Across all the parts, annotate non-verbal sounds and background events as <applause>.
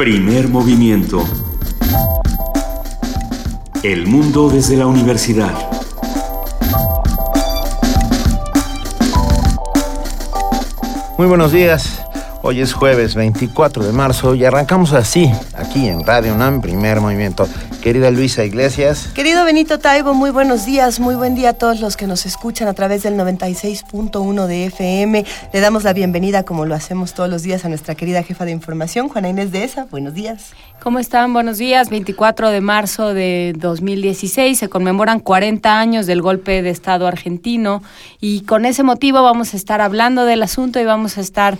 Primer movimiento. El mundo desde la universidad. Muy buenos días. Hoy es jueves 24 de marzo y arrancamos así, aquí en Radio UNAM, primer movimiento. Querida Luisa Iglesias. Querido Benito Taibo, muy buenos días, muy buen día a todos los que nos escuchan a través del 96.1 de FM. Le damos la bienvenida, como lo hacemos todos los días, a nuestra querida jefa de información, Juana Inés de ESA. Buenos días. ¿Cómo están? Buenos días. 24 de marzo de 2016 se conmemoran 40 años del golpe de Estado argentino y con ese motivo vamos a estar hablando del asunto y vamos a estar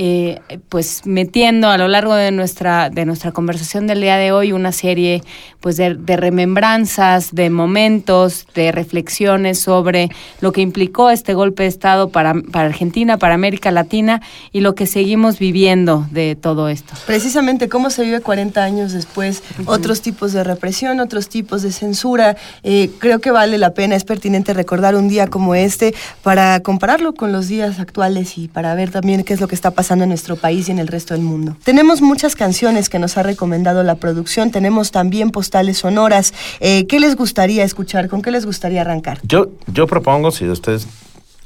eh, pues metiendo a lo largo de nuestra de nuestra conversación del día de hoy una serie pues de, remembranzas, de momentos, de reflexiones sobre lo que implicó este golpe de estado para, para Argentina, para América Latina y lo que seguimos viviendo de todo esto. Precisamente cómo se vive 40 años después, otros tipos de represión, otros tipos de censura. Eh, creo que vale la pena, es pertinente recordar un día como este para compararlo con los días actuales y para ver también qué es lo que está pasando en nuestro país y en el resto del mundo. Tenemos muchas canciones que nos ha recomendado la producción, tenemos también postales sonoras. Eh, ¿Qué les gustaría escuchar? ¿Con qué les gustaría arrancar? Yo, yo propongo, si ustedes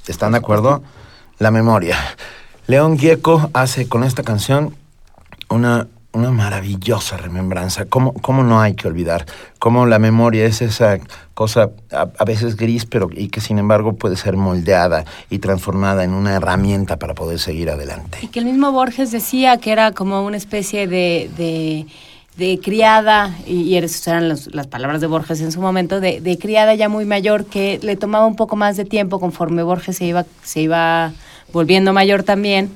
están de acuerdo, la memoria. León Gieco hace con esta canción una una maravillosa remembranza. ¿Cómo, ¿Cómo, no hay que olvidar? Cómo la memoria es esa cosa a, veces gris, pero y que sin embargo puede ser moldeada y transformada en una herramienta para poder seguir adelante. Y que el mismo Borges decía que era como una especie de, de, criada, y, esas eran las palabras de Borges en su momento, de, de criada ya muy mayor, que le tomaba un poco más de tiempo conforme Borges se iba, se iba volviendo mayor también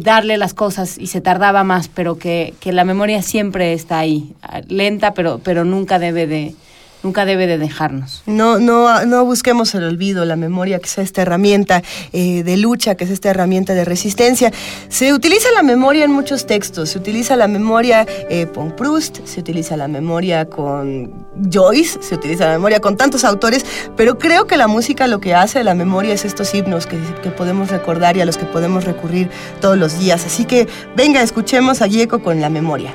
darle las cosas y se tardaba más, pero que, que la memoria siempre está ahí, lenta, pero, pero nunca debe de, nunca debe de dejarnos. No, no, no busquemos el olvido, la memoria, que es esta herramienta eh, de lucha, que es esta herramienta de resistencia. Se utiliza la memoria en muchos textos, se utiliza la memoria eh, con Proust, se utiliza la memoria con Joyce, se utiliza la memoria con tantos autores, pero creo que la música lo que hace la memoria es estos himnos que, que podemos recordar y a los que podemos recurrir todos los días. Así que venga, escuchemos a Gieco con la memoria.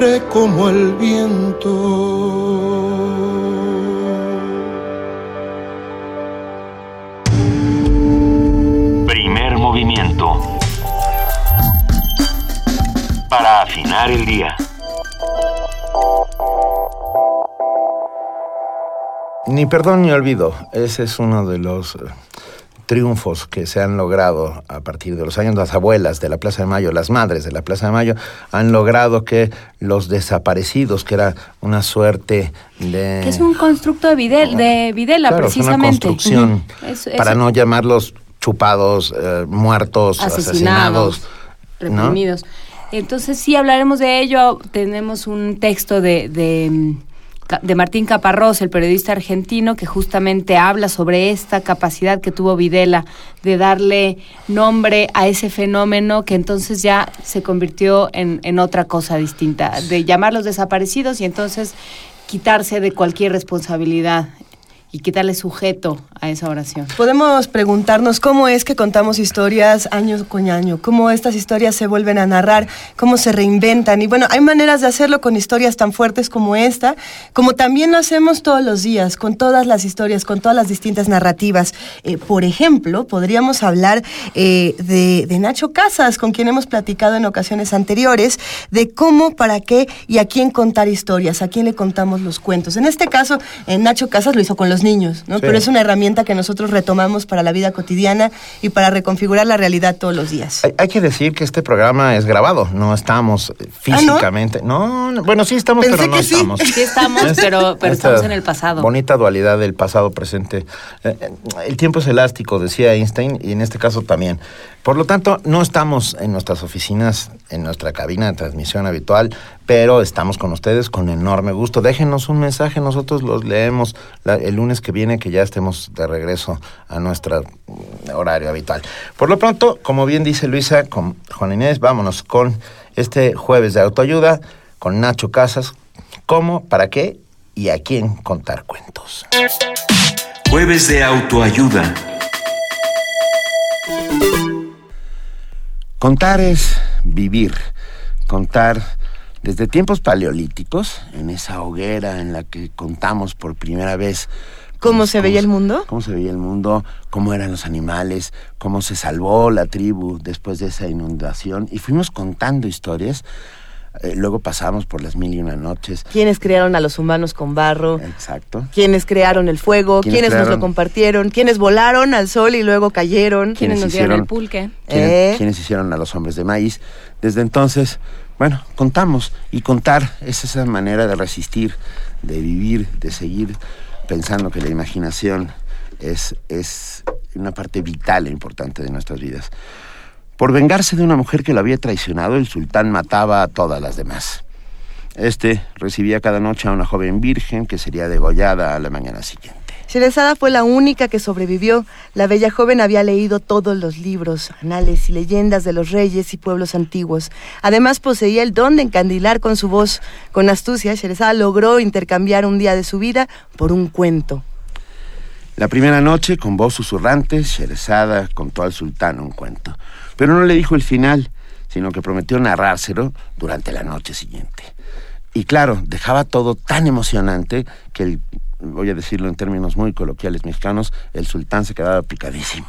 libre como el viento. Primer movimiento. Para afinar el día. Ni perdón ni olvido. Ese es uno de los eh, triunfos que se han logrado a partir de los años, las abuelas de la Plaza de Mayo, las madres de la Plaza de Mayo, han logrado que los desaparecidos, que era una suerte de... Que es un constructo de, Videl, de Videla, Claro, es una precisamente. construcción Ujú. Es- es- para no llamarlos chupados, eh, muertos, asesinados. reprimidos. Entonces sí hablaremos de ello. Tenemos un texto de, de, de Martín Caparrós, el periodista argentino, que justamente habla sobre esta capacidad que tuvo Videla de darle nombre a ese fenómeno que entonces ya se convirtió en, en otra cosa distinta, de llamarlos desaparecidos y entonces quitarse de cualquier responsabilidad y quitarle sujeto a esa oración. Podemos preguntarnos cómo es que contamos historias año con año, cómo estas historias se vuelven a narrar, cómo se reinventan. Y bueno, hay maneras de hacerlo con historias tan fuertes como esta, como también lo hacemos todos los días, con todas las historias, con todas las distintas narrativas. Eh, por ejemplo, podríamos hablar eh, de, Nacho Casas, con quien hemos platicado en ocasiones anteriores, de cómo, para qué y a quién contar historias, a quién le contamos los cuentos. En este caso, eh, Nacho Casas lo hizo con los niños, ¿no? Sí. Pero es una herramienta que nosotros retomamos para la vida cotidiana y para reconfigurar la realidad todos los días. Hay, hay que decir que este programa es grabado, no estamos eh, físicamente. no? no, bueno, sí estamos, Pensé pero no que sí. estamos. Sí estamos, Es- <laughs> pero, pero esta estamos en el pasado. Bonita dualidad del pasado presente. Eh, eh, El tiempo es elástico, decía Einstein, y en este caso también. Por lo tanto, no estamos en nuestras oficinas, en nuestra cabina de transmisión habitual, pero estamos con ustedes con enorme gusto. Déjenos un mensaje, nosotros los leemos la- el lunes que viene, que ya estemos de regreso a nuestro horario habitual. Por lo pronto, como bien dice Luisa, con Juan Inés, vámonos con este jueves de autoayuda, con Nacho Casas, cómo, para qué y a quién contar cuentos. Jueves de autoayuda. Contar es vivir. Contar desde tiempos paleolíticos, en esa hoguera en la que contamos por primera vez. ¿Cómo se veía el mundo? Cómo se veía el mundo, cómo eran los animales, cómo se salvó la tribu después de esa inundación. Y fuimos contando historias. Eh, luego pasamos por las mil y una noches. ¿Quiénes crearon a los humanos con barro? Exacto. ¿Quiénes crearon el fuego? ¿Quiénes ¿Quiénes nos crearon? lo compartieron? ¿Quiénes volaron al sol y luego cayeron? ¿Quiénes nos dieron el pulque? ¿Quiénes, Eh. quiénes hicieron a los hombres de maíz? Desde entonces, bueno, contamos y contar es esa manera de resistir, de vivir, de seguir pensando que la imaginación es, es una parte vital e importante de nuestras vidas. Por vengarse de una mujer que lo había traicionado, el sultán mataba a todas las demás. Este recibía cada noche a una joven virgen que sería degollada a la mañana siguiente. Sherezada fue la única que sobrevivió. La bella joven había leído todos los libros, anales y leyendas de los reyes y pueblos antiguos. Además poseía el don de encandilar con su voz. Con astucia, Sherezada logró intercambiar un día de su vida por un cuento. La primera noche, con voz susurrante, Sherezada contó al sultán un cuento. Pero no le dijo el final, sino que prometió narrárselo durante la noche siguiente. Y claro, dejaba todo tan emocionante que el, voy a decirlo en términos muy coloquiales mexicanos, el sultán se quedaba picadísimo.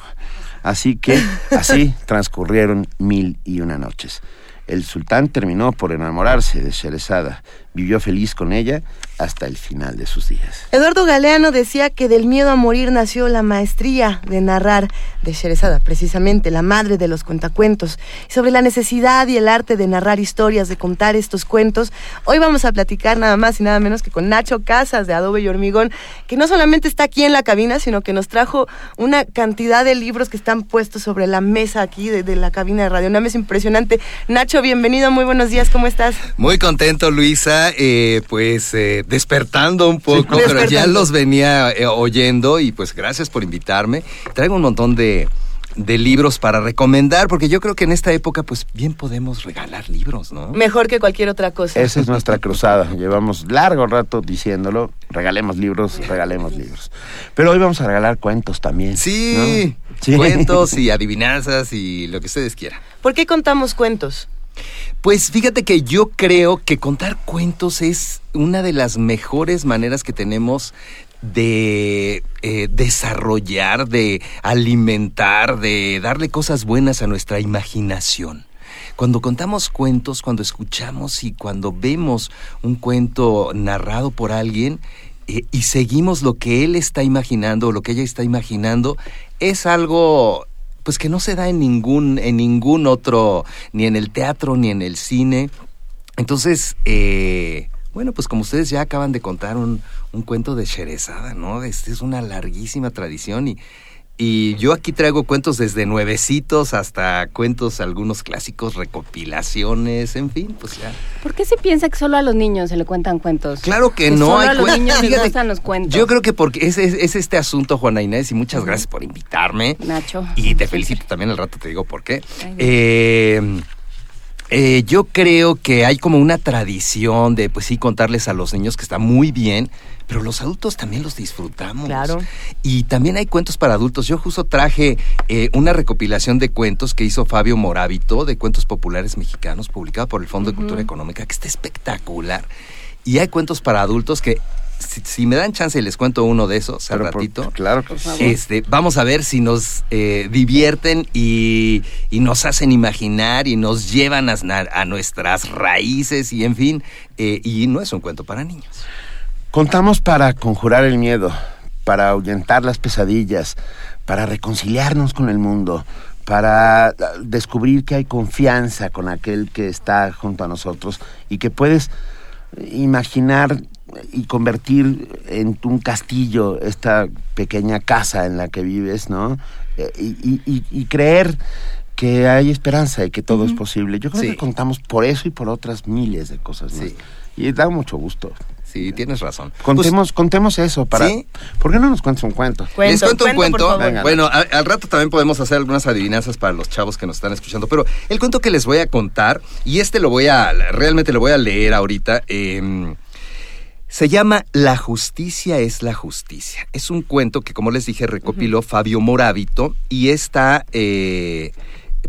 Así que así <laughs> transcurrieron mil y una noches. El sultán terminó por enamorarse de Sherezada, vivió feliz con ella hasta el final de sus días. Eduardo Galeano decía que del miedo a morir nació la maestría de narrar de Sherezada, precisamente la madre de los cuentacuentos. Sobre la necesidad y el arte de narrar historias, de contar estos cuentos, hoy vamos a platicar nada más y nada menos que con Nacho Casas de Adobe y Hormigón, que no solamente está aquí en la cabina, sino que nos trajo una cantidad de libros que están puestos sobre la mesa aquí de, de la cabina de Radio. Una mesa impresionante. Nacho, bienvenido, muy buenos días, ¿cómo estás? Muy contento, Luisa. Eh, pues eh, despertando un poco, pero ya los venía eh, oyendo y pues gracias por invitarme. Traigo un montón de, de libros para recomendar, porque yo creo que en esta época pues bien podemos regalar libros, ¿no? Mejor que cualquier otra cosa. Esa es nuestra cruzada. Llevamos largo rato diciéndolo. Regalemos libros, regalemos libros. Pero hoy vamos a regalar cuentos también. Sí, ¿no? Sí. cuentos y adivinanzas y lo que ustedes quieran. ¿Por qué contamos cuentos? Pues fíjate que yo creo que contar cuentos es una de las mejores maneras que tenemos de eh, desarrollar, de alimentar, de darle cosas buenas a nuestra imaginación. Cuando contamos cuentos, cuando escuchamos y cuando vemos un cuento narrado por alguien eh, y seguimos lo que él está imaginando o lo que ella está imaginando, es algo pues que no se da en ningún, en ningún otro, ni en el teatro, ni en el cine. Entonces, eh, bueno, pues como ustedes ya acaban de contar un, un cuento de Sherezada, ¿no? Este es una larguísima tradición y, y yo aquí traigo cuentos desde nuevecitos hasta cuentos, algunos clásicos, recopilaciones, en fin, pues ya. ¿Por qué se piensa que solo a los niños se le cuentan cuentos? Claro que Que no solo hay a los niños les gustan los cuentos. Yo creo que porque es, es- es este asunto, Juana Inés, y muchas gracias por invitarme. Nacho. Y te felicito también, al rato te digo por qué. Ay, Eh, eh, yo creo que hay como una tradición de, pues sí, contarles a los niños que está muy bien, pero los adultos también los disfrutamos. Claro. Y también hay cuentos para adultos. Yo justo traje eh, una recopilación de cuentos que hizo Fabio Morábito, de cuentos populares mexicanos, publicado por el Fondo de Cultura Económica, que está espectacular. Y hay cuentos para adultos que, si, si me dan chance y les cuento uno de esos al por- ratito. claro que sí. Este, vamos a ver si nos eh, divierten y, y nos hacen imaginar y nos llevan a, a nuestras raíces y en fin, eh, y no es un cuento para niños. Contamos para conjurar el miedo, para ahuyentar las pesadillas, para reconciliarnos con el mundo, para ah, descubrir que hay confianza con aquel que está junto a nosotros y que puedes imaginar y convertir en un castillo esta pequeña casa en la que vives, ¿no? Eh, Y, y- y creer que hay esperanza y que todo es posible. Yo creo Sí. que contamos por eso y por otras miles de cosas más. Sí. Y da mucho gusto. Sí, tienes razón. Contemos, contemos eso para. ¿Sí? ¿Por qué no nos cuentas un cuento? Cuento, Les cuento un cuento, por cuento. favor. Venga. Bueno, a- al rato también podemos hacer algunas adivinanzas para los chavos que nos están escuchando. Pero el cuento que les voy a contar, y este lo voy a, realmente lo voy a leer ahorita, eh, se llama La justicia es la justicia. Es un cuento que, como les dije, recopiló Fabio Morábito y está, eh,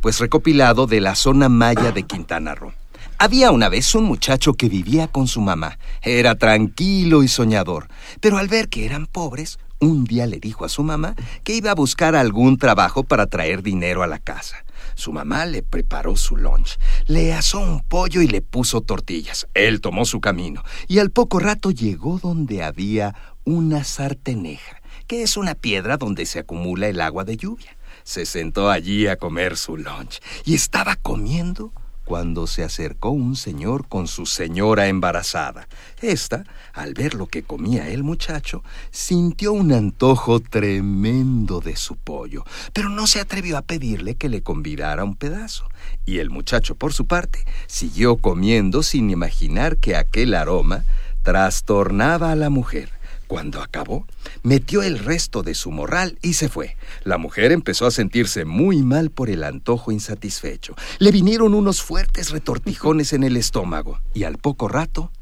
pues, recopilado de la zona maya de Quintana Roo. Había una vez un muchacho que vivía con su mamá. Era tranquilo y soñador, pero al ver que eran pobres, un día le dijo a su mamá que iba a buscar algún trabajo para traer dinero a la casa. Su mamá le preparó su lunch, le asó un pollo y le puso tortillas. Él tomó su camino y al poco rato llegó donde había una sarteneja, que es una piedra donde se acumula el agua de lluvia. Se sentó allí a comer su lunch y estaba comiendo cuando se acercó un señor con su señora embarazada. Esta, al ver lo que comía el muchacho, sintió un antojo tremendo de su pollo, pero no se atrevió a pedirle que le convidara un pedazo. Y el muchacho, por su parte, siguió comiendo sin imaginar que aquel aroma trastornaba a la mujer. Cuando acabó, metió el resto de su morral y se fue. La mujer empezó a sentirse muy mal por el antojo insatisfecho. Le vinieron unos fuertes retortijones en el estómago y al poco rato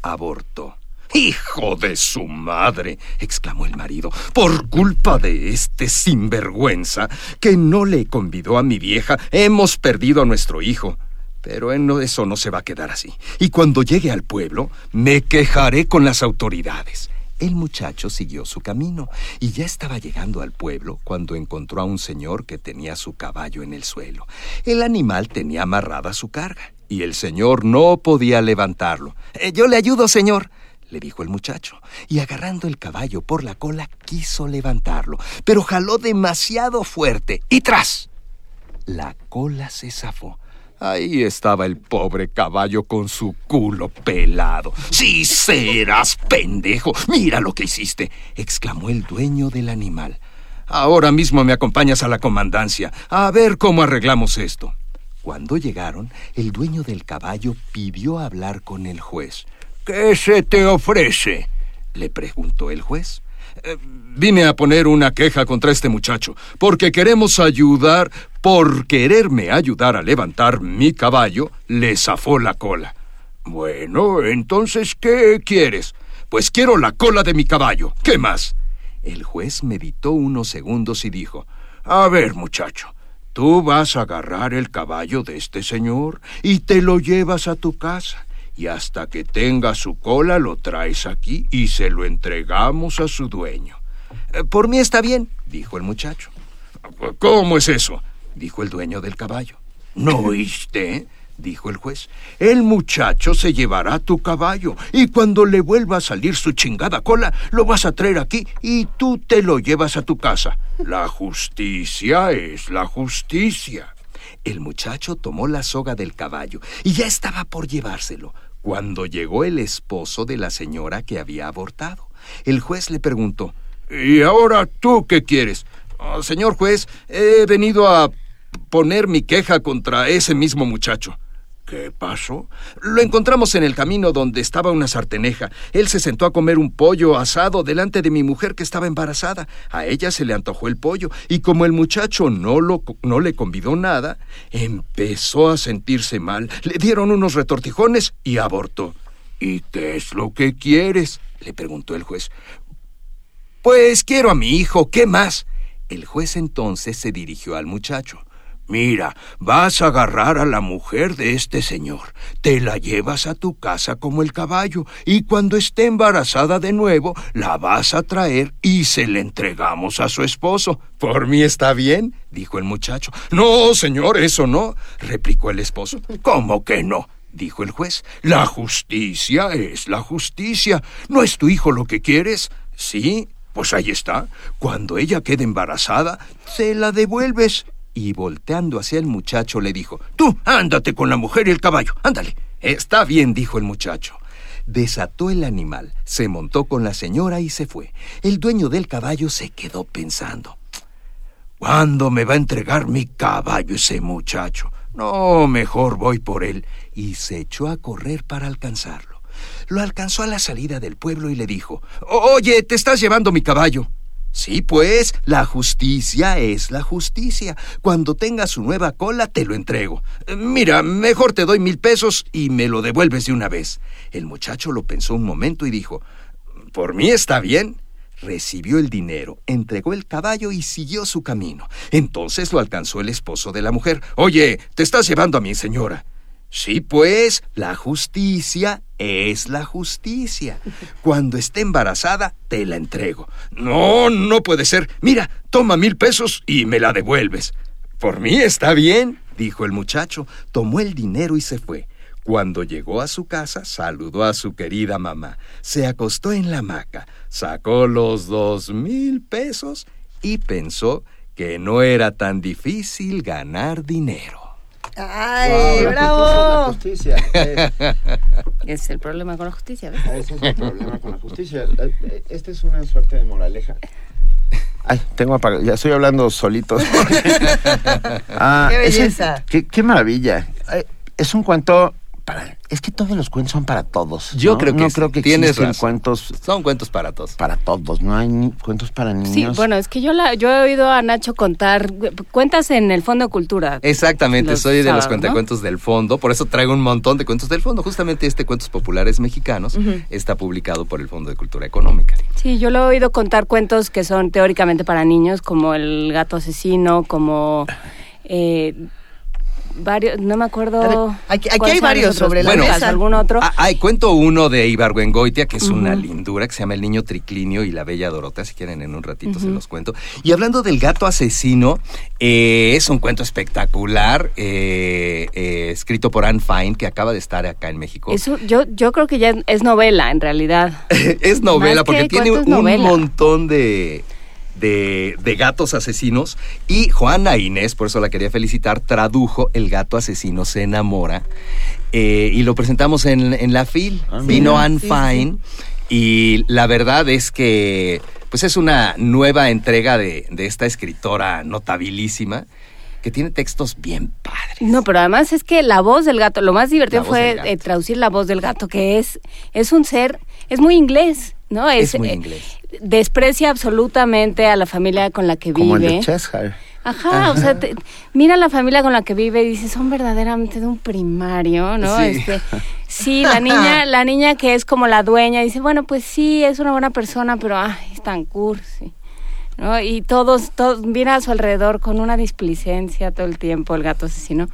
abortó. ¡Hijo de su madre! exclamó el marido, por culpa de este sinvergüenza que no le convidó a mi vieja, hemos perdido a nuestro hijo. Pero eso no se va a quedar así. Y cuando llegue al pueblo, me quejaré con las autoridades. El muchacho siguió su camino y ya estaba llegando al pueblo cuando encontró a un señor que tenía su caballo en el suelo. El animal tenía amarrada su carga y el señor no podía levantarlo. "Eh, yo le ayudo, señor, le dijo el muchacho, y agarrando el caballo por la cola quiso levantarlo, pero jaló demasiado fuerte y tras. La cola se zafó. Ahí estaba el pobre caballo con su culo pelado. ¡Sí serás, pendejo! ¡Mira lo que hiciste! exclamó el dueño del animal. Ahora mismo me acompañas a la comandancia, a ver cómo arreglamos esto. Cuando llegaron, el dueño del caballo pidió hablar con el juez. ¿Qué se te ofrece? le preguntó el juez. "Eh, vine a poner una queja contra este muchacho, porque queremos ayudar, por quererme ayudar a levantar mi caballo, le zafó la cola. Bueno, entonces, ¿qué quieres? Pues quiero la cola de mi caballo. ¿Qué más? El juez meditó unos segundos y dijo, A ver, muchacho, tú vas a agarrar el caballo de este señor y te lo llevas a tu casa. Y hasta que tenga su cola lo traes aquí y se lo entregamos a su dueño. "Eh, Por mí está bien, dijo el muchacho. ¿Cómo es eso? Dijo el dueño del caballo. ¿No oíste? dijo el juez. El muchacho se llevará tu caballo y cuando le vuelva a salir su chingada cola, lo vas a traer aquí y tú te lo llevas a tu casa. La justicia es la justicia. El muchacho tomó la soga del caballo y ya estaba por llevárselo cuando llegó el esposo de la señora que había abortado. El juez le preguntó, ¿Y ahora tú qué quieres? "Oh, señor juez, he venido a poner mi queja contra ese mismo muchacho. ¿Qué pasó? Lo encontramos en el camino donde estaba una sarteneja. Él se sentó a comer un pollo asado delante de mi mujer que estaba embarazada. A ella se le antojó el pollo y como el muchacho no, lo, no le convidó nada, empezó a sentirse mal. Le dieron unos retortijones y abortó. ¿Y qué es lo que quieres? le preguntó el juez. Pues quiero a mi hijo, ¿qué más? El juez entonces se dirigió al muchacho. Mira, vas a agarrar a la mujer de este señor, te la llevas a tu casa como el caballo, y cuando esté embarazada de nuevo, la vas a traer y se la entregamos a su esposo. Por mí está bien, dijo el muchacho. No, señor, eso no, replicó el esposo. ¿Cómo que no? dijo el juez. La justicia es la justicia. ¿No es tu hijo lo que quieres? Sí. Pues ahí está. Cuando ella quede embarazada, se la devuelves. Y volteando hacia el muchacho le dijo, Tú, ándate con la mujer y el caballo, ándale. Está bien, dijo el muchacho. Desató el animal, se montó con la señora y se fue. El dueño del caballo se quedó pensando. ¿Cuándo me va a entregar mi caballo ese muchacho? No, mejor voy por él. Y se echó a correr para alcanzarlo. Lo alcanzó a la salida del pueblo y le dijo, Oye, te estás llevando mi caballo. Sí, pues, la justicia es la justicia. Cuando tenga su nueva cola, te lo entrego. Mira, mejor te doy mil pesos y me lo devuelves de una vez. El muchacho lo pensó un momento y dijo, Por mí está bien. Recibió el dinero, entregó el caballo y siguió su camino. Entonces lo alcanzó el esposo de la mujer. Oye, te estás llevando a mi señora. Sí, pues, la justicia es la justicia. Cuando esté embarazada, te la entrego. No, no puede ser. Mira, toma mil pesos y me la devuelves. Por mí está bien, dijo el muchacho. Tomó el dinero y se fue. Cuando llegó a su casa, saludó a su querida mamá. Se acostó en la hamaca, sacó los dos mil pesos y pensó que no era tan difícil ganar dinero. ¡Ay, bravo! justicia. <laughs> Es el problema con la justicia. ¿ves? Ese es el problema con la justicia. Esta es una suerte de moraleja. Ay, tengo apagado. Ya estoy hablando solito. <laughs> Ah, ¡Qué ese- belleza! qué, qué maravilla. Ay, Es un cuento para. Es que todos los cuentos son para todos. Yo ¿no? creo que no sí, creo que tienes existen razón. cuentos Son cuentos para todos. para todos. No hay ni- cuentos para niños. Sí, bueno, es que yo la, yo he oído a Nacho contar cuentas en el Fondo de Cultura. Exactamente, Los soy de los sábados, ¿no? cuentacuentos del fondo, por eso traigo un montón de cuentos del fondo. Justamente este Cuentos Populares Mexicanos está publicado por el Fondo de Cultura Económica. Sí, yo lo he oído contar cuentos que son teóricamente para niños, como El gato asesino, como eh, varios, no me acuerdo. Ver, aquí- hay varios sobre la cuentos, mesa. ¿Algún otro? Ah, hay cuento uno de Ibargüengoitia, que es una lindura, que se llama El niño triclinio y la bella Dorota, si quieren en un ratito se los cuento. Y hablando del gato asesino, eh, es un cuento espectacular, eh, eh, escrito por Anne Fine, que acaba de estar acá en México. Eso, yo, yo creo que ya es novela, en realidad. <laughs> es novela Más porque que tiene un novela. montón de, de, de gatos asesinos y Juana Inés, por eso la quería felicitar, tradujo El gato asesino se enamora eh, y lo presentamos en, en la FIL. Ah, Vino mira. Anne Sí, sí, Fine y la verdad es que pues es una nueva entrega de, de esta escritora notabilísima que tiene textos bien padres. No, pero además es que la voz del gato, lo más divertido fue eh, traducir la voz del gato, que es, es un ser, es muy inglés, ¿no? Es muy eh, inglés. Desprecia absolutamente a la familia con la que Como el vive. de Cheshire. Ajá, o sea, te- mira la familia con la que vive y dice, son verdaderamente de un primario, ¿no? Sí. Este, sí, la niña, <laughs> la niña que es como la dueña dice, bueno, pues sí, es una buena persona, pero ay, es tan cursi. ¿no? Y todos, todos, mira a su alrededor con una displicencia todo el tiempo el gato asesino.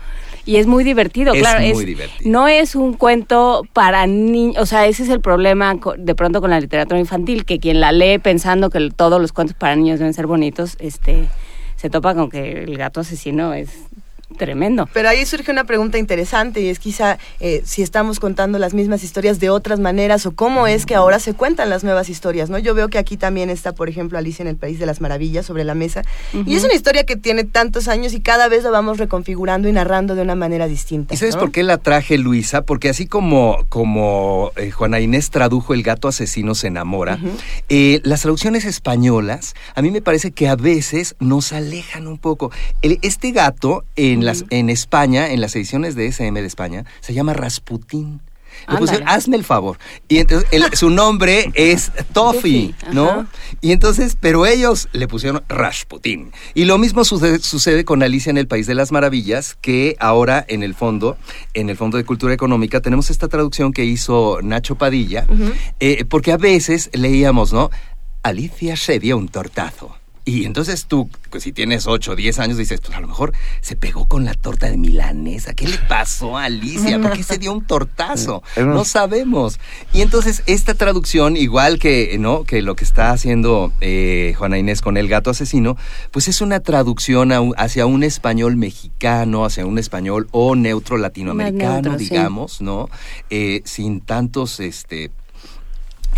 Y es muy divertido, Es claro. muy divertido. No es un cuento para niños, o sea, ese es el problema de pronto con la literatura infantil, que quien la lee pensando que todos los cuentos para niños deben ser bonitos, este, se topa con que el gato asesino es tremendo. Pero ahí surge una pregunta interesante y es quizá eh, si estamos contando las mismas historias de otras maneras o cómo es que ahora se cuentan las nuevas historias, ¿no? Yo veo que aquí también está, por ejemplo, Alicia en el País de las Maravillas sobre la mesa y es una historia que tiene tantos años y cada vez la vamos reconfigurando y narrando de una manera distinta. ¿Y sabes ¿no? por qué la traje, Luisa? Porque así como, como eh, Juana Inés tradujo El gato asesino se enamora, eh, las traducciones españolas a mí me parece que a veces nos alejan un poco. El- este gato en, las, en España, en las ediciones de SM de España, se llama Rasputín. Le pusieron, hazme el favor. Y entonces el- <laughs> su nombre es Toffee, ¿no? ajá. Y entonces, pero ellos le pusieron Rasputín. Y lo mismo sucede, sucede con Alicia en el País de las Maravillas, que ahora en el fondo, en el Fondo de Cultura Económica, tenemos esta traducción que hizo Nacho Padilla, eh, porque a veces leíamos, ¿no? Alicia se dio un tortazo. Y entonces tú, pues, si tienes 8 o 10 años, dices, pues a lo mejor se pegó con la torta de milanesa. ¿Qué le pasó a Alicia? ¿Por qué se dio un tortazo? <laughs> No sabemos. Y entonces esta traducción, igual que, ¿no? que lo que está haciendo eh, Juana Inés con El gato asesino, pues es una traducción a hacia un español mexicano, hacia un español o neutro latinoamericano, neutro, sí. digamos, ¿no? Eh, sin tantos, este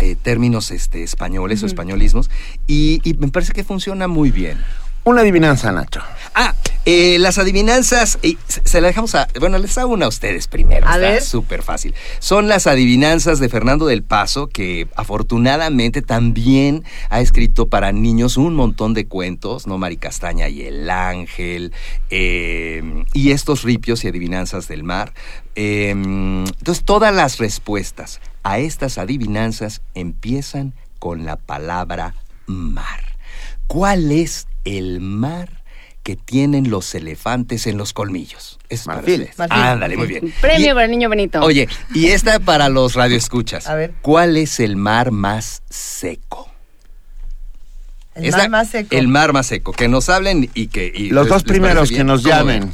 eh, términos este, españoles o españolismos y, y me parece que funciona muy bien. Una adivinanza, Nacho. Ah, eh, las adivinanzas, eh, se, se la dejamos a. Bueno, les hago una a ustedes primero. A está súper fácil. Son las adivinanzas de Fernando del Paso, que afortunadamente también ha escrito para niños un montón de cuentos, ¿no? Mari Castaña y el Ángel, eh, y estos ripios y adivinanzas del mar. Eh, entonces, todas las respuestas a estas adivinanzas empiezan con la palabra mar. ¿Cuál es el mar que tienen los elefantes en los colmillos? Es para Marfil. ustedes. Marfil. Ándale, muy bien. Premio Y- para el niño bonito. Oye, y esta para los radioescuchas. A ver. ¿Cuál es el mar más seco? El Esta- mar más seco. El mar más seco. Que nos hablen y que... y Los les- dos primeros que nos ¿Cómo llamen. ven?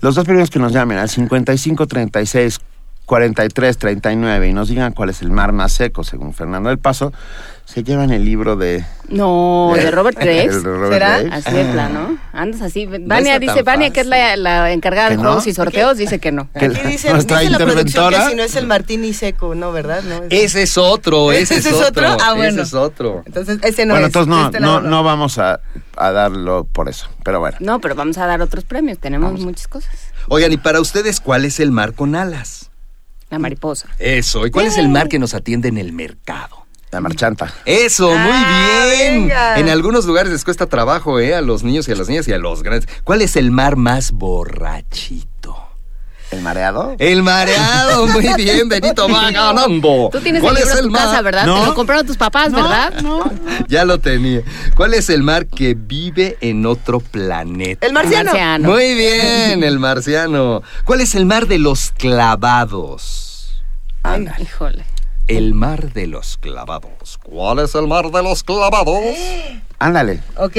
Los dos primeros que nos llamen al 55 36 43 39 y nos digan cuál es el mar más seco, según Fernando del Paso, se llevan el libro de. No, de <laughs> Robert Graves. Robert ¿Será? Graves. Así de plano. Andas así. Vania dice, Vania, que es la, la encargada de ¿Que juegos y sorteos, dice que no. Aquí dice, nuestra dice la producción que si no es el martini seco, ¿no? ¿Verdad? No, es- Ese es otro, <laughs> ese, ¿Ese es otro? Ah, bueno. Ese es otro. Entonces, ese no bueno, es. entonces no, Este no vamos a, a darlo por eso. Pero bueno. No, pero vamos a dar otros premios. Tenemos muchas cosas. Oigan, y para ustedes, ¿cuál es el mar con alas? La mariposa. Eso. ¿Y cuál es el mar que nos atiende en el mercado? La marchanta. Eso, muy Ah, bien. venga. En algunos lugares les cuesta trabajo, ¿eh? A los niños y a las niñas y a los grandes. ¿Cuál es el mar más borrachito? ¿El mareado? El mareado, <laughs> muy bien, Benito va ganando. Tú tienes el ¿Cuál libro es en tu mar? casa, ¿verdad? No. Te lo compraron tus papás, ¿verdad? Ya lo tenía. ¿Cuál es el mar que vive en otro planeta? El marciano. Marciano. Muy bien, el marciano. ¿Cuál es el mar de los clavados? Ay, híjole. El mar de los clavados. ¿Cuál es el mar de los clavados? <gasps> Ándale. Ok.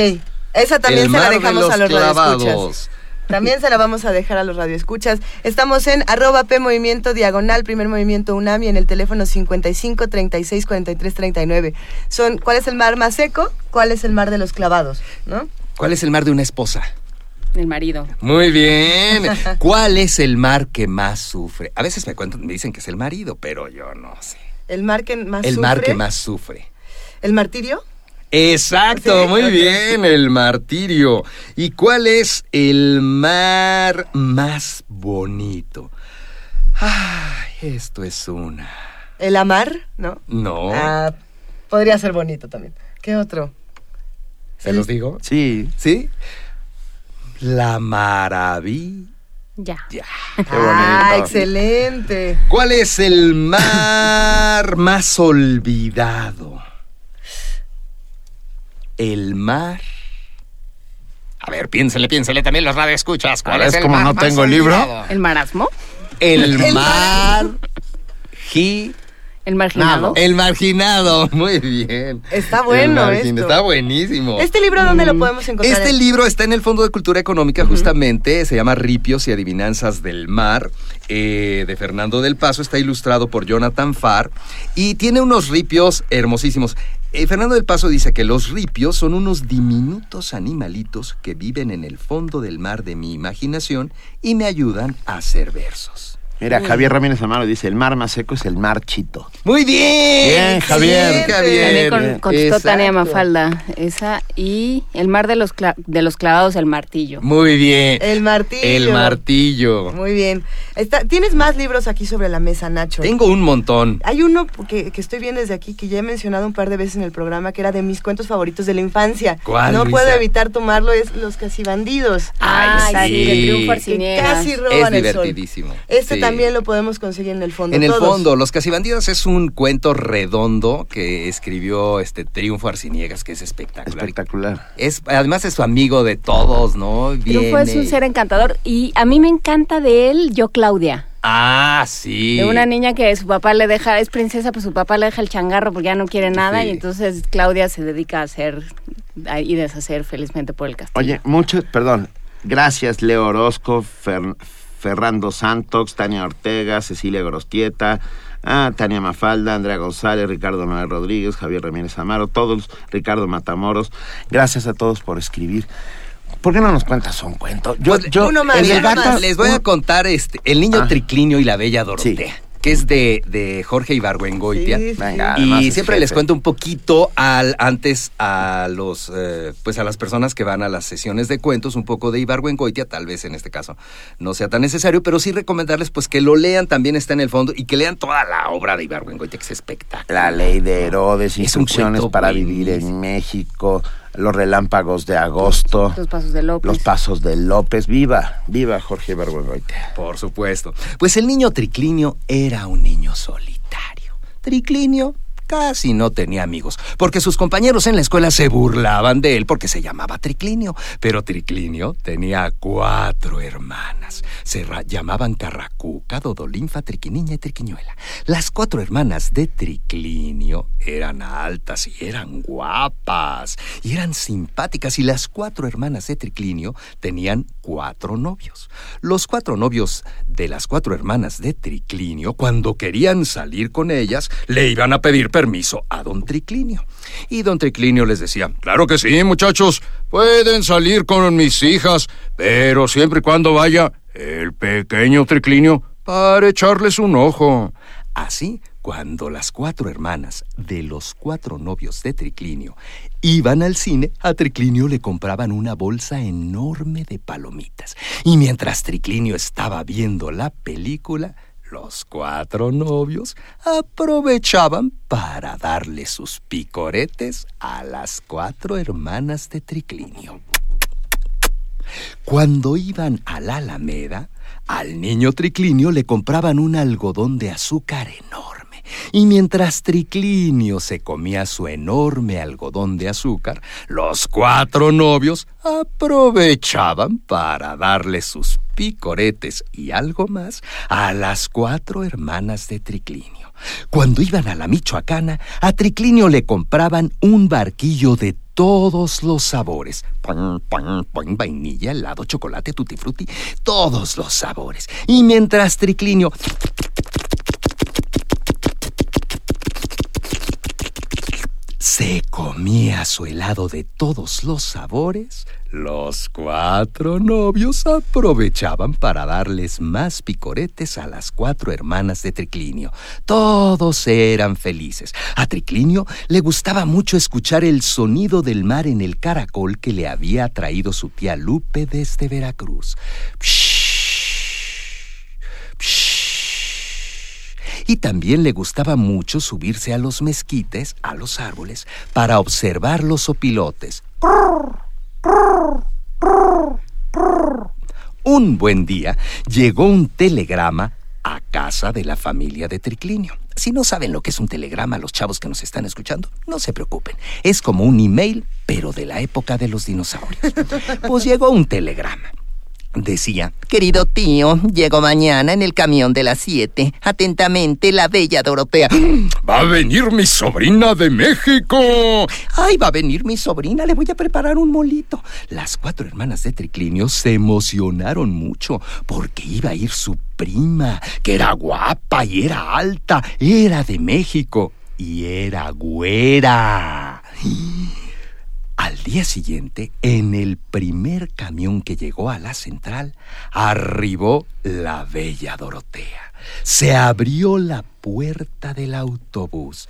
Esa también el se la de dejamos los a los radioescuchas. clavados. También se la vamos a dejar a los radioescuchas. Estamos en arroba P Movimiento Diagonal, primer movimiento UNAMI, en el teléfono 55 36 43 39. Son, ¿cuál es el mar más seco? ¿Cuál es el mar de los clavados? ¿No? ¿Cuál es el mar de una esposa? El marido. Muy bien. ¿Cuál es el mar que más sufre? A veces me cuentan, me dicen que es el marido, pero yo no sé. El mar que más El sufre. mar que más sufre. ¿El martirio? Exacto, Sí, muy bien, el martirio. ¿Y cuál es el mar más bonito? Ay, esto es una. ¿El amar? ¿No? No. Ah, podría ser bonito también. ¿Qué otro? ¿Se los digo? Sí. ¿Sí? La maravilla. Ya. <laughs> Ah, bonito. excelente. ¿Cuál es el mar más olvidado? El mar. A ver, piénsele, piénsele también los radioescuchas. ¿Cuál es el como mar no más tengo el libro. olvidado? El marasmo. El, <laughs> El mar. Gi- El marginado. El marginado. <laughs> Muy bien. Está bueno El margin- esto. Está buenísimo. ¿Este libro dónde lo podemos encontrar? Este libro está en el Fondo de Cultura Económica, justamente. Se llama Ripios y Adivinanzas del Mar, eh, de Fernando del Paso. Está ilustrado por Jonathan Farr y tiene unos ripios hermosísimos. Eh, Fernando del Paso dice que los ripios son unos diminutos animalitos que viven en el fondo del mar de mi imaginación y me ayudan a hacer versos. Mira, Javier Ramírez Amaro dice, el mar más seco es el mar chito. Muy bien. Bien, Javier. Javier. También con, contestó. Tania Mafalda. Esa. Y el mar de los, de los clavados, el martillo. Muy bien. El martillo. El martillo. Muy bien. Está, Tienes más libros aquí sobre la mesa, Nacho. Tengo un montón. Hay uno que, que estoy viendo desde aquí, que ya he mencionado un par de veces en el programa, que era de mis cuentos favoritos de la infancia. ¿Cuál, No Luisa? puedo evitar tomarlo, es Los Casibandidos. Ay, Ay, sí, Que Arciniegas. casi Es roban el sol. divertidísimo. Este Sí. También lo podemos conseguir en el fondo. En el todos. fondo, Los Casibandidos es un cuento redondo que escribió este Triunfo Arciniegas, que es espectacular. Espectacular. Es, además es su amigo de todos, ¿no? Triunfo es un ser encantador. Y a mí me encanta de él, yo Claudia. Ah, sí. De una niña que su papá le deja, es princesa, pues su papá le deja el changarro porque ya no quiere nada. Sí. Y entonces Claudia se dedica a hacer a- y deshacer felizmente por el castillo. Oye, mucho, perdón. Gracias, Leo Orozco, Fer- Ferrando Santos, Tania Ortega, Cecilia Gorostieta, ah, Tania Mafalda, Andrea González, Ricardo Noel Rodríguez, Javier Ramírez Amaro, todos, Ricardo Matamoros. Gracias a todos por escribir. ¿Por qué no nos cuentas un cuento? Yo, Pues, yo, uno más, el del uno gato- más. Les voy a contar este, El niño Ah. triclinio y la bella Sí. Que es de, de Jorge Ibargüengoitia. Sí, sí. Y siempre jefe. les cuento un poquito al, antes a los eh, pues a las personas que van a las sesiones de cuentos, un poco de Ibargüengoitia, tal vez en este caso no sea tan necesario, pero sí recomendarles pues que lo lean, también está en el fondo, y que lean toda la obra de Ibargüengoitia, que es espectacular. La ley de Herodes, instrucciones para vivir en México, los relámpagos de agosto, Los pasos de López. los pasos de López. Viva, viva Jorge Ibargüengoitia. Por supuesto. Pues el niño Triclinio era un niño solitario. Triclinio casi no tenía amigos, porque sus compañeros en la escuela se burlaban de él porque se llamaba Triclinio. Pero Triclinio tenía cuatro hermanas. Se llamaban Carracuca, Dodolinfa, Triquiniña y Triquiñuela. Las cuatro hermanas de Triclinio eran altas y eran guapas y eran simpáticas y las cuatro hermanas de Triclinio tenían cuatro novios. Los cuatro novios de las cuatro hermanas de Triclinio, cuando querían salir con ellas, le iban a pedir permiso a don Triclinio. Y don Triclinio les decía, claro que sí, muchachos, pueden salir con mis hijas, pero siempre y cuando vaya el pequeño Triclinio para echarles un ojo. Así, cuando las cuatro hermanas de los cuatro novios de Triclinio iban al cine, a Triclinio le compraban una bolsa enorme de palomitas. Y mientras Triclinio estaba viendo la película, los cuatro novios aprovechaban para darle sus picoretes a las cuatro hermanas de Triclinio. Cuando iban a la Alameda, al niño Triclinio le compraban un algodón de azúcar enorme. Y mientras Triclinio se comía su enorme algodón de azúcar, los cuatro novios aprovechaban para darle sus picoretes y algo más a las cuatro hermanas de Triclinio. Cuando iban a la Michoacana, a Triclinio le compraban un barquillo de todos los sabores. Pan, pan, pan, vainilla, helado, chocolate, tutti frutti, todos los sabores. Y mientras Triclinio se comía su helado de todos los sabores, los cuatro novios aprovechaban para darles más picoretes a las cuatro hermanas de Triclinio. Todos eran felices. A Triclinio le gustaba mucho escuchar el sonido del mar en el caracol que le había traído su tía Lupe desde Veracruz. Y también le gustaba mucho subirse a los mezquites, a los árboles, para observar los opilotes. Un buen día llegó un telegrama a casa de la familia de Triclinio. Si no saben lo que es un telegrama, los chavos que nos están escuchando, no se preocupen. Es como un email, pero de la época de los dinosaurios. Pues llegó un telegrama. Decía, querido tío, llego mañana en el camión de las siete. Atentamente, la bella Dorotea. <gasps> Va a venir mi sobrina de México. Ay, va a venir mi sobrina, le voy a preparar un molito. Las cuatro hermanas de Triclinio se emocionaron mucho porque iba a ir su prima, que era guapa y era alta, era de México y era güera. Al día siguiente, en el primer camión que llegó a la central, arribó la bella Dorotea. Se abrió la puerta del autobús.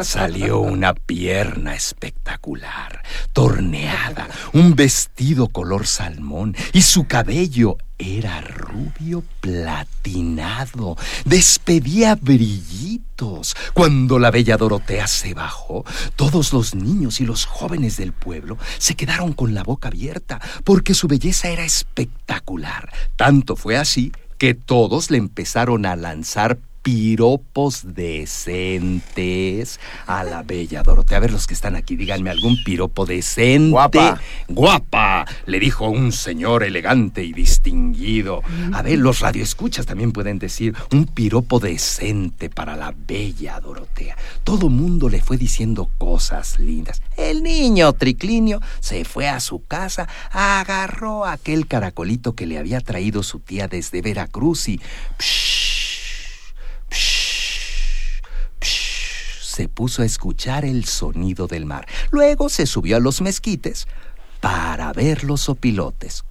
Salió una pierna espectacular, torneada, un vestido color salmón y su cabello era rubio platinado, despedía brillitos. Cuando la bella Dorotea se bajó, todos los niños y los jóvenes del pueblo se quedaron con la boca abierta porque su belleza era espectacular. Tanto fue así que todos le empezaron a lanzar piropos decentes a la bella Dorotea. A ver, los que están aquí, díganme algún piropo decente. Guapa. Guapa, le dijo un señor elegante y distinguido. A ver, los radioescuchas también pueden decir un piropo decente para la bella Dorotea. Todo mundo le fue diciendo cosas lindas. El niño Triclinio se fue a su casa, agarró aquel caracolito que le había traído su tía desde Veracruz y... se puso a escuchar el sonido del mar. Luego se subió a los mezquites para ver los opilotes.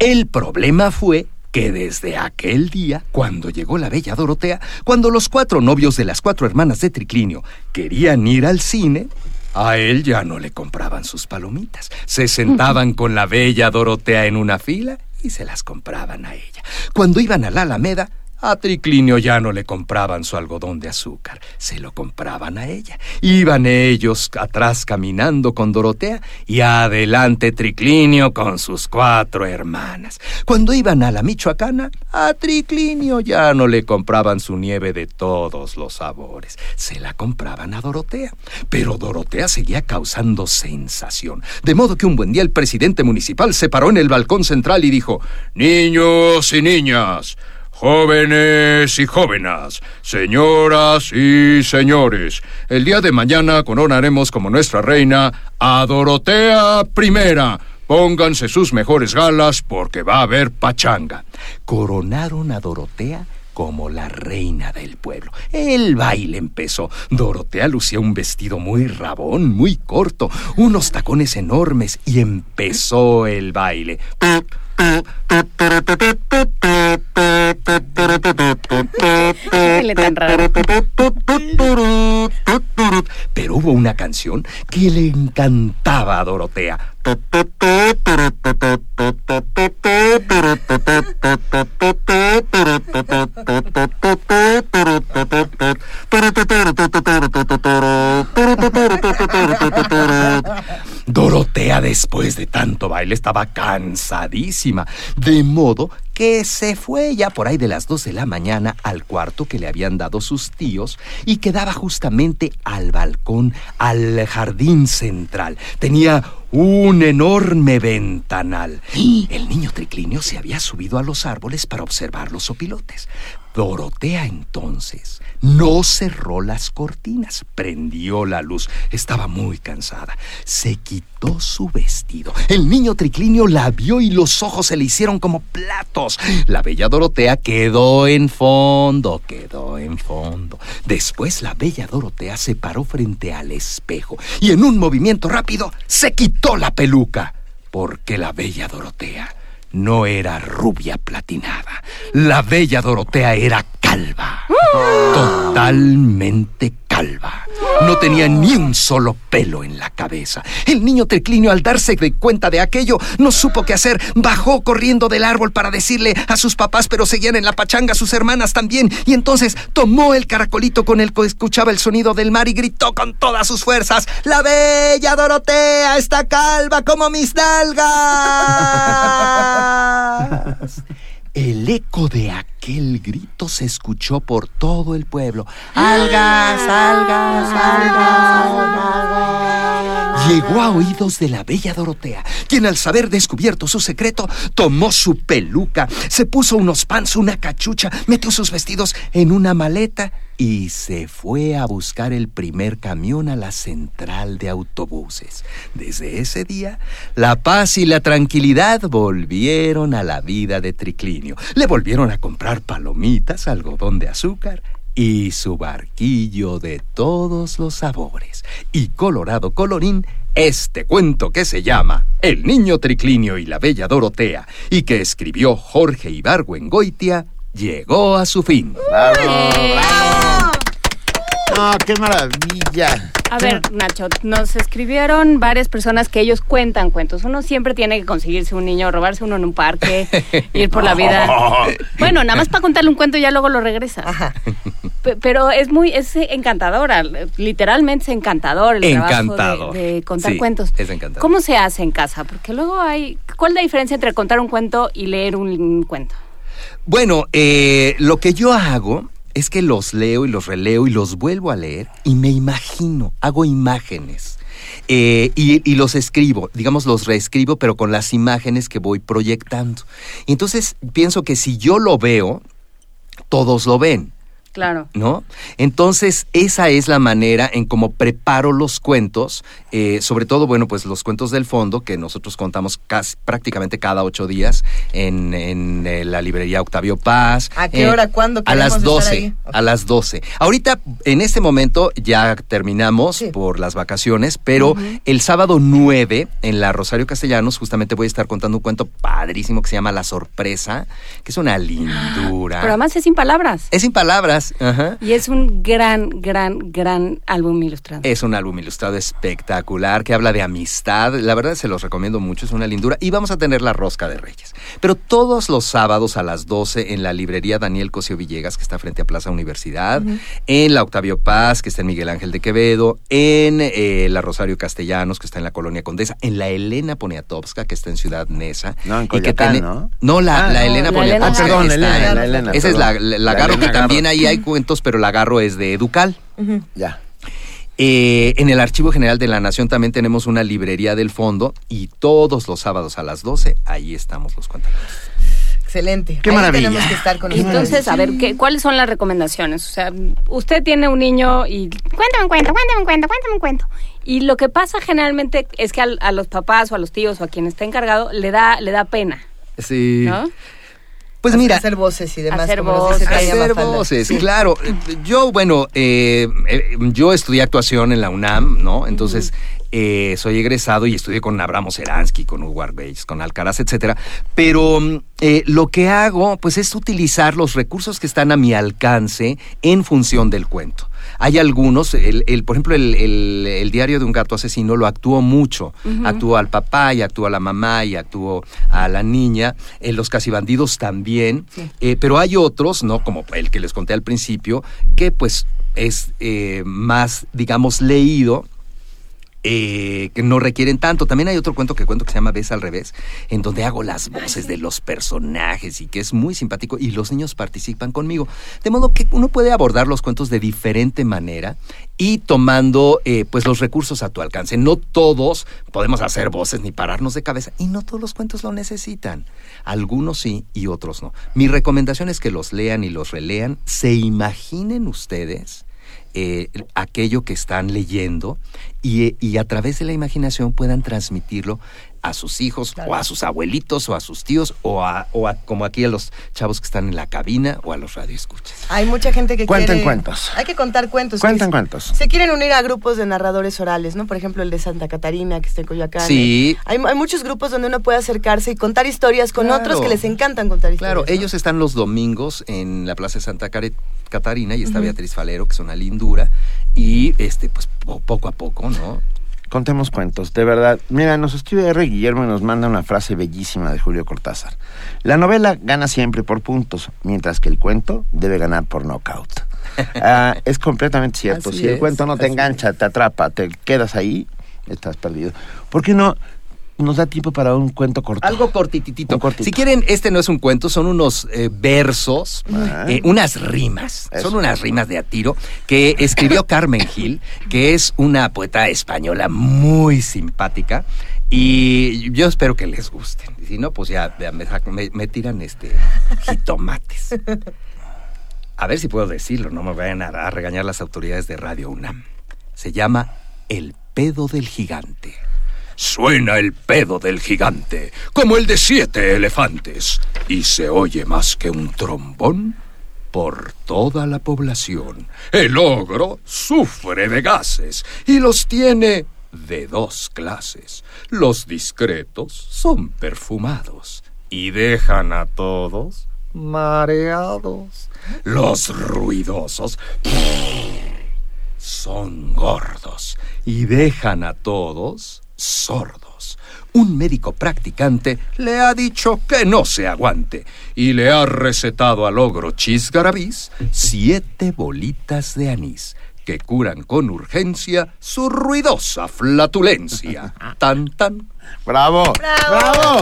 El problema fue que desde aquel día, cuando llegó la bella Dorotea, cuando los cuatro novios de las cuatro hermanas de Triclinio querían ir al cine, a él ya no le compraban sus palomitas. Se sentaban con la bella Dorotea en una fila y se las compraban a ella. Cuando iban a la Alameda, a Triclinio ya no le compraban su algodón de azúcar, se lo compraban a ella. Iban ellos atrás caminando con Dorotea y adelante Triclinio con sus cuatro hermanas. Cuando iban a la Michoacana, a Triclinio ya no le compraban su nieve de todos los sabores, se la compraban a Dorotea. Pero Dorotea seguía causando sensación, de modo que un buen día el presidente municipal se paró en el balcón central y dijo, Niños y niñas, Jóvenes y jóvenes, señoras y señores, el día de mañana coronaremos como nuestra reina a Dorotea I. Pónganse sus mejores galas porque va a haber pachanga. Coronaron a Dorotea como la reina del pueblo. El baile empezó. Dorotea lucía un vestido muy rabón, muy corto, unos tacones enormes y empezó el baile. Pero hubo una canción que le encantaba a Dorotea. Dorotea después de tanto baile estaba cansadísima, de modo que se fue ya por ahí de las dos de la mañana al cuarto que le habían dado sus tíos y quedaba justamente al balcón, al jardín central. Tenía un enorme ventanal. El niño triclinio se había subido a los árboles para observar los opilotes. Dorotea entonces no cerró las cortinas, prendió la luz. Estaba muy cansada. Se quitó su vestido. El niño triclinio la vio y los ojos se le hicieron como platos. La bella Dorotea quedó en fondo, quedó en fondo. Después la bella Dorotea se paró frente al espejo y en un movimiento rápido se quitó la peluca. Porque la bella Dorotea no era rubia platinada. La bella Dorotea era calva. Totalmente calva. No tenía ni un solo pelo en la cabeza. El niño triclinio, al darse de cuenta de aquello, no supo qué hacer. Bajó corriendo del árbol para decirle a sus papás, pero seguían en la pachanga sus hermanas también. Y entonces tomó el caracolito con el que escuchaba el sonido del mar y gritó con todas sus fuerzas: ¡La bella Dorotea está calva como mis nalgas! <laughs> El eco de aquel grito se escuchó por todo el pueblo. ¡Algas, algas, algas, algas! Llegó a oídos de la bella Dorotea, quien al saber descubierto su secreto, tomó su peluca, se puso unos pants, una cachucha, metió sus vestidos en una maleta y se fue a buscar el primer camión a la central de autobuses. Desde ese día, la paz y la tranquilidad volvieron a la vida de Triclinio. Le volvieron a comprar palomitas, algodón de azúcar y su barquillo de todos los sabores. Y colorado colorín, este cuento que se llama El niño Triclinio y la bella Dorotea y que escribió Jorge Ibargüengoitia llegó a su fin. ¡No, qué maravilla! A ver, Nacho, nos escribieron varias personas que ellos cuentan cuentos. Uno siempre tiene que conseguirse un niño, robarse uno en un parque, <laughs> ir por la vida. Bueno, nada más para contarle un cuento y ya luego lo regresas. Pe- Pero es muy, es encantadora, literalmente es encantador el Encantador. trabajo de, de contar Sí, cuentos. es encantador. ¿Cómo se hace en casa? Porque luego hay, ¿cuál es la diferencia entre contar un cuento y leer un cuento? Bueno, eh, lo que yo hago es que los leo y los releo y los vuelvo a leer y me imagino, hago imágenes. Eh, y, y los escribo, digamos, los reescribo, pero con las imágenes que voy proyectando. Y entonces pienso que si yo lo veo, todos lo ven. Claro. ¿no? Entonces, esa es la manera en cómo preparo los cuentos, eh, sobre todo, bueno, pues los cuentos del fondo, que nosotros contamos casi, prácticamente cada ocho días en, en, eh, la librería Octavio Paz. ¿A qué Eh, hora? ¿Cuándo A las queremos estar 12. ahí? A las 12. Ahorita, en este momento, ya terminamos Sí. por las vacaciones, pero el sábado 9, en la Rosario Castellanos, justamente voy a estar contando un cuento padrísimo que se llama La Sorpresa, que es una lindura. Pero además es sin palabras. Es sin palabras. Ajá. Y es un gran, gran, gran álbum ilustrado. Es un álbum ilustrado espectacular que habla de amistad. La verdad se los recomiendo mucho, es una lindura. Y vamos a tener la rosca de Reyes. Pero todos los sábados a las 12 en la librería Daniel Cosio Villegas, que está frente a Plaza Universidad, en la Octavio Paz, que está en Miguel Ángel de Quevedo, en eh, la Rosario Castellanos, que está en la Colonia Condesa, en la Elena Poniatowska, que está en Ciudad Neza. No, en y que Coyoacán, tiene- ¿no? No, la, Ah, la no, Elena la Poniatowska. Elena Ah, perdón, está Elena, en- la Elena. Esa es perdón. la, la, la La Garro, que también ahí hay cuentos, pero la Garro es de Educal. Ya. Eh, en el Archivo General de la Nación también tenemos una librería del fondo y todos los sábados a las 12 ahí estamos los cuentacuentos. Excelente. Qué Ahí maravilla. tenemos que estar con. Entonces, a ver, ¿qué, ¿cuáles son las recomendaciones? O sea, usted tiene un niño y cuéntame un cuento, cuéntame un cuento, cuéntame un cuento. Y lo que pasa generalmente es que al- a, los papás o a los tíos o a quien está encargado le da, le da pena, Sí. ¿no? Pues Hacer- mira, hacer voces y demás. Hacer como voces. Hacer voces, Sí. claro. Yo, bueno, eh, eh, yo estudié actuación en la UNAM, ¿no? Entonces, eh, soy egresado y estudié con Abramo Seransky, con Hugo Arbeix, con Alcaraz, etcétera. Pero eh, lo que hago, pues, es utilizar los recursos que están a mi alcance en función del cuento. Hay algunos, el, el- por ejemplo, el, el- el diario de un gato asesino lo actuó mucho. Actuó al papá y actuó a la mamá y actuó a la niña. En los casibandidos también. Eh, pero hay otros, ¿no? Como el que les conté al principio, que pues es eh, más, digamos, leído eh, que no requieren tanto. También hay otro cuento que cuento que se llama Ves al revés, en donde hago las voces de los personajes y que es muy simpático y los niños participan conmigo. De modo que uno puede abordar los cuentos de diferente manera y tomando eh, pues los recursos a tu alcance. No todos podemos hacer voces ni pararnos de cabeza y no todos los cuentos lo necesitan. Algunos sí y otros no. Mi recomendación es que los lean y los relean, se imaginen ustedes eh, aquello que están leyendo y, y a través de la imaginación puedan transmitirlo a sus hijos o a sus abuelitos o a sus tíos o a, o a- como aquí a los chavos que están en la cabina o a los radioescuchas. Hay mucha gente que Cuenten quiere... cuentos. Hay que contar cuentos. Cuenten que cuentos. Se quieren unir a grupos de narradores orales, ¿no? Por ejemplo, el de Santa Catarina, que está en Coyoacán. Sí. Hay, hay muchos grupos donde uno puede acercarse y contar historias con Claro. otros que les encantan contar historias. Claro, ¿no? ellos están los domingos en la Plaza de Santa Catarina y está Beatriz Falero, que es una lindura, y este, pues po- poco a poco, ¿no? Contemos cuentos, de verdad. Mira, nos escribe R. Guillermo y nos manda una frase bellísima de Julio Cortázar. La novela gana siempre por puntos, mientras que el cuento debe ganar por knockout. <laughs> Ah, es completamente cierto. Así si el es, cuento no te engancha, te atrapa, te quedas ahí, estás perdido. ¿Por qué no nos da tiempo para un cuento corto? Algo cortititito. Cortito. Si quieren, este no es un cuento, son unos eh, versos, Ah. eh, unas rimas. Eso. Son unas rimas de a tiro que escribió <laughs> Carmen Gil, que es una poeta española muy simpática. Y yo espero que les gusten. Si no, pues ya, ya me, sacan- me- me tiran este jitomates. A ver si puedo decirlo, no me vayan a, a regañar las autoridades de Radio UNAM. Se llama El pedo del gigante. Suena el pedo del gigante, como el de siete elefantes, y se oye más que un trombón por toda la población. El ogro sufre de gases y los tiene de dos clases. Los discretos son perfumados y dejan a todos mareados. Los ruidosos son gordos y dejan a todos sordos. Un médico practicante le ha dicho que no se aguante y le ha recetado al ogro chisgarabís siete bolitas de anís que curan con urgencia su ruidosa flatulencia. <laughs> Tan tan. ¡Bravo! ¡Bravo!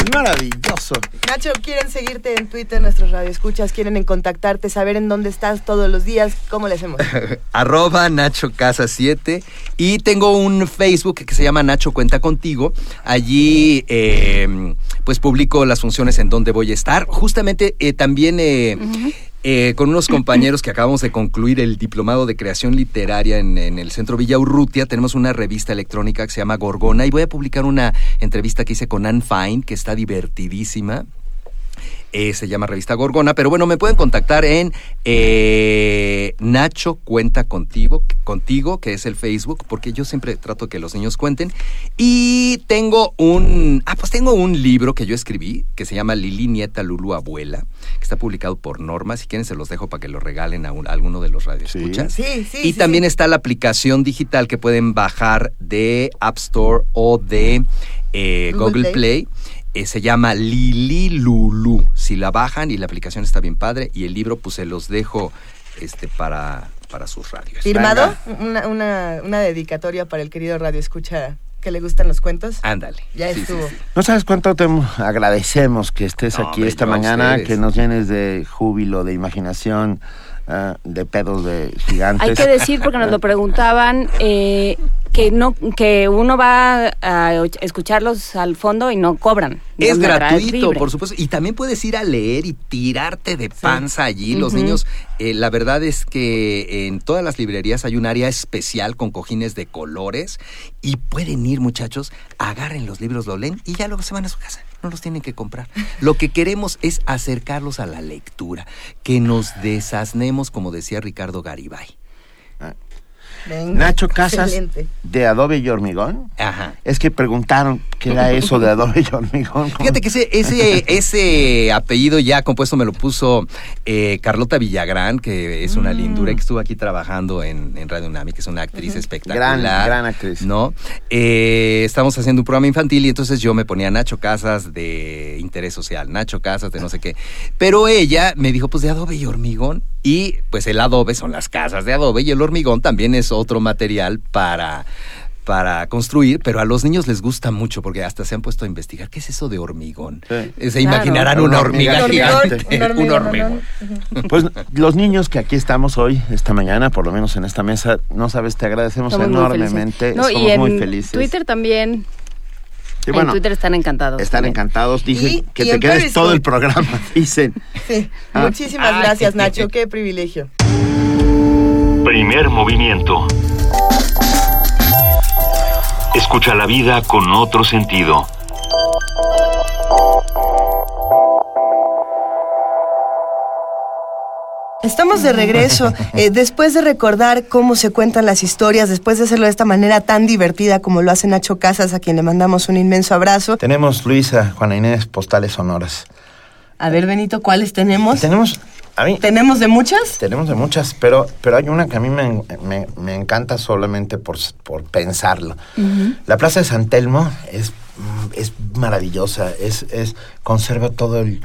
Es maravilloso. Nacho, ¿quieren seguirte en Twitter, nuestros radioescuchas? ¿Quieren en contactarte, saber en dónde estás todos los días? ¿Cómo le hacemos? <laughs> arroba Nacho Casa 7 y tengo un Facebook que se llama Nacho Cuenta Contigo. Allí eh, pues publico las funciones en donde voy a estar. Justamente eh, también eh, eh, con unos compañeros que acabamos de concluir el diplomado de creación literaria en, en el Centro Villa Urrutia. Tenemos una revista electrónica que se llama Gorgona y voy a publicar una entrevista que hice con Anne Fine, que está divertidísima. Eh, se llama Revista Gorgona, pero bueno, me pueden contactar en eh, Nacho Cuenta Contigo, contigo, que es el Facebook, porque yo siempre trato que los niños cuenten. Y tengo un, ah, pues tengo un libro que yo escribí, que se llama Lili Nieta Lulu Abuela, que está publicado por Norma. Si quieren se los dejo para que lo regalen a, un- a alguno de los radioescuchas. Sí, sí, Y sí, también sí. está la aplicación digital que pueden bajar de App Store o de eh, Google Google Play. Eh, se llama Lili Lulu. Si la bajan y la aplicación está bien padre y el libro pues se los dejo este para, para sus radios. ¿Firmado? Una, una, una dedicatoria para el querido Radio Escucha que le gustan los cuentos. Ándale. Ya Sí, estuvo. sí. No sabes cuánto te agradecemos que estés No, aquí esta mañana, ustedes. que nos llenes de júbilo, de imaginación, ah, de pedos de gigantes. Hay que decir, porque nos lo preguntaban, eh, que no que uno va a escucharlos al fondo y no cobran. Es gratuito, por supuesto. Y también puedes ir a leer y tirarte de panza allí. Los niños, eh, la verdad es que en todas las librerías hay un área especial con cojines de colores y pueden ir, muchachos, agarren los libros, lo leen y ya luego se van a su casa. No los tienen que comprar. <laughs> Lo que queremos es acercarlos a la lectura, que nos desasnemos, como decía Ricardo Garibay. Venga, Nacho Casas excelente. de Adobe y Hormigón. Ajá. Es que preguntaron qué era <laughs> eso de Adobe y Hormigón. Fíjate que ese, ese, <laughs> ese apellido ya compuesto me lo puso eh, Carlota Villagrán, que es una lindura y que estuvo aquí trabajando en, en Radio Unami, que es una actriz espectacular. Gran, gran actriz. ¿No? Eh, estamos haciendo un programa infantil y entonces yo me ponía Nacho Casas de interés social, Nacho Casas de no sé qué. Pero ella me dijo, pues de adobe y hormigón. Y pues el adobe son las casas de adobe y el hormigón también es otro material para para construir, pero a los niños les gusta mucho porque hasta se han puesto a investigar qué es eso de hormigón. Sí. Eh, Se Claro. imaginarán Una una hormiga hormiga gigante. Un <laughs> Un hormigón. Pues los niños que aquí estamos hoy, esta mañana, por lo menos en esta mesa, no sabes, te agradecemos enormemente. No, Somos y en muy felices. Twitter también. Y bueno, en Twitter están encantados. están también. encantados. Dicen Y- que y te quedes Periscope. todo el programa. <laughs> Dicen. Sí. Ah. Muchísimas gracias, Nacho. Qué privilegio. Primer movimiento. Escucha la vida con otro sentido. Estamos de regreso. <laughs> eh, después de recordar cómo se cuentan las historias, después de hacerlo de esta manera tan divertida como lo hace Nacho Casas, a quien le mandamos un inmenso abrazo. Tenemos, Luisa, Juana Inés, postales sonoras. A ver, Benito, ¿cuáles tenemos? Tenemos, a mí, ¿Tenemos de muchas? tenemos de muchas, pero, pero hay una que a mí me, me- me encanta solamente por, por pensarlo. La Plaza de San Telmo es, es maravillosa, es, es, conserva todo el,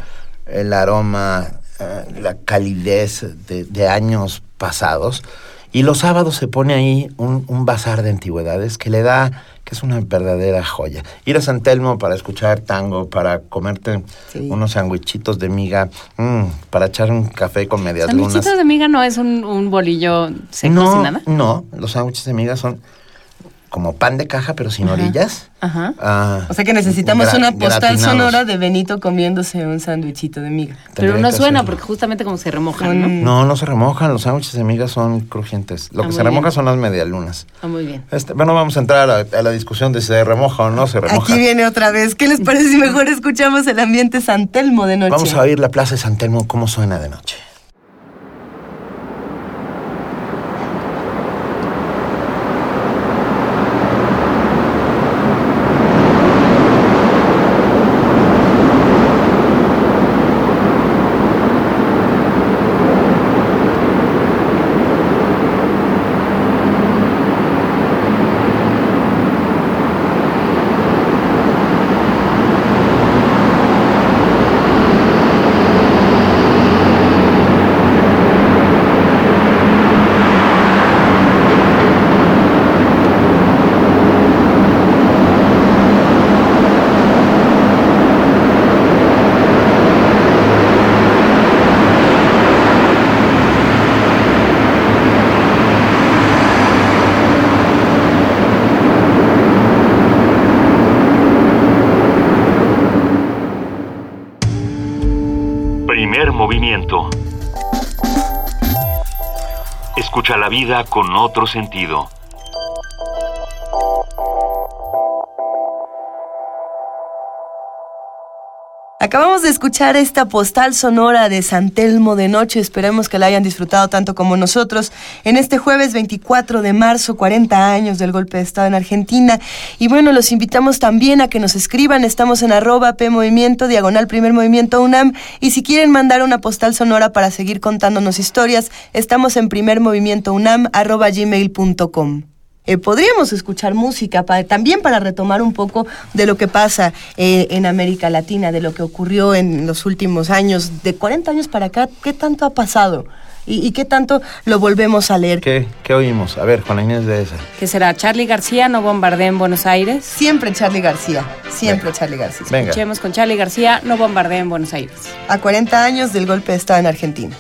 el aroma, eh, la calidez de, de años pasados. Y los sábados se pone ahí un, un bazar de antigüedades que le da, que es una verdadera joya. Ir a San Telmo para escuchar tango, para comerte Sí. unos sandwichitos de miga, mm, para echar un café con medias lunas. Sandwichitos de miga no es un, un bolillo seco no, sin nada. No, los sándwiches de miga son como pan de caja, pero sin orillas. Ajá. Ah, O sea que necesitamos una postal sonora de Benito comiéndose un sándwichito de miga. Pero no suena hacerlo. porque justamente como se remojan, ¿no? No, no se remojan, los sándwiches de miga son crujientes. Lo Ah, que se remoja bien. son las medialunas. Ah, muy bien. Este, bueno, vamos a entrar a, a la discusión de si se remoja o no se remoja. Aquí viene otra vez. ¿Qué les parece si mejor escuchamos el ambiente San Telmo de noche? Vamos a oír la Plaza de San Telmo cómo suena de noche. Primer movimiento. Escucha la vida con otro sentido. De escuchar esta postal sonora de San Telmo de Noche. Esperemos que la hayan disfrutado tanto como nosotros en este jueves 24 de marzo, 40 años del golpe de Estado en Argentina. Y bueno, los invitamos también a que nos escriban. Estamos en arroba P Movimiento, diagonal Primer Movimiento UNAM. Y si quieren mandar una postal sonora para seguir contándonos historias, estamos en primermovimientounam arroba gmail.com. Eh, podríamos escuchar música también para retomar un poco de lo que pasa eh, en América Latina, de lo que ocurrió en los últimos años, de 40 años para acá, ¿qué tanto ha pasado? ¿Y, qué tanto lo volvemos a leer? ¿Qué, ¿Qué, oímos? A ver, Juana Inés de esa. ¿Qué será? ¿Charlie García no bombardea en Buenos Aires? Siempre Charlie García, siempre Charlie García. Escuchemos con Charlie García, no bombardea en Buenos Aires. A 40 años del golpe de Estado en Argentina.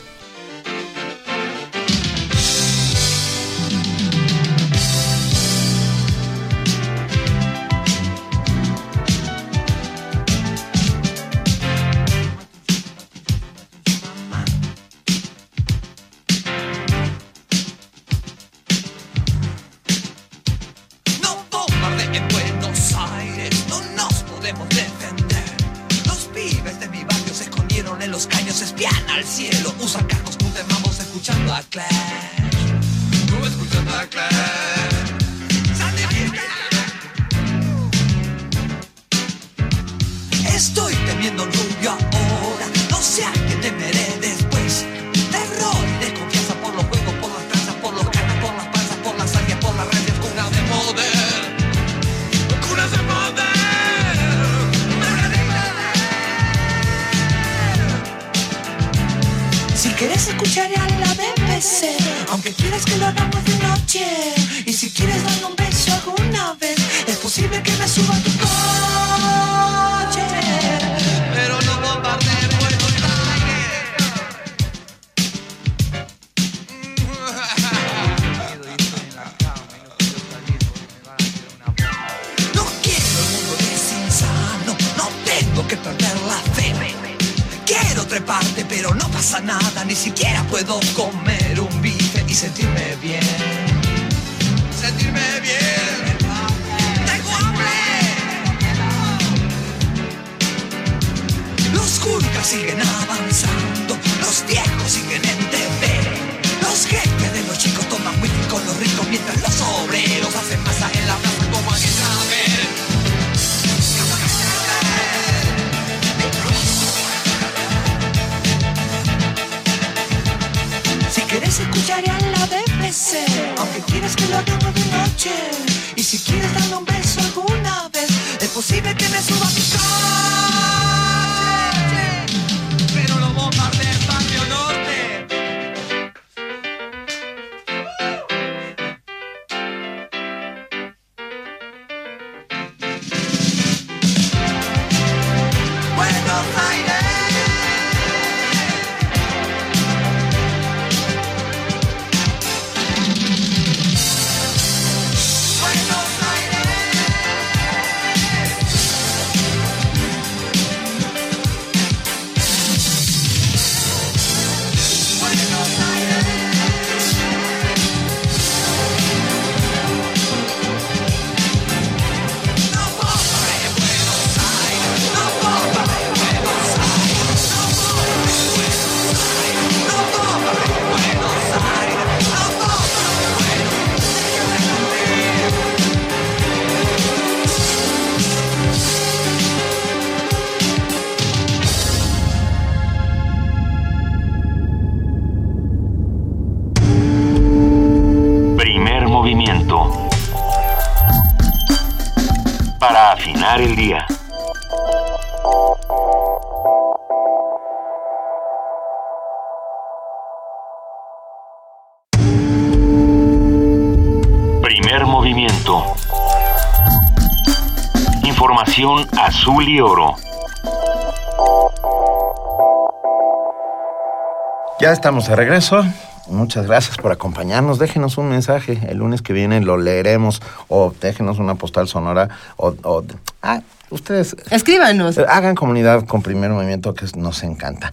Azul y oro. Ya estamos de regreso. Muchas gracias por acompañarnos. Déjenos un mensaje. El lunes que viene lo leeremos. O déjenos una postal sonora. O, ah, ustedes. Escríbanos. Hagan comunidad con primer movimiento que nos encanta.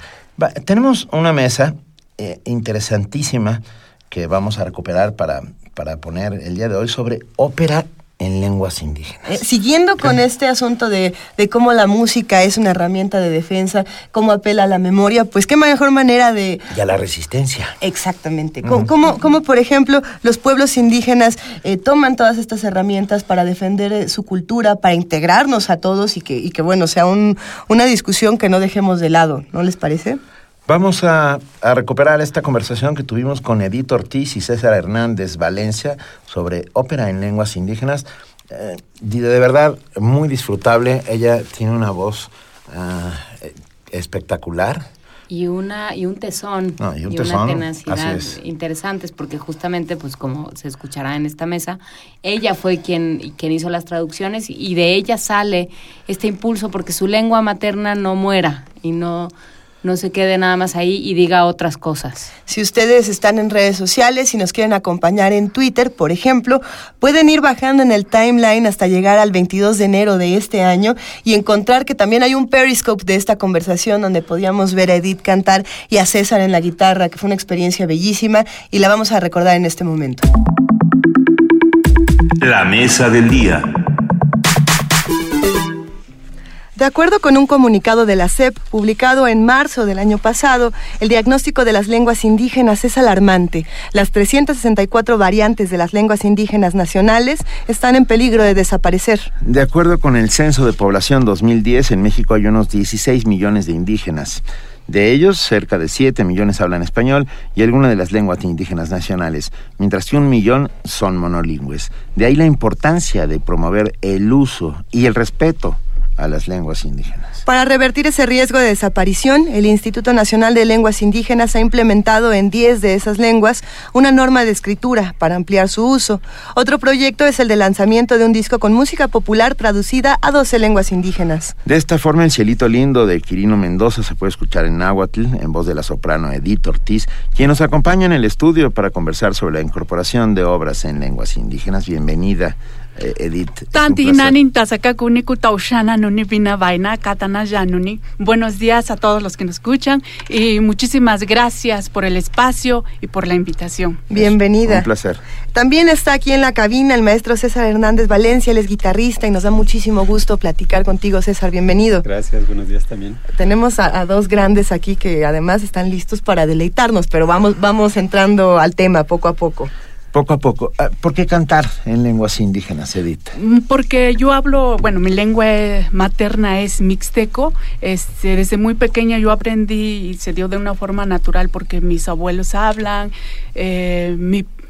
tenemos una mesa eh, interesantísima que vamos a recuperar para, para poner el día de hoy sobre ópera en lenguas indígenas. Eh, siguiendo con este asunto de, de, cómo la música es una herramienta de defensa, cómo apela a la memoria, pues qué mejor manera de... Y a la resistencia. Exactamente. Uh cómo, por ejemplo, los pueblos indígenas eh, toman todas estas herramientas para defender eh, su cultura, para integrarnos a todos y que, y que bueno, sea un, una discusión que no dejemos de lado, ¿no les parece? Vamos a, recuperar esta conversación que tuvimos con Edith Ortiz y César Hernández Valencia sobre ópera en lenguas indígenas. Eh, de verdad, muy disfrutable. Ella tiene una voz ah, espectacular. Y, una, y un tesón y, una tenacidad interesantes, porque justamente, pues como se escuchará en esta mesa, ella fue quien, quien hizo las traducciones y de ella sale este impulso porque su lengua materna no muera y no no se quede nada más ahí y diga otras cosas. Si ustedes están en redes sociales y nos quieren acompañar en Twitter, por ejemplo, pueden ir bajando en el timeline hasta llegar al 22 de enero de este año y encontrar que también hay un periscope de esta conversación donde podíamos ver a Edith cantar y a César en la guitarra, que fue una experiencia bellísima y la vamos a recordar en este momento. La mesa del día. De acuerdo con un comunicado de la CEP publicado en marzo del año pasado, el diagnóstico de las lenguas indígenas es alarmante. Las 364 variantes de las lenguas indígenas nacionales están en peligro de desaparecer. De acuerdo con el Censo de Población 2010, en México hay unos 16 millones de indígenas. De ellos, cerca de 7 millones hablan español y alguna de las lenguas indígenas nacionales, mientras que un millón son monolingües. De ahí la importancia de promover el uso y el respeto a las lenguas indígenas. Para revertir ese riesgo de desaparición, el Instituto Nacional de Lenguas Indígenas ha implementado en 10 de esas lenguas una norma de escritura para ampliar su uso. Otro proyecto es el de lanzamiento de un disco con música popular traducida a 12 lenguas indígenas. De esta forma, el cielito lindo de Quirino Mendoza se puede escuchar en náhuatl, en voz de la soprano Edith Ortiz, quien nos acompaña en el estudio para conversar sobre la incorporación de obras en lenguas indígenas. Bienvenida Edith. Buenos días a todos los que nos escuchan y muchísimas gracias por el espacio y por la invitación. Bienvenida. Un placer. También está aquí en la cabina el maestro César Hernández Valencia, él es guitarrista y nos da muchísimo gusto platicar contigo, César. Bienvenido. Gracias, buenos días también. Tenemos a, dos grandes aquí que además están listos para deleitarnos, pero vamos, vamos entrando al tema poco a poco. Poco a poco. Ah, ¿Por qué cantar en lenguas indígenas, Edith? Mm, porque yo hablo, bueno, mi lengua materna es mixteco. Este, desde muy pequeña yo aprendí y se dio de una forma natural porque mis abuelos hablan, eh,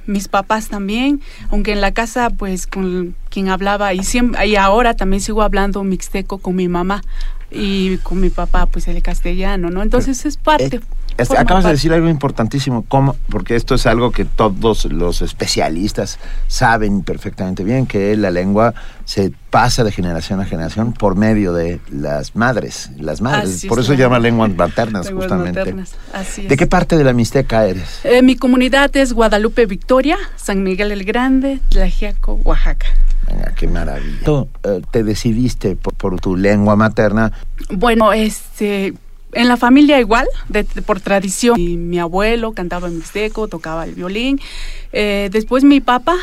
mis papás también, aunque en la casa pues con quien hablaba y siempre y ahora también sigo hablando mixteco con mi mamá y con mi papá pues el castellano, ¿no? Entonces es parte. Eh, acabas de decir algo importantísimo, ¿cómo? porque esto es algo que todos los especialistas saben perfectamente bien, que la lengua se pasa de generación a generación por medio de las madres, las madres, por eso se llama lenguas maternas <laughs> justamente. ¿De qué parte de la Mixteca eres? Eh, mi comunidad es Guadalupe Victoria, San Miguel el Grande, Tlajiaco, Oaxaca. Venga, qué maravilla. ¿Tú eh, te decidiste por tu lengua materna? Bueno, este en la familia igual, por tradición. Mi, abuelo cantaba mixteco, tocaba el violín. Eh, después mi papá,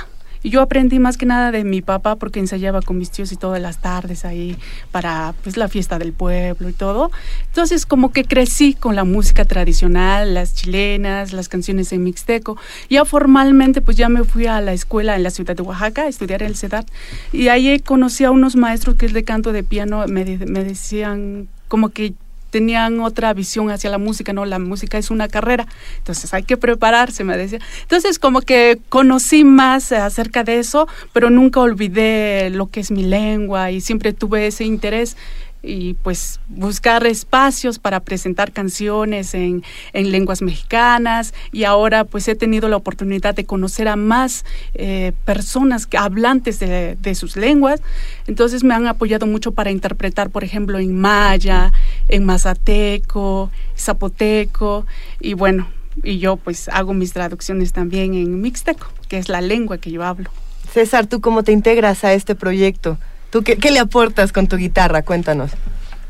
yo aprendí más que nada de mi papá porque ensayaba con mis tíos y todas las tardes ahí para pues la fiesta del pueblo y todo. Entonces como que crecí con la música tradicional, las chilenas, las canciones en mixteco. Ya formalmente pues ya me fui a la escuela en la ciudad de Oaxaca a estudiar el CEDAT y ahí conocí a unos maestros que es de canto de piano, me decían como que tenían otra visión hacia la música, ¿no? La música es una carrera, entonces hay que prepararse, me decía. Entonces como que conocí más acerca de eso, pero nunca olvidé lo que es mi lengua y siempre tuve ese interés y pues buscar espacios para presentar canciones en, en, lenguas mexicanas. Y ahora pues he tenido la oportunidad de conocer a más eh, personas hablantes de, de, sus lenguas. Entonces me han apoyado mucho para interpretar por ejemplo en maya en mazateco zapoteco. Y bueno y yo pues hago mis traducciones también en mixteco que es la lengua que yo hablo. César tú cómo te integras a este proyecto ¿Tú qué, le aportas con tu guitarra? Cuéntanos.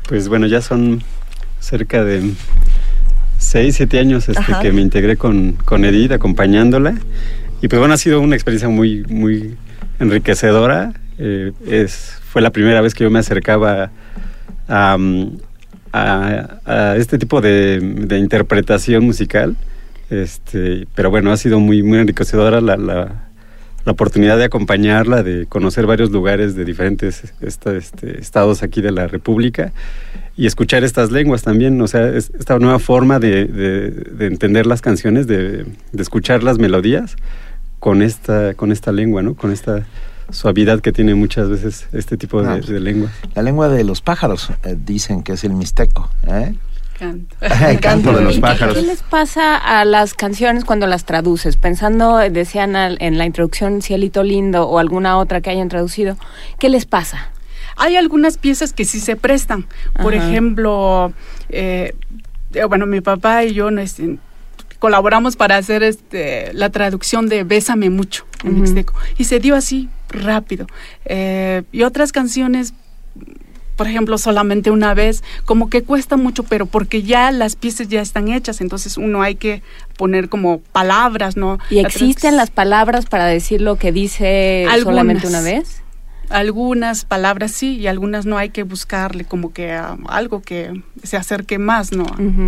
Pues bueno, ya son cerca de seis, siete años este, Ajá. que me integré con, con Edith acompañándola. Y pues bueno, ha sido una experiencia muy, muy enriquecedora. Eh, es, fue la primera vez que yo me acercaba a, a- a este tipo de, de interpretación musical. Este, pero bueno, ha sido muy, muy enriquecedora la, la, la oportunidad de acompañarla, de conocer varios lugares de diferentes esta- este, estados aquí de la República y escuchar estas lenguas también, o sea, es- esta nueva forma de, de- de entender las canciones, de, de escuchar las melodías con esta, con esta lengua, ¿no? Con esta suavidad que tiene muchas veces este tipo Ah, de, pues. de lenguas. La lengua de los pájaros, eh, dicen que es el mixteco. ¿eh? Canto. El <laughs> canto de los ¿Y qué- pájaros. ¿Qué les pasa a las canciones cuando las traduces? Pensando, decían al- en la introducción Cielito Lindo o alguna otra que hayan traducido, ¿qué les pasa? Hay algunas piezas que sí se prestan. Por Ajá. ejemplo, eh, eh, bueno, mi papá y yo nos, eh, colaboramos para hacer este, la traducción de Bésame mucho en Ujú. mixteco. Y se dio así, rápido. Eh, y otras canciones, por ejemplo, solamente una vez, como que cuesta mucho, pero porque ya las piezas ya están hechas, entonces uno hay que poner como palabras, ¿no? ¿Y existen las palabras para decir lo que dice Algunas. solamente una vez? Algunas palabras sí y algunas no hay que buscarle como que ah, algo que se acerque más, ¿no?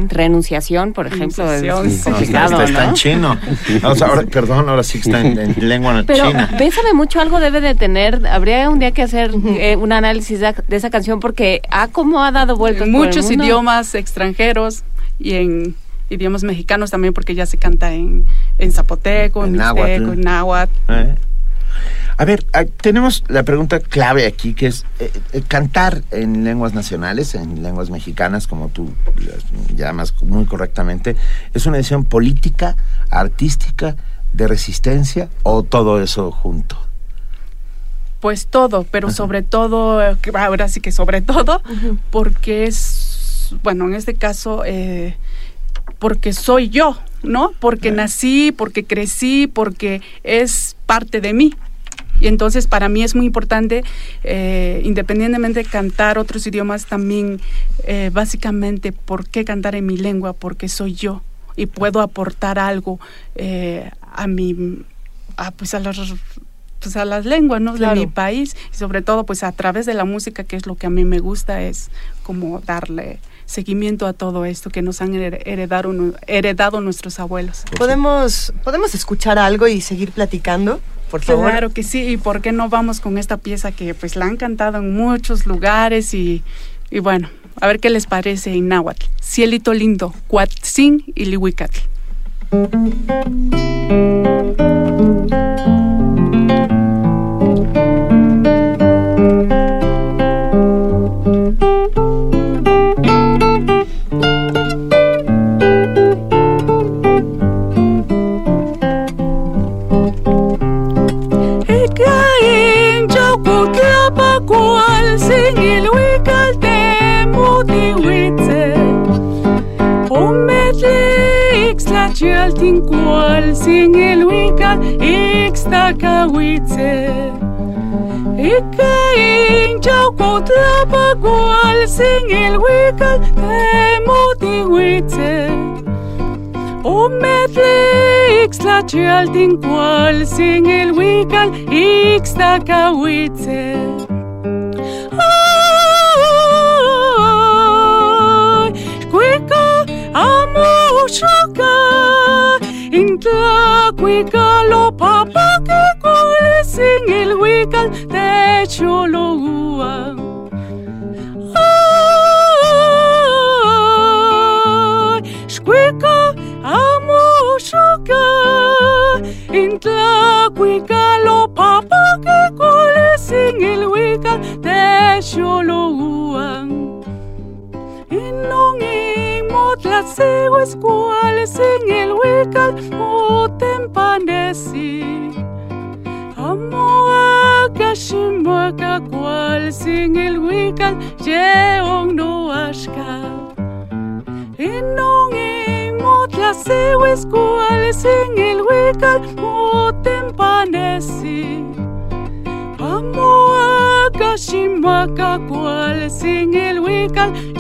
Renunciación, por ejemplo, es Renunciación, sí. complicado, está, está en ¿no? chino. <laughs> O sea, ahora- perdón, ahora sí que está en, en lengua Pero china. Bésame mucho algo debe de tener, habría un día que hacer eh, un análisis de, de esa canción porque ah, cómo ha dado vueltas En por el muchos mundo. idiomas extranjeros y en idiomas mexicanos también porque ya se canta en, en zapoteco, en En náhuatl. en náhuatl. ¿eh? A ver, ah, tenemos la pregunta clave aquí, que es eh, eh, cantar en lenguas nacionales, en lenguas mexicanas, como tú las llamas muy correctamente, ¿es una decisión política, artística, de resistencia o todo eso junto? Pues todo, pero sobre todo, ahora sí que sobre todo, porque es, bueno, en este caso, eh, porque soy yo, ¿no? Porque nací, porque crecí, porque es parte de mí. Y entonces para mí es muy importante, eh, independientemente de cantar otros idiomas, también eh, básicamente, ¿por qué cantar en mi lengua? Porque soy yo y puedo aportar algo eh, a mi, a, pues a las pues a las lenguas ¿no? Claro. de mi país y sobre todo pues a través de la música que es lo que a mí me gusta es como darle seguimiento a todo esto que nos han heredado nuestros abuelos. ¿Podemos, ¿Podemos escuchar algo y seguir platicando? Por favor. Claro que sí, y por qué no vamos con esta pieza que pues la han cantado en muchos lugares y, y bueno, a ver qué les parece en náhuatl. Cielito lindo, Cuatzin y Lihuicatl. El wikal ixta kawitze. Ay, cuica amushoka, intla cuica lo papa que cual sin el wikal te chulo Ay, Shkwika intlacuicalo papakikol sin ilhuical techologuan xcuica amuxuca intlacuicalo papakikol sin ilhuical techologuan Inungi motla siwa squal singil wikal otempanesi. Amoa kashimwaka kwal singil wikal jeong no ashkal. Inungi motla siwa squal singil wikal otempanesi. Amoa kashimwaka kwal singil wikal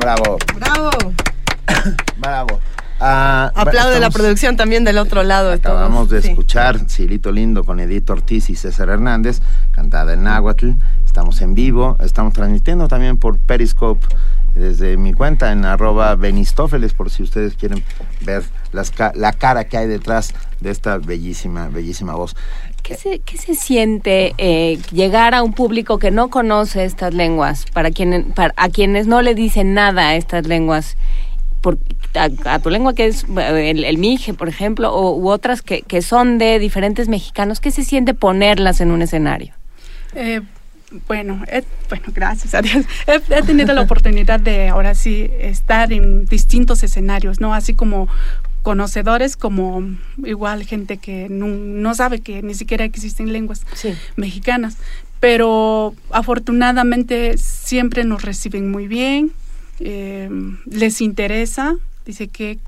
Bravo, ¡Bravo! <coughs> bravo. Ah, Aplaude la producción también del otro lado. de todos. Acabamos de Sí. escuchar Cielito Lindo con Edith Ortiz y César Hernández, cantada en náhuatl. Estamos en vivo, estamos transmitiendo también por Periscope desde mi cuenta en arroba Benistófeles, por si ustedes quieren ver las la cara que hay detrás de esta bellísima, bellísima voz. ¿Qué se, qué se siente eh, llegar a un público que no conoce estas lenguas, para, quien, para a quienes no le dicen nada a estas lenguas, por, a, a tu lengua que es eh, el, el mije, por ejemplo, o, u otras que, que son de diferentes mexicanos? ¿Qué se siente ponerlas en un escenario? Eh, bueno, he- bueno, gracias a Dios. He, he tenido la oportunidad de ahora sí estar en distintos escenarios, ¿no? Así como conocedores, como igual gente que no, no sabe que ni siquiera existen lenguas Sí. mexicanas. Pero afortunadamente siempre nos reciben muy bien, eh, les interesa, dice que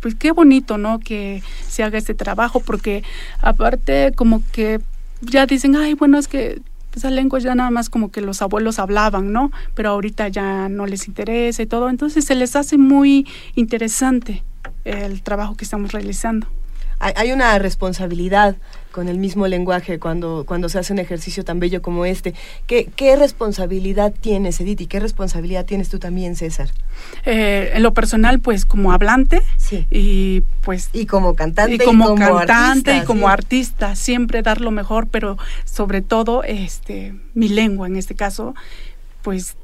pues qué bonito, ¿no? Que se haga este trabajo, porque aparte como que ya dicen, ay, bueno, es que esa lengua ya nada más como que los abuelos hablaban, ¿no? Pero ahorita ya no les interesa y todo, entonces se les hace muy interesante el trabajo que estamos realizando. Hay, una responsabilidad con el mismo lenguaje cuando, cuando se hace un ejercicio tan bello como este. ¿Qué, qué responsabilidad tienes, Edith? ¿Y qué responsabilidad tienes tú también, César? Eh, en lo personal, pues como hablante Sí. y pues Y como cantante y como, como cantante artista, y como sí. artista siempre dar lo mejor pero sobre todo este mi lengua en este caso pues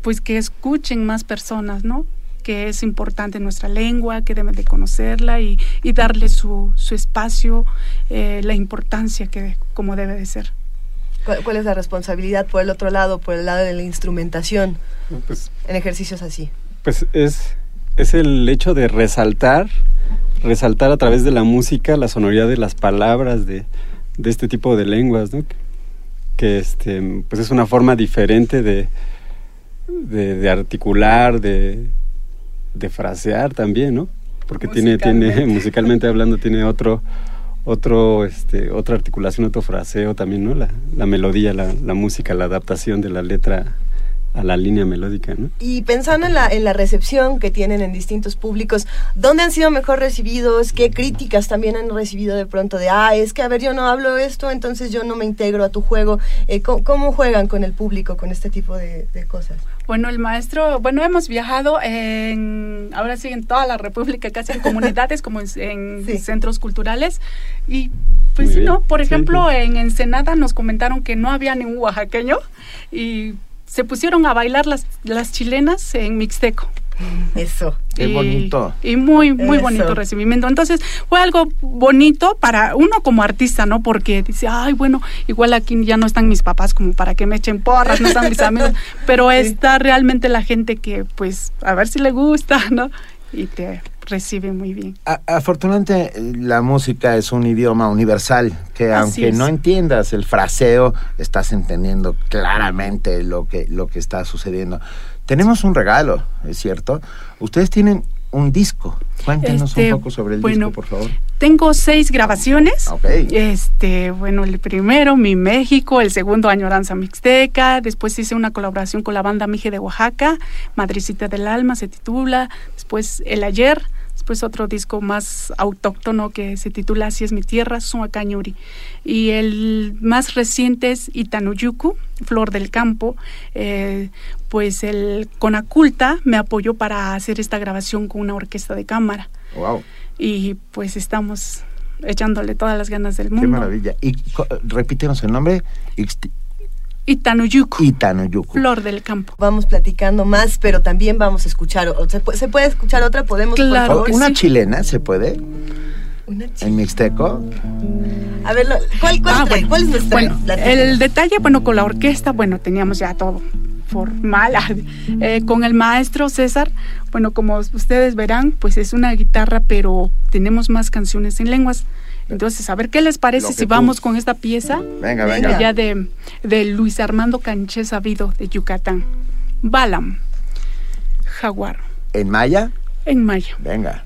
pues que escuchen más personas no que es importante nuestra lengua que deben de conocerla y, y darle su, su espacio eh, la importancia que como debe de ser ¿Cuál, cuál es la responsabilidad por el otro lado, por el lado de la instrumentación Pues, en ejercicios así? pues es, es el hecho de resaltar, resaltar a través de la música la sonoridad de las palabras de, de este tipo de lenguas, ¿no? Que este, pues es una forma diferente de, de, de articular, de, de frasear también, ¿no? Porque tiene, tiene, <laughs> Musicalmente. hablando, tiene otro, otro, este, otra articulación, otro fraseo también, ¿no? La, la melodía, la, la música, la adaptación de la letra a la línea melódica, ¿no? Y pensando en la, en la recepción que tienen en distintos públicos, ¿dónde han sido mejor recibidos? ¿Qué críticas también han recibido de pronto de, ah, es que a ver, yo no hablo esto, entonces yo no me integro a tu juego? Eh, ¿cómo, cómo juegan con el público con este tipo de, de cosas? Bueno, el maestro, bueno, hemos viajado en, ahora sí, en toda la República, casi en <laughs> comunidades, como en, en Sí. centros culturales. Y pues sí. ¿no? Por Sí, ejemplo, sí. en Ensenada nos comentaron que no había ningún oaxaqueño y se pusieron a bailar las, las chilenas en mixteco. <laughs> Eso. Qué y, bonito. Y muy, muy Eso. bonito recibimiento. Entonces, fue algo bonito para uno como artista, ¿no? Porque dice, ay, bueno, igual aquí ya no están mis papás como para que me echen porras, no están mis amigos, <laughs> pero está realmente la gente que, pues, a ver si le gusta, ¿no? Y te recibe muy bien. A- afortunadamente la música es un idioma universal que Así aunque es. no entiendas el fraseo estás entendiendo claramente lo que lo que está sucediendo. Tenemos un regalo, es cierto. Ustedes tienen un disco. Cuéntenos Este, un poco sobre el bueno, disco, por favor. Tengo seis grabaciones. Ok. Este, bueno, el primero, Mi México, el segundo, Añoranza Mixteca, después hice una colaboración con la banda Mije de Oaxaca, Madrecita del Alma se titula, después El Ayer, después otro disco más autóctono que se titula Así es mi tierra, Suacañuri. Y el más reciente es Itanuyuku, Flor del Campo. Eh, pues el Conaculta me apoyó para hacer esta grabación con una orquesta de cámara Wow, y pues estamos echándole todas las ganas del qué mundo. maravilla. Y repítenos el nombre. Itanuyuku, Itanuyuku. Flor del Campo. Vamos platicando más, pero también vamos a escuchar. o- ¿Se, se puede escuchar otra? ¿Podemos, por Claro favor? Una sí. chilena, ¿se puede? Una chi- En mixteco. A ver, lo- ¿cuál, cuál, Ah, trae? bueno. ¿cuál es nuestra? Bueno, el detalle, bueno, con la orquesta, bueno, teníamos ya todo formal <laughs> eh, con el maestro César. Bueno, como ustedes verán, pues es una guitarra, pero tenemos más canciones en lenguas. Entonces, a ver qué les parece si vamos con esta pieza. Venga, venga. Ya de, de Luis Armando Canché Sabido de Yucatán. Balam. Jaguar. ¿En maya? En maya. Venga.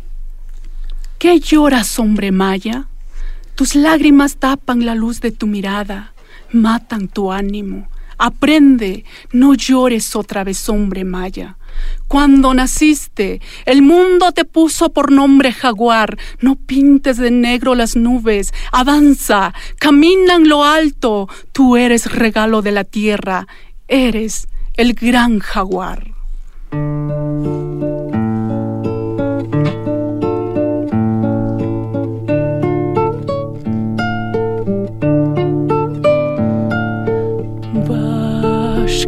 ¿Qué lloras, hombre maya? Tus lágrimas tapan la luz de tu mirada, matan tu ánimo. Aprende, no llores otra vez, hombre maya. Cuando naciste, el mundo te puso por nombre jaguar. No pintes de negro las nubes. Avanza, camina en lo alto. Tú eres regalo de la tierra. Eres el gran jaguar.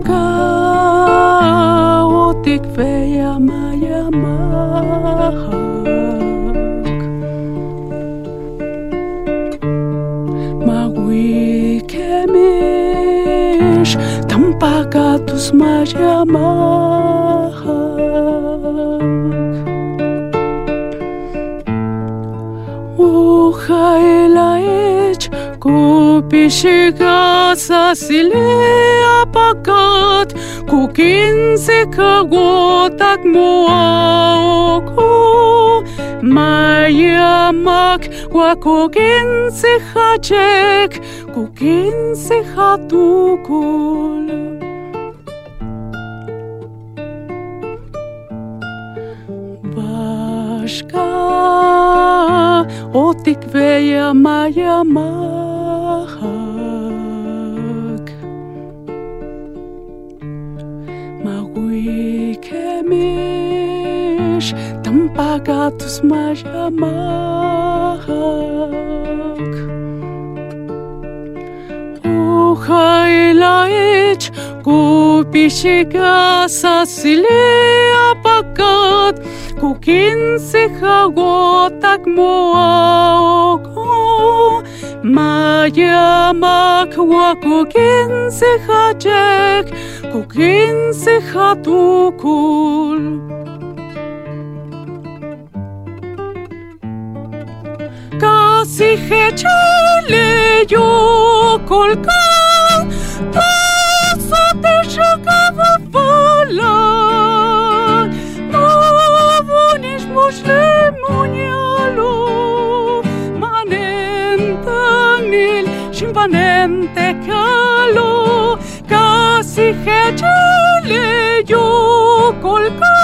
kaotik veyamayamahak Maguikemish tampakatus mayamahak Copişiga sa silea pacat, cu quince tak moa oco. Maia wa ua cu quince hacec, cu. השקעה, או תקווה ימה ימחק. מרוי כמיש, טמפגת וסמה ימחק puhai laici, cu pisica sa silea pakat, cu kinsi hagotak moa oko. Maya mak wa ku kinsi hajek, ku kinsi hatukul. Casi hechele yo colca Taso te jogava bola Novoniš mušle munjalo Manentanil Shimpanente calo. Casi hechele yo colca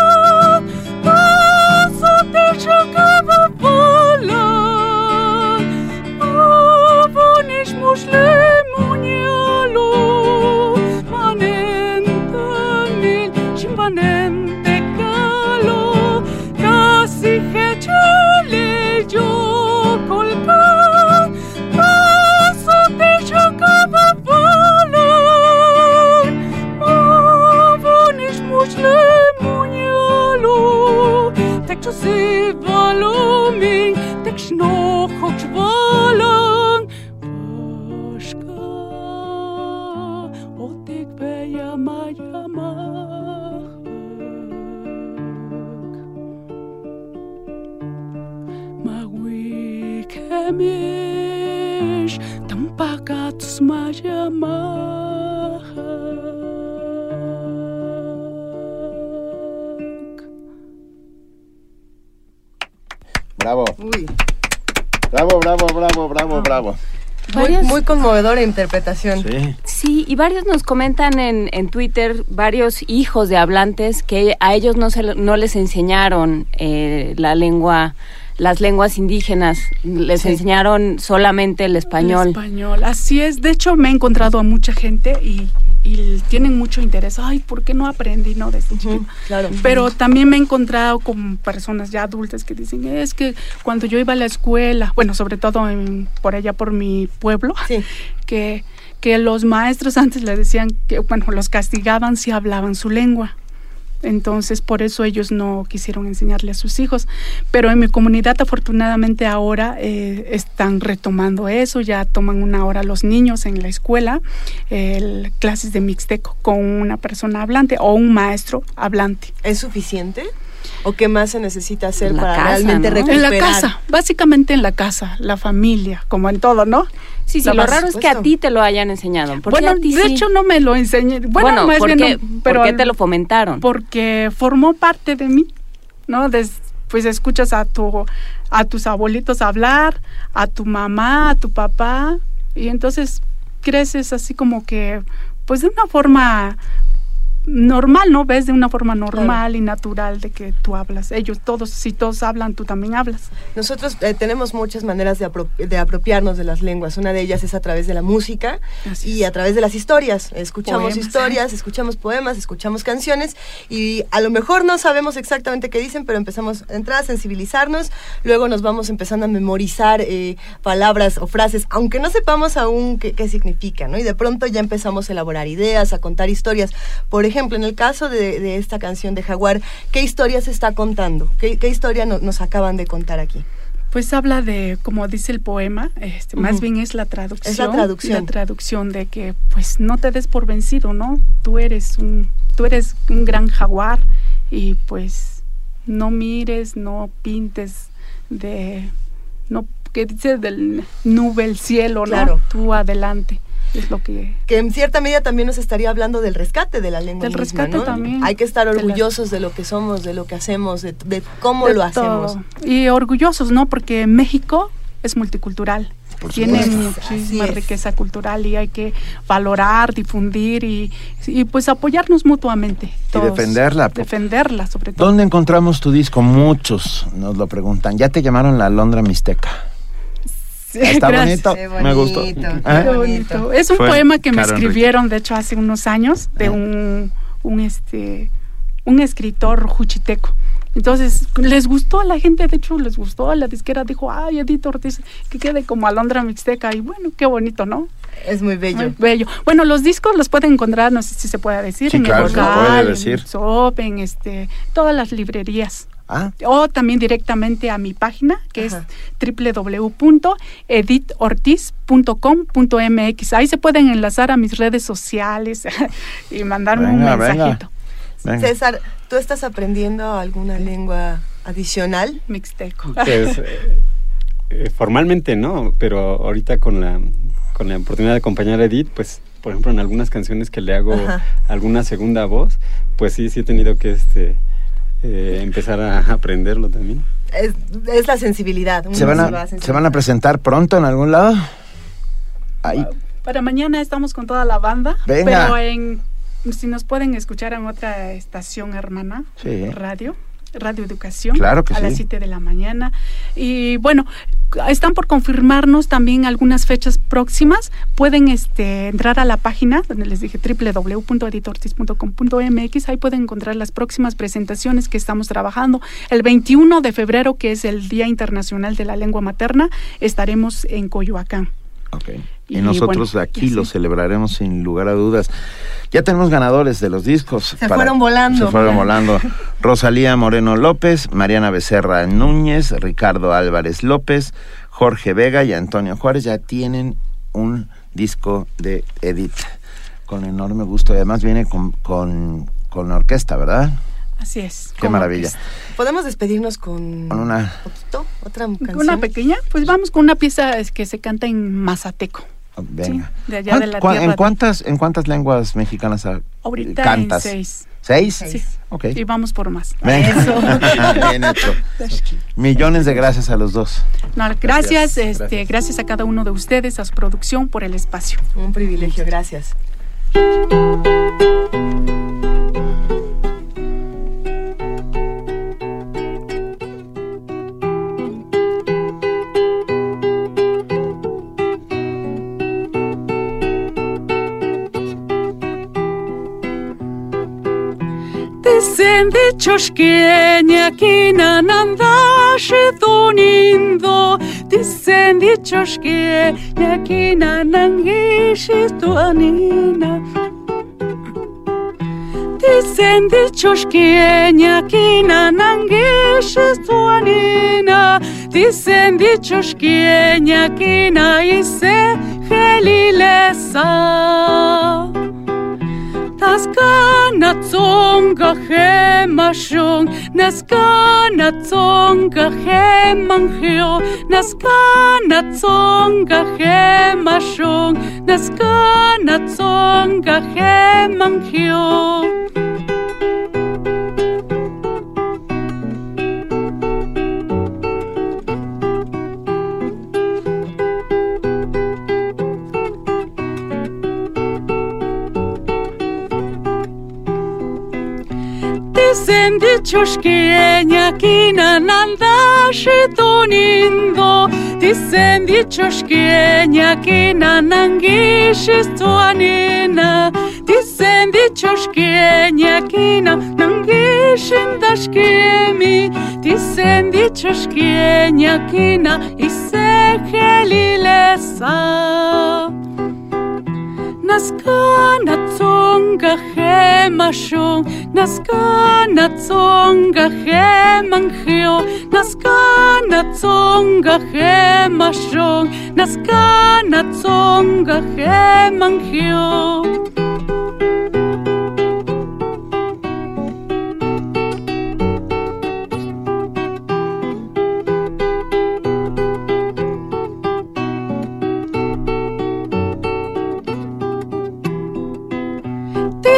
Maja mahak Bravo. Uy, Bravo, bravo, bravo, bravo, bravo. muy, Varios- muy conmovedora interpretación. Sí. Sí, y varios nos comentan en, en Twitter, varios hijos de hablantes, que a ellos no, se, no les enseñaron eh, la lengua, las lenguas indígenas, les Sí. enseñaron solamente el español. El español, así es. De hecho, me he encontrado a mucha gente y y tienen mucho interés. Ay, ¿por qué no aprendí? No, desde chiquito. claro. Pero también me he encontrado con personas ya adultas que dicen, es que cuando yo iba a la escuela, bueno, sobre todo en, por allá por mi pueblo, Sí. <laughs> que, que los maestros antes le decían que, bueno, los castigaban si hablaban su lengua. Entonces, por eso ellos no quisieron enseñarle a sus hijos. Pero en mi comunidad, afortunadamente, ahora eh, están retomando eso. Ya toman una hora los niños en la escuela, el- clases de mixteco con una persona hablante o un maestro hablante. ¿Es suficiente? ¿O qué más se necesita hacer la para casa, realmente ¿no? recuperar? En la casa, básicamente en la casa, la familia, como en todo, ¿no? Sí, sí, lo raro es que a ti te lo hayan enseñado. ¿Por qué Bueno, de sí? hecho no me lo enseñé. Bueno, Bueno, más ¿por, bien no, ¿por qué te lo fomentaron? porque formó parte de mí, ¿no? Des- pues escuchas a tu a tus abuelitos hablar, a tu mamá, a tu papá y entonces creces así como que pues de una forma normal, ¿no? Ves de una forma normal y natural de que tú hablas. Ellos todos, si todos hablan, tú también hablas. Nosotros eh, tenemos muchas maneras de, apro- de apropiarnos de las lenguas. Una de ellas es a través de la música Así y es. a través de las historias. Escuchamos Poemas. historias, escuchamos poemas, escuchamos canciones y a lo mejor no sabemos exactamente qué dicen, pero empezamos a entrar a sensibilizarnos. Luego nos vamos empezando a memorizar eh, palabras o frases, aunque no sepamos aún qué, qué significan, ¿no? Y de pronto ya empezamos a elaborar ideas, a contar historias. Por ejemplo, en el caso de, de esta canción de Jaguar, ¿qué historia se está contando? ¿Qué, qué historia no- nos acaban de contar aquí? Pues habla de, como dice el poema, este, más bien es la traducción. Es la traducción. La traducción de que, pues, no te des por vencido, ¿no? Tú eres un, tú eres un gran jaguar y, pues, no mires, no pintes de, no, que dice del nube el cielo, Claro. ¿no? Tú adelante. Es lo que que en cierta medida también nos estaría hablando del rescate de la lengua Del misma, rescate ¿no? también. Hay que estar De la- orgullosos de lo que somos, de lo que hacemos, de, de cómo de lo hacemos. todo. Y orgullosos, ¿no? Porque México es multicultural. Por Tiene muchísima riqueza cultural y hay que valorar, difundir y, y pues apoyarnos mutuamente. todos. defenderla, Defenderla, sobre todo. ¿Dónde encontramos tu disco? Muchos nos lo preguntan. ¿Ya te llamaron la Alondra Mixteca? Sí, Está gracias. bonito, me gustó. bonito. Es un Fue poema que me Enrique. escribieron, de hecho, hace unos años, de Ah. un, un, este, un escritor juchiteco. Entonces, les gustó a la gente, de hecho, les gustó. A la disquera dijo, ay, Edith Ortiz, que quede como Alondra Mixteca. Y bueno, qué bonito, ¿no? Es muy bello. Muy bello. Bueno, los discos los pueden encontrar, no sé si se puede decir, Sí, en claro, el en decir. Shop, en este, todas las librerías. Ah, O también directamente a mi página, que Ajá. es www.editortiz.com.mx. Ahí se pueden enlazar a mis redes sociales <laughs> y mandarme Venga, un mensajito. venga. César, ¿tú estás aprendiendo alguna lengua adicional? Mixteco. Pues eh, eh, formalmente no, pero ahorita con la, con la oportunidad de acompañar a Edith, pues por ejemplo en algunas canciones que le hago Ajá. alguna segunda voz, pues sí, sí he tenido que este eh, empezar a <laughs> aprenderlo también. Es, es la sensibilidad. ¿Se van, va a, ¿Se van a presentar pronto en algún lado? Ahí. Para mañana estamos con toda la banda, Venga. pero en, si nos pueden escuchar en otra estación hermana, Sí. radio, Radio Educación, Claro que a sí. las 7 de la mañana. Y bueno, están por confirmarnos también algunas fechas próximas. Pueden este, entrar a la página, donde les dije www.editortis.com.mx, ahí pueden encontrar las próximas presentaciones que estamos trabajando. El 21 de febrero, que es el Día Internacional de la Lengua Materna, estaremos en Coyoacán. Ok. Y, Y nosotros bueno, aquí lo celebraremos sin lugar a dudas. Ya tenemos ganadores de los discos. Se fueron volando. Se fueron volando. <laughs> Rosalía Moreno López, Mariana Becerra Núñez, Ricardo Álvarez López, Jorge Vega y Antonio Juárez ya tienen un disco de Edith. Con enorme gusto. Y además viene con, con, con orquesta, ¿verdad? Así es. Qué maravilla. ¿Podemos despedirnos con, Con una- un poquito? ¿Otra canción? Una pequeña, pues vamos con una pieza que se canta en mazateco. Venga. Sí, de allá de la ¿Cuán- tierra ¿En cuántas, ¿En cuántas lenguas mexicanas ah, Ahorita cantas? en seis. ¿Seis? Sí. Ok. Y vamos por más. Venga. <laughs> Bien hecho. Millones de gracias a los dos. No, gracias, Gracias, este, gracias. gracias a cada uno de ustedes, a su producción, por el espacio. Un privilegio, gracias. zen ditxoskeniakin anandas edun indo. Dizen ditxoskeniakin anangisitu anina. Dizen ditxoskeniakin anangisitu anina. Dizen ditxoskeniakin aize helilesa. Dizen ditxoskeniakin anangisitu. Dicen dichos que ñaquina y se gelilesa Naskana tsonga he mashong, naskana dichoshkienia kinananda shitunindo dicen dichoshkienia kinanangishistuanina dicen dichoshkienia kinanangishindashkimi dicen dichoshkienia kina isehelilesa Naskana tsonga hemashon, naskana tsonga hemangio, naskana tsonga hemashon, naskana tsonga hemangio.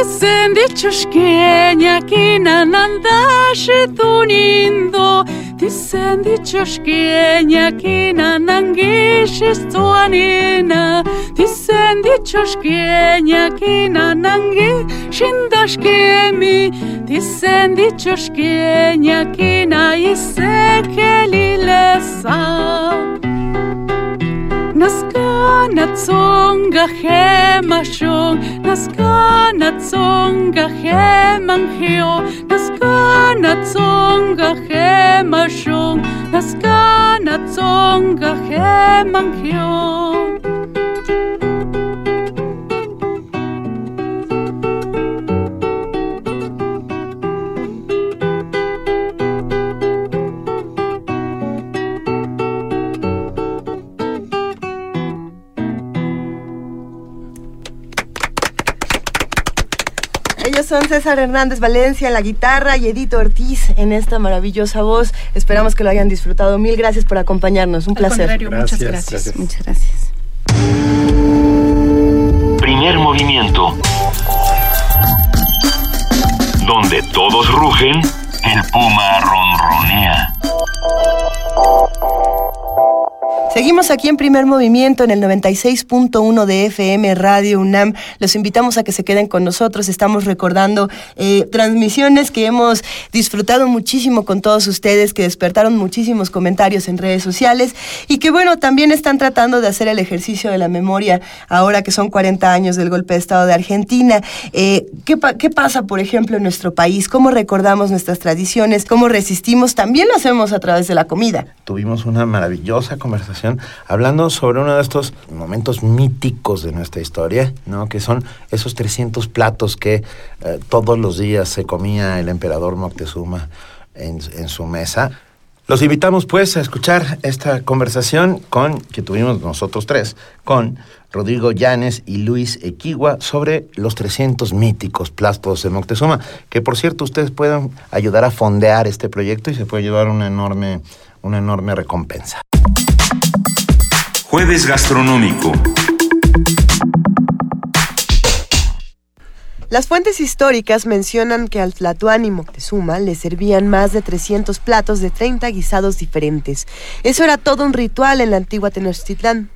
zen ditxoskeniak inan handasetu nindo Dizen ditxoskeniak inan angisiz zuan ina Dizen ditxoskeniak inan angisiz Dizen ditxoskeniak inan izekeli Naskana tsonga heman shon, naskana tsonga heman heo, naskana tsonga heman shon, naskana tsonga heman heo. Son César Hernández Valencia en la guitarra y Edito Ortiz en esta maravillosa voz. Esperamos que lo hayan disfrutado. Mil gracias por acompañarnos. Un Al placer. muchas gracias. Muchas gracias. Primer movimiento. Donde todos rugen, el puma ronronea. Seguimos aquí en primer movimiento en el 96.1 de FM Radio UNAM. Los invitamos a que se queden con nosotros. Estamos recordando eh, transmisiones que hemos disfrutado muchísimo con todos ustedes, que despertaron muchísimos comentarios en redes sociales y que bueno, también están tratando de hacer el ejercicio de la memoria ahora que son 40 años del golpe de Estado de Argentina. Eh, ¿qué, ¿Qué pasa, por ejemplo, en nuestro país? ¿Cómo recordamos nuestras tradiciones? ¿Cómo resistimos? También lo hacemos a través de la comida. tuvimos una maravillosa conversación hablando sobre uno de estos momentos míticos de nuestra historia, ¿no? Que son esos 300 platos que eh, todos los días se comía el emperador Moctezuma en, su mesa. Los invitamos pues a escuchar esta conversación con que tuvimos nosotros tres con Rodrigo Llanes y Luis Equigua sobre los 300 míticos platos de Moctezuma, que por cierto ustedes pueden ayudar a fondear este proyecto y se puede llevar una enorme una enorme recompensa. Jueves gastronómico. Las fuentes históricas mencionan que al Tlatoani Moctezuma le servían más de 300 platos de 30 guisados diferentes. Eso era todo un ritual en la antigua Tenochtitlán.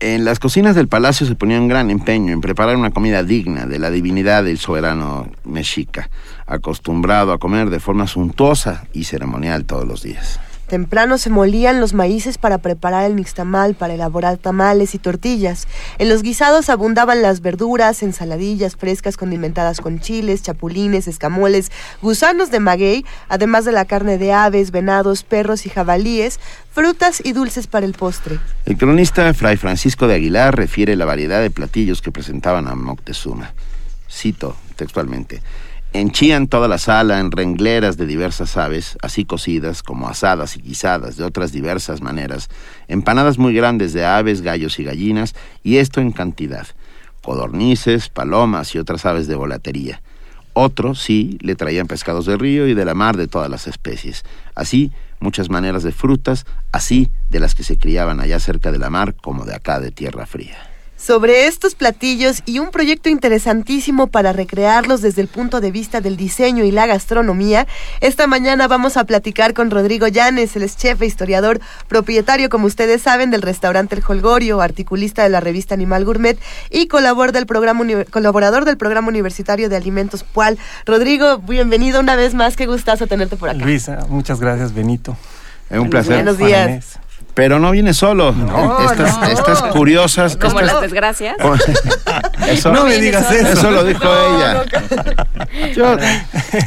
En las cocinas del palacio se ponía un gran empeño en preparar una comida digna de la divinidad del soberano mexica, acostumbrado a comer de forma suntuosa y ceremonial todos los días. Temprano se molían los maíces para preparar el mixtamal, para elaborar tamales y tortillas. En los guisados abundaban las verduras, ensaladillas frescas condimentadas con chiles, chapulines, escamoles, gusanos de maguey, además de la carne de aves, venados, perros y jabalíes, frutas y dulces para el postre. El cronista Fray Francisco de Aguilar refiere la variedad de platillos que presentaban a Moctezuma. Cito textualmente. Enchían toda la sala en rengleras de diversas aves, así cocidas como asadas y guisadas de otras diversas maneras, empanadas muy grandes de aves, gallos y gallinas, y esto en cantidad, codornices, palomas y otras aves de volatería. Otros, sí, le traían pescados de río y de la mar de todas las especies. Así, muchas maneras de frutas, así de las que se criaban allá cerca de la mar como de acá de tierra fría sobre estos platillos y un proyecto interesantísimo para recrearlos desde el punto de vista del diseño y la gastronomía. Esta mañana vamos a platicar con Rodrigo Llanes, el es chef e historiador, propietario, como ustedes saben, del restaurante El Holgorio, articulista de la revista Animal Gourmet y colaborador del programa, colaborador del programa universitario de alimentos PUAL. Rodrigo, bienvenido una vez más, qué gustazo tenerte por acá. Luisa, muchas gracias, Benito. Es un placer. Buenos días. Pero no viene solo. No, estas, no. estas curiosas. Como estas- las desgracias. <laughs> Eso, No me digas eso. Eso lo dijo ella. Yo,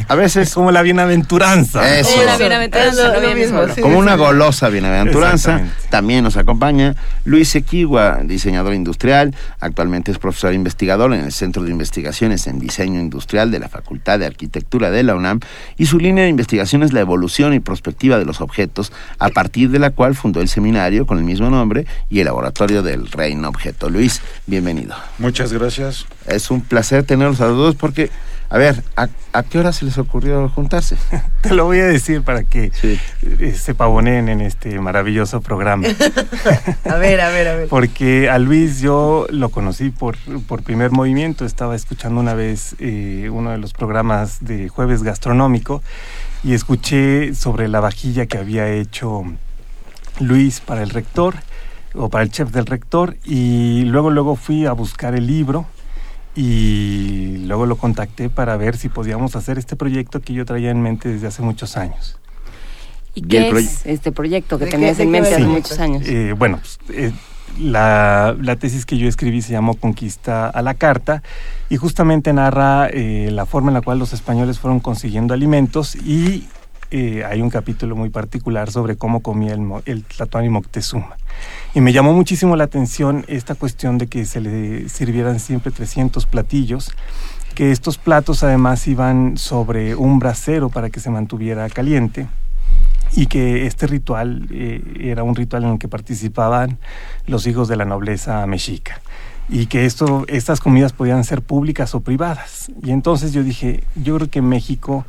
a veces, Como la bienaventuranza. Eso. Como la bienaventuranza, mismo, sí. como una golosa bienaventuranza, también nos acompaña Luis Equigua, diseñador industrial. Actualmente es profesor investigador en el Centro de Investigaciones en Diseño Industrial de la Facultad de Arquitectura de la UNAM. Y su línea de investigación es la evolución y prospectiva de los objetos, a partir de la cual fundó el seminario con el mismo nombre y el laboratorio del Reino Objeto. Luis, bienvenido. Muchas gracias. Es un placer tenerlos a los dos porque, a ver, ¿a, a qué hora se les ocurrió juntarse? <laughs> Te lo voy a decir para que Sí. eh, se pavoneen en este maravilloso programa. <laughs> A ver, a ver, a ver. Porque a Luis yo lo conocí por, por primer movimiento. Estaba escuchando una vez eh, uno de los programas de Jueves Gastronómico y escuché sobre la vajilla que había hecho Luis para el rector o para el chef del rector y luego luego fui a buscar el libro y luego lo contacté para ver si podíamos hacer este proyecto que yo traía en mente desde hace muchos años. ¿Y qué proye- es este proyecto que ¿De qué- tenías en mente hace muchos años? Eh, bueno, pues, eh, la, la tesis que yo escribí se llamó Conquista a la Carta y justamente narra eh, la forma en la cual los españoles fueron consiguiendo alimentos y eh, hay un capítulo muy particular sobre cómo comía el, el Moctezuma. Y me llamó muchísimo la atención esta cuestión de que se le sirvieran siempre 300 platillos, que estos platos además iban sobre un brasero para que se mantuviera caliente y que este ritual eh, era un ritual en el que participaban los hijos de la nobleza mexica y que estas comidas podían ser públicas o privadas. Y entonces yo dije, yo creo que México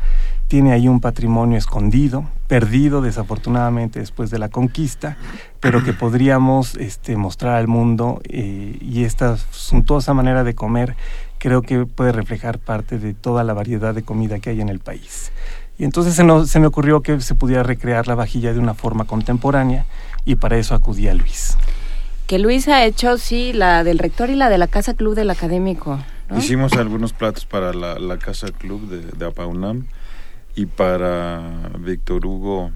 tiene ahí un patrimonio escondido, perdido desafortunadamente después de la conquista, pero que podríamos este, mostrar al mundo eh, y esta suntuosa manera de comer creo que puede reflejar parte de toda la variedad de comida que hay en el país. Y entonces se, se me ocurrió que se pudiera recrear la vajilla de una forma contemporánea y para eso acudí a Luis. Que Luis ha hecho, sí, la del rector y la de la Casa Club del Académico. Hicimos algunos platos para la, la Casa Club de, de Apaunam y para Víctor Hugo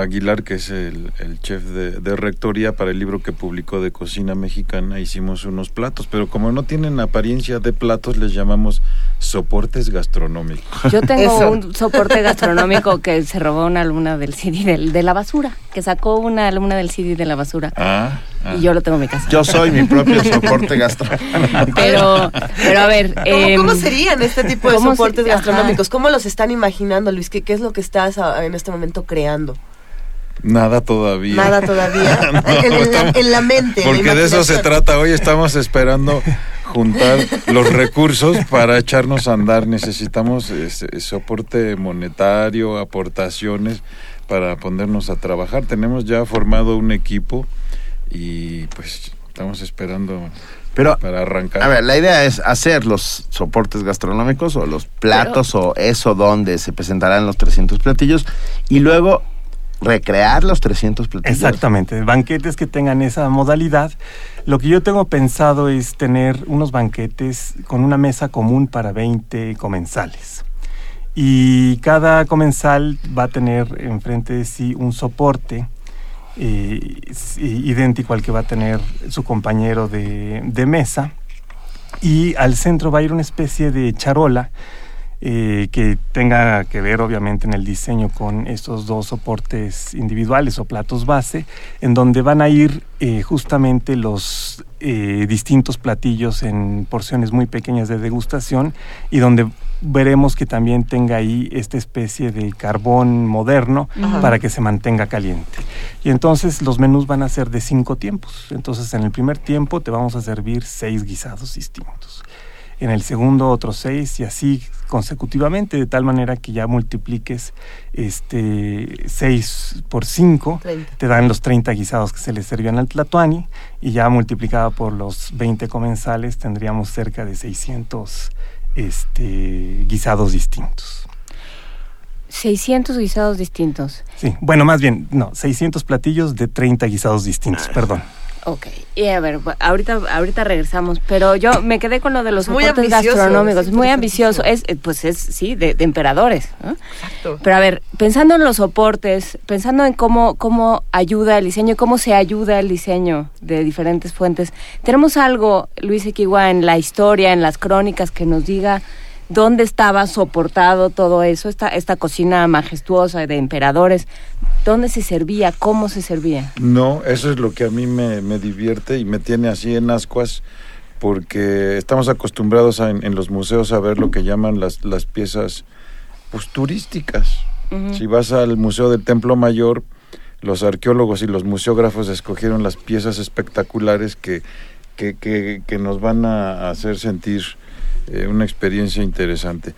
Aguilar, que es el, el chef de, de rectoría para el libro que publicó de cocina mexicana, hicimos unos platos, pero como no tienen apariencia de platos, les llamamos soportes gastronómicos. <laughs> Yo tengo Eso. un soporte gastronómico que se robó una alumna del CD de la basura, que sacó una alumna del CD de la basura. Ah, ah. Y yo lo tengo en mi casa. Yo soy mi propio <laughs> soporte gastronómico. Pero, pero a ver. ¿Cómo, cómo serían este tipo de ¿cómo se- soportes ajá. gastronómicos? ¿Cómo los están imaginando, Luis? ¿Qué, qué es lo que estás en este momento creando? Nada todavía. Nada todavía. <laughs> No, en, en la, estamos- en la mente. la Porque de eso se trata. Hoy estamos esperando juntar <laughs> los recursos para echarnos a andar. Necesitamos este, soporte monetario, aportaciones para ponernos a trabajar. Tenemos ya formado un equipo y pues estamos esperando Pero, para arrancar. a ver, la idea es hacer los soportes gastronómicos o los platos o eso donde se presentarán los 300 platillos y luego recrear los 300 platillos. Exactamente, banquetes que tengan esa modalidad. Lo que yo tengo pensado es tener unos banquetes con una mesa común para 20 comensales. Y cada comensal va a tener enfrente de sí un soporte eh, idéntico al que va a tener su compañero de, de mesa. Y al centro va a ir una especie de charola eh, que tenga que ver obviamente en el diseño con estos dos soportes individuales o platos base, en donde van a ir eh, justamente los eh, distintos platillos en porciones muy pequeñas de degustación y donde veremos que también tenga ahí esta especie de carbón moderno Ajá. para que se mantenga caliente. Y entonces los menús van a ser de cinco tiempos. Entonces en el primer tiempo te vamos a servir seis guisados distintos en el segundo otros seis y así consecutivamente, de tal manera que ya multipliques este 6 por 5, Treinta. te dan los 30 guisados que se le servían al tlatoani y ya multiplicado por los 20 comensales tendríamos cerca de 600 este, guisados distintos. 600 guisados distintos. Sí, bueno, más bien, no, 600 platillos de 30 guisados distintos, perdón. Ok, y a ver, ahorita, ahorita regresamos, pero yo me quedé con lo de los Muy soportes ambicioso, gastronómicos, es muy ambicioso, es, pues es, sí, de, de emperadores. ¿no? Pero a ver, pensando en los soportes, pensando en cómo, cómo ayuda el diseño, cómo se ayuda el diseño de diferentes fuentes, ¿tenemos algo, Luis Equigua, en la historia, en las crónicas, que nos diga dónde estaba soportado todo eso, esta, esta cocina majestuosa de emperadores? ¿Dónde se servía? ¿Cómo se servía? No, eso es lo que a mí me, me divierte y me tiene así en ascuas porque estamos acostumbrados a- en, en los museos a ver lo que llaman las, las piezas pues, turísticas. Si vas al Museo del Templo Mayor, los arqueólogos y los museógrafos escogieron las piezas espectaculares que, que, que- que nos van a hacer sentir eh, una experiencia interesante.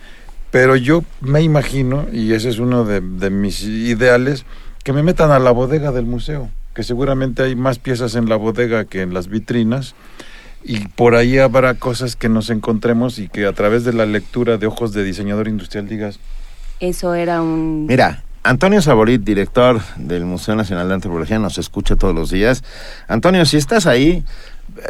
Pero yo me imagino, y ese es uno de, de mis ideales, que me metan a la bodega del museo, que seguramente hay más piezas en la bodega que en las vitrinas, y por ahí habrá cosas que nos encontremos y que a través de la lectura de ojos de diseñador industrial digas, Eso era un... Mira, Antonio Saborit, director del Museo Nacional de Antropología, nos escucha todos los días. Antonio, si estás ahí,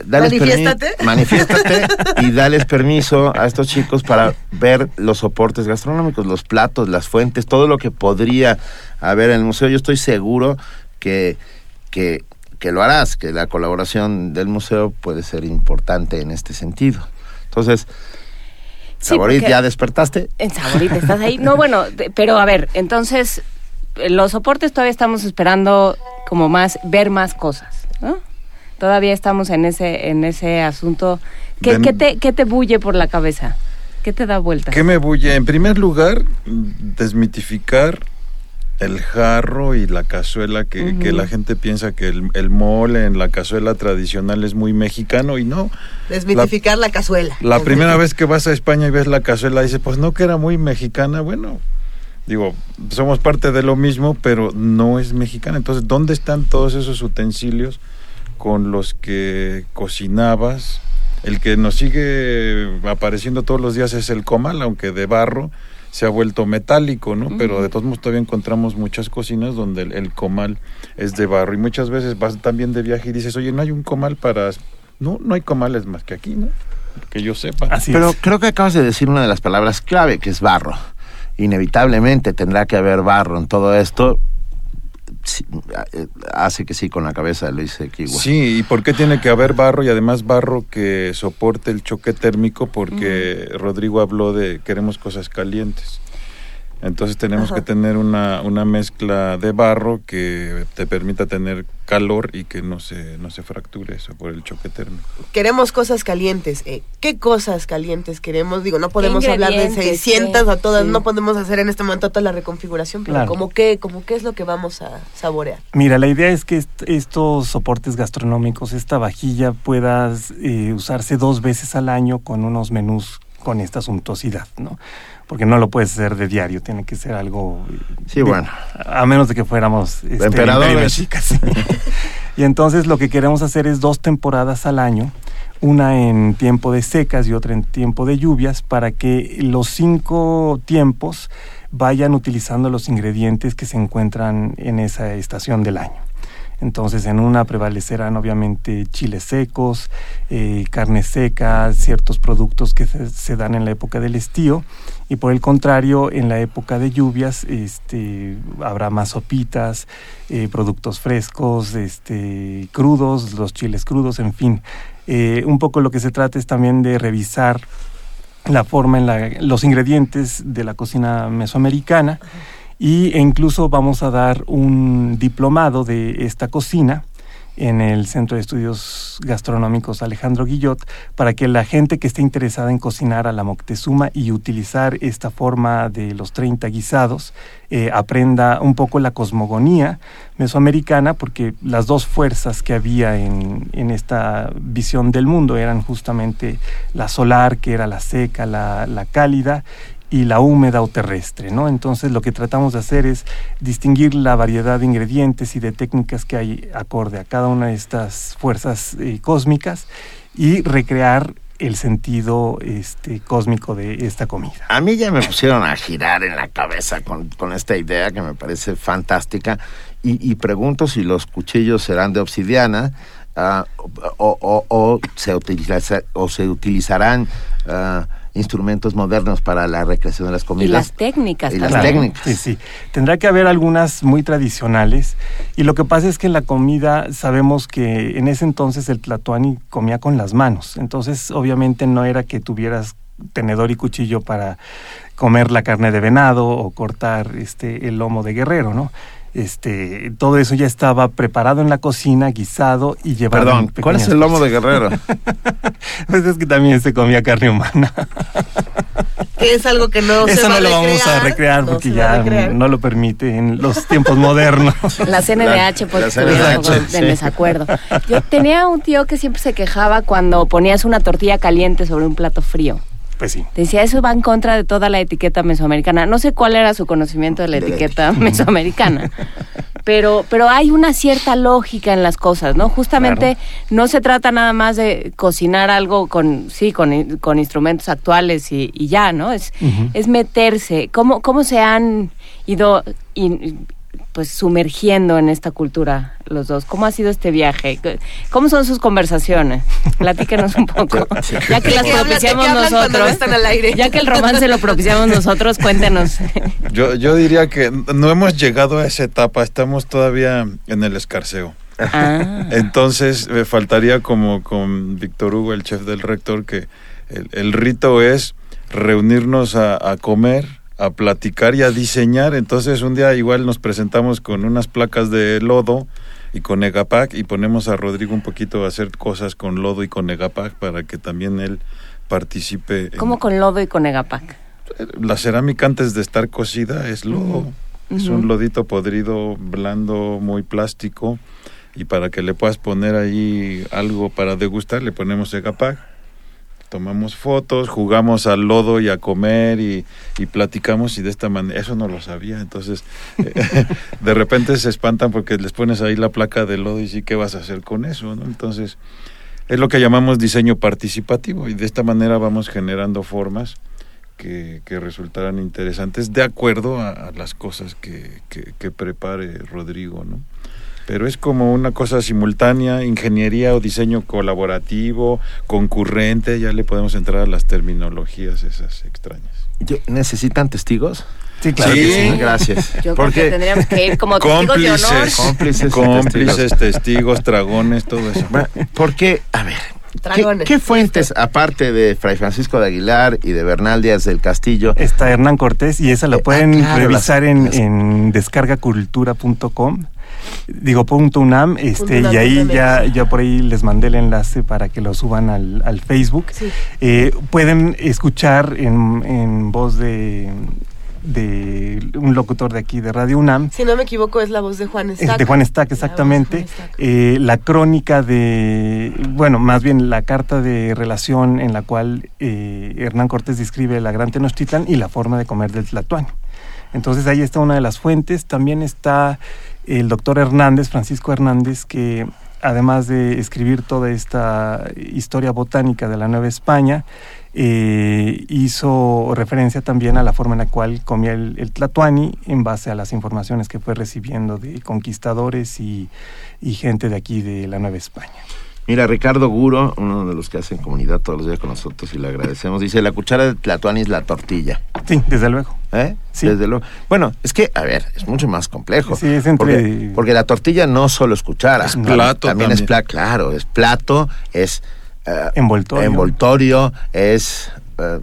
dales Manifiéstate. manifiéstate y <laughs> dales permiso a estos chicos para ver los soportes gastronómicos, los platos, las fuentes, todo lo que podría haber en el museo. Yo estoy seguro que, que, que lo harás, que la colaboración del museo puede ser importante en este sentido. Entonces, Sí, Saborit, ¿ya despertaste? En Saborit, ¿estás ahí? No, bueno, pero a ver, entonces, eh, los soportes todavía estamos esperando como más, ver más cosas, ¿no? Todavía estamos en ese, en ese asunto. ¿Qué, te, ¿Qué te bulle por la cabeza? ¿Qué te da vuelta? ¿Qué me bulle? En primer lugar, desmitificar el jarro y la cazuela, que, que la gente piensa que el, el mole en la cazuela tradicional es muy mexicano y no. Desmitificar la, cazuela. La primera vez que vas a España y ves la cazuela, dices, pues no que era muy mexicana. Bueno, digo, somos parte de lo mismo, pero no es mexicana. Entonces, ¿dónde están todos esos utensilios con los que cocinabas? El que nos sigue apareciendo todos los días es el comal, aunque de barro se ha vuelto metálico, ¿no? Pero de todos modos todavía encontramos muchas cocinas donde el, el comal es de barro y muchas veces vas también de viaje y dices, oye, no hay un comal para... No, no hay comales más que aquí, ¿no? Que yo sepa. Pero creo que acabas de decir una de las palabras clave, que es barro. Inevitablemente tendrá que haber barro en todo esto. Sí, eh, hace que sí con la cabeza de Luis Equigua. Sí, ¿y por qué tiene que haber barro y además barro que soporte el choque térmico? Porque Rodrigo habló de queremos cosas calientes. Entonces tenemos Ajá. que tener una, una mezcla de barro que te permita tener calor y que no se, no se fracture eso por el choque térmico. Queremos cosas calientes. eh, ¿Qué cosas calientes queremos? Digo, no podemos hablar de ingredientes? 600 Sí, a todas, sí. no podemos hacer en este momento toda la reconfiguración, pero Claro. ¿cómo qué, como qué es lo que vamos a saborear? Mira, la idea es que est- estos soportes gastronómicos, esta vajilla, pueda eh, usarse dos veces al año con unos menús con esta suntuosidad, ¿no? Porque no lo puedes hacer de diario, tiene que ser algo... Sí, de- bueno. A menos de que fuéramos... este, Emperadores. Sí. <laughs> y entonces lo que queremos hacer es dos temporadas al año, una en tiempo de secas y otra en tiempo de lluvias, para que los cinco tiempos vayan utilizando los ingredientes que se encuentran en esa estación del año. Entonces en una prevalecerán obviamente chiles secos, eh, carne seca, ciertos productos que se, dan en la época del estío. Y por el contrario en la época de lluvias este, habrá más sopitas, eh, productos frescos, este, crudos, los chiles crudos, en fin. Eh, un poco lo que se trata es también de revisar la forma en la, los ingredientes de la cocina mesoamericana y, incluso vamos a dar un diplomado de esta cocina en el Centro de Estudios Gastronómicos Alejandro Guillot para que la gente que esté interesada en cocinar a la Moctezuma y utilizar esta forma de los 30 guisados eh, aprenda un poco la cosmogonía mesoamericana porque las dos fuerzas que había en, en, esta visión del mundo eran justamente la solar, que era la seca, la, la cálida, y la húmeda o terrestre, ¿no? Entonces lo que tratamos de hacer es distinguir la variedad de ingredientes y de técnicas que hay acorde a cada una de estas fuerzas eh, cósmicas y recrear el sentido este, cósmico de esta comida. A mí ya me pusieron a girar en la cabeza con, esta idea que me parece fantástica y, pregunto si los cuchillos serán de obsidiana uh, o, se utiliza, o se utilizarán uh, instrumentos modernos para la recreación de las comidas. Y las técnicas y también. las técnicas. Sí, sí. Tendrá que haber algunas muy tradicionales. Y lo que pasa es que en la comida sabemos que en ese entonces el tlatoani comía con las manos. Entonces, obviamente no era que tuvieras tenedor y cuchillo para comer la carne de venado o cortar este el lomo de guerrero, ¿no? Este, todo eso ya estaba preparado en la cocina, guisado y llevado. Perdón, ¿cuál es el lomo de guerrero? <laughs> pues es que también se comía carne humana. que es algo que no Eso se va no lo vamos a recrear no porque ya recrear. no lo permite en los tiempos modernos. <laughs> La CNDH, en sí. desacuerdo. <laughs> Yo tenía un tío que siempre se quejaba cuando ponías una tortilla caliente sobre un plato frío. Pues sí. Decía, eso va en contra de toda la etiqueta mesoamericana. No sé cuál era su conocimiento de la De la etiqueta mesoamericana, pero, pero hay una cierta lógica en las cosas, ¿no? Justamente no se trata nada más de cocinar algo con, sí, con, con instrumentos actuales y, y ya, ¿no? Es, es meterse. ¿Cómo, ¿Cómo se han ido in- pues sumergiendo en esta cultura los dos? ¿Cómo ha sido este viaje? ¿Cómo son sus conversaciones? Platíquenos un poco. Ya <laughs> que las ¿Qué hablan- de qué propiciamos hablan cuando no nosotros. están al aire? Ya que el romance lo propiciamos nosotros, cuéntenos. <laughs> Yo, yo diría que no hemos llegado a esa etapa, estamos todavía en el escarceo. Ah. Entonces, me faltaría como con Víctor Hugo, el chef del rector, que el, el rito es reunirnos a, a comer, a platicar y a diseñar. Entonces, un día igual nos presentamos con unas placas de lodo y con Egapac y ponemos a Rodrigo un poquito a hacer cosas con lodo y con Egapac para que también él participe. en- ¿Cómo con lodo y con Egapac? la cerámica antes de estar cocida es lodo. Es un lodito podrido, blando, muy plástico. Y para que le puedas poner ahí algo para degustar, le ponemos Egapac. Tomamos fotos, jugamos al lodo y a comer y, y platicamos y de esta manera, eso no lo sabía, entonces eh, <laughs> de repente se espantan porque les pones ahí la placa de lodo y sí, ¿qué vas a hacer con eso? ¿no? Entonces es lo que llamamos diseño participativo y de esta manera vamos generando formas que, que resultarán interesantes de acuerdo a, a las cosas que, que, que prepare Rodrigo, ¿no? Pero es como una cosa simultánea, ingeniería o diseño colaborativo, concurrente, ya le podemos entrar a las terminologías esas extrañas. Yo- ¿Necesitan testigos? Sí, claro. Sí. que sí. <laughs> Gracias. Yo creo Porque que tendríamos que ir como testigos de honor. Cómplices, Cómplices cómplices, testigos, dragones, todo eso. Porque, a ver, ¿qué, fuentes, aparte de Fray Francisco de Aguilar y de Bernal Díaz del Castillo, Está Hernán Cortés y esa la Eh, pueden ah, claro, revisar las- en, las- en descargacultura.com. Digo, punto UNAM, este, Punto y ahí ya, ya por ahí les mandé el enlace para que lo suban al, al Facebook. Sí. Eh, pueden escuchar en, en voz de, de un locutor de aquí de Radio UNAM, Si no me equivoco, es la voz de Juan es Estaca. de Juan Stack, La exactamente. Juan. Eh, la crónica de, bueno, más bien la carta de relación en la cual eh, Hernán Cortés describe la Gran Tenochtitlan y la forma de comer del Tlatoani. Entonces ahí está una de las fuentes. También está el doctor Hernández, Francisco Hernández, que además de escribir toda esta historia botánica de la Nueva España, eh, hizo referencia también a la forma en la cual comía el, el, tlatoani en base a las informaciones que fue recibiendo de conquistadores y, y gente de aquí de la Nueva España. Mira, Ricardo Guro, uno de los que hacen comunidad todos los días con nosotros y le agradecemos, dice, la cuchara de tlatoani es la tortilla. Sí, desde luego. ¿Eh? Sí. Desde luego. Bueno, es que, a ver, es mucho más complejo. Sí, es entre... porque, porque la tortilla no solo es cuchara. Es plato también. también. es plato, claro, es plato, es... eh, Envoltorio. Envoltorio, es... eh,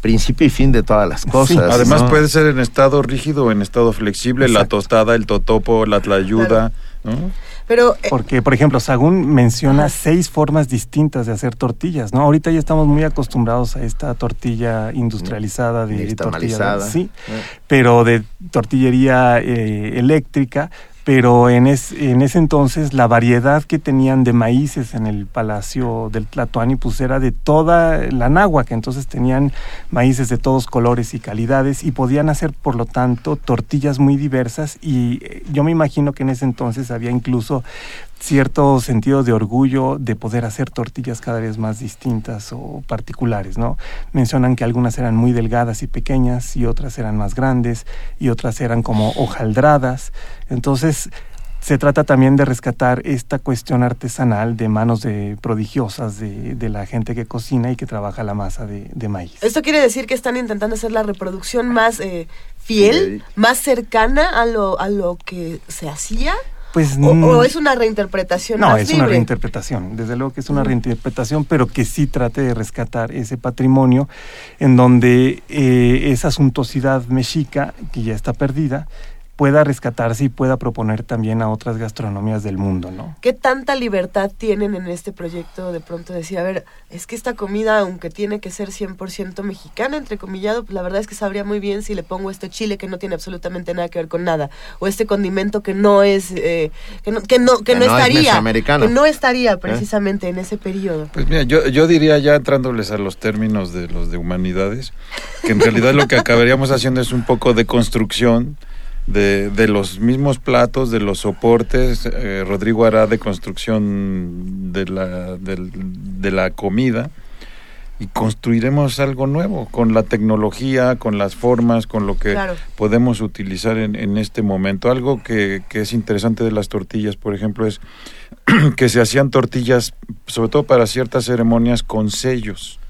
principio y fin de todas las cosas. Además ¿no? puede ser en estado rígido o en estado flexible, la tostada, el totopo, la tlayuda, ¿no? Pero eh, Porque, por ejemplo, Sagún menciona Ajá. seis formas distintas de hacer tortillas, ¿no? Ahorita ya estamos muy acostumbrados a esta tortilla industrializada de Nixtamalizada. tortilla, sí, Eh. pero de tortillería eh, eléctrica. Pero en, es- en ese entonces la variedad que tenían de maíces en el palacio del Tlatoani pues era de toda la náhuac, entonces tenían maíces de todos colores y calidades y podían hacer por lo tanto tortillas muy diversas y eh, yo me imagino que en ese entonces había incluso cierto sentido de orgullo de poder hacer tortillas cada vez más distintas o particulares, ¿no? Mencionan que algunas eran muy delgadas y pequeñas y otras eran más grandes y otras eran como hojaldradas. Entonces, se trata también de rescatar esta cuestión artesanal de manos de prodigiosas de, de la gente que cocina y que trabaja la masa de, de maíz. esto quiere decir que están intentando hacer la reproducción más eh, fiel, Fiel. más cercana a lo, a lo que se hacía. Pues O, mm, o es una reinterpretación No, más es una reinterpretación, desde luego que es una reinterpretación, pero que sí trate de rescatar ese patrimonio en donde eh, esa suntuosidad mexica, que ya está perdida, pueda rescatarse y pueda proponer también a otras gastronomías del mundo, ¿no? ¿Qué tanta libertad tienen en este proyecto de pronto decir, a ver, es que esta comida, aunque tiene que ser 100% mexicana, entrecomillado, pues la verdad es que sabría muy bien si le pongo este chile que no tiene absolutamente nada que ver con nada, o este condimento que no es, eh, que no, que no, que Que no no es estaría, que no estaría precisamente en ese periodo. Pues mira, yo, yo diría ya entrándoles a los términos de los de humanidades, que en realidad lo que <laughs> acabaríamos haciendo es un poco de construcción de, de los mismos platos, de los soportes. eh, Rodrigo hará de construcción de la, del- de la comida y construiremos algo nuevo con la tecnología, con las formas, con lo que Claro. podemos utilizar en, en este momento. Algo que, que es interesante de las tortillas, por ejemplo, es <clears throat> que se hacían tortillas, sobre todo para ciertas ceremonias, con sellos,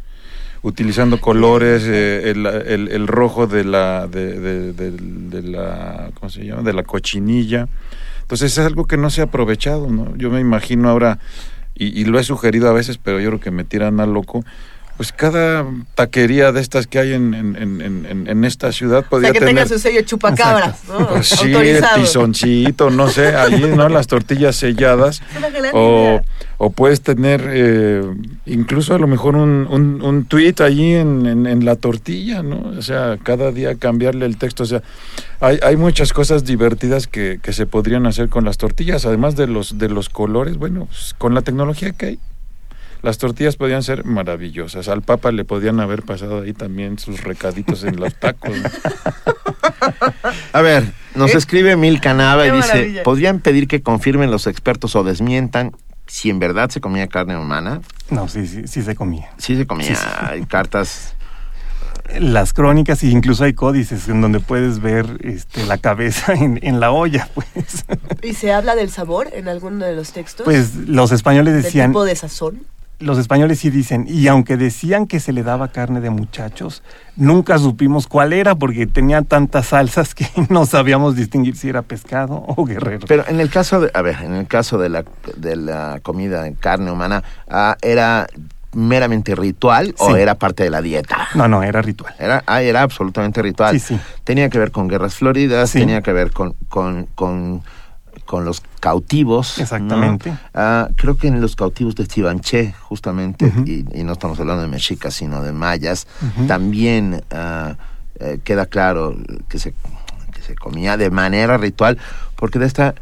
utilizando colores, eh, el, el- el rojo de la, de, de- de- de la, ¿cómo se llama? De la cochinilla. Entonces es algo que no se ha aprovechado, ¿no? Yo me imagino ahora, y, y lo he sugerido a veces, pero yo creo que me tiran a loco, pues cada taquería de estas que hay en, en, en, esta ciudad O podría sea, que tenga su sello chupacabras, ¿no? Pues sí, tizoncito, no sé, allí, ¿no? Las tortillas selladas. <laughs> O, o puedes tener eh, incluso a lo mejor un, un, un tweet allí en, en, en la tortilla, ¿no? O sea, cada día cambiarle el texto. O sea, hay, hay muchas cosas divertidas que, que se podrían hacer con las tortillas, además de los, de los colores. Bueno, pues, con la tecnología que hay. Las tortillas podían ser maravillosas. Al Papa le podían haber pasado ahí también sus recaditos en los tacos. A ver, nos ¿Eh? escribe Mil Canava y dice, maravilla. ¿podrían pedir que confirmen los expertos o desmientan si en verdad se comía carne humana? No, sí, sí, sí se comía. Sí se comía, Sí, sí. hay cartas... Las crónicas y incluso hay códices en donde puedes ver este, la cabeza en, en la olla, pues. ¿Y se habla del sabor en alguno de los textos? Pues los españoles ¿Del decían, tipo de sazón? Los españoles sí dicen, y aunque decían que se le daba carne de muchachos, nunca supimos cuál era porque tenía tantas salsas que <laughs> no sabíamos distinguir si era pescado o guerrero. Pero en el caso de, a ver, en el caso de la, de la comida de carne humana, ah, ¿era meramente ritual o era parte de la dieta? No, no, era ritual. Era, ah, era absolutamente ritual. Sí, sí. Tenía que ver con guerras floridas, Sí. tenía que ver con, con, con, con los cautivos. ¿no? Exactamente. Ah, creo que en los cautivos de Chivanché, justamente, y, y no estamos hablando de mexicas, sino de mayas, también ah, eh, queda claro que se, que se comía de manera ritual, porque de esta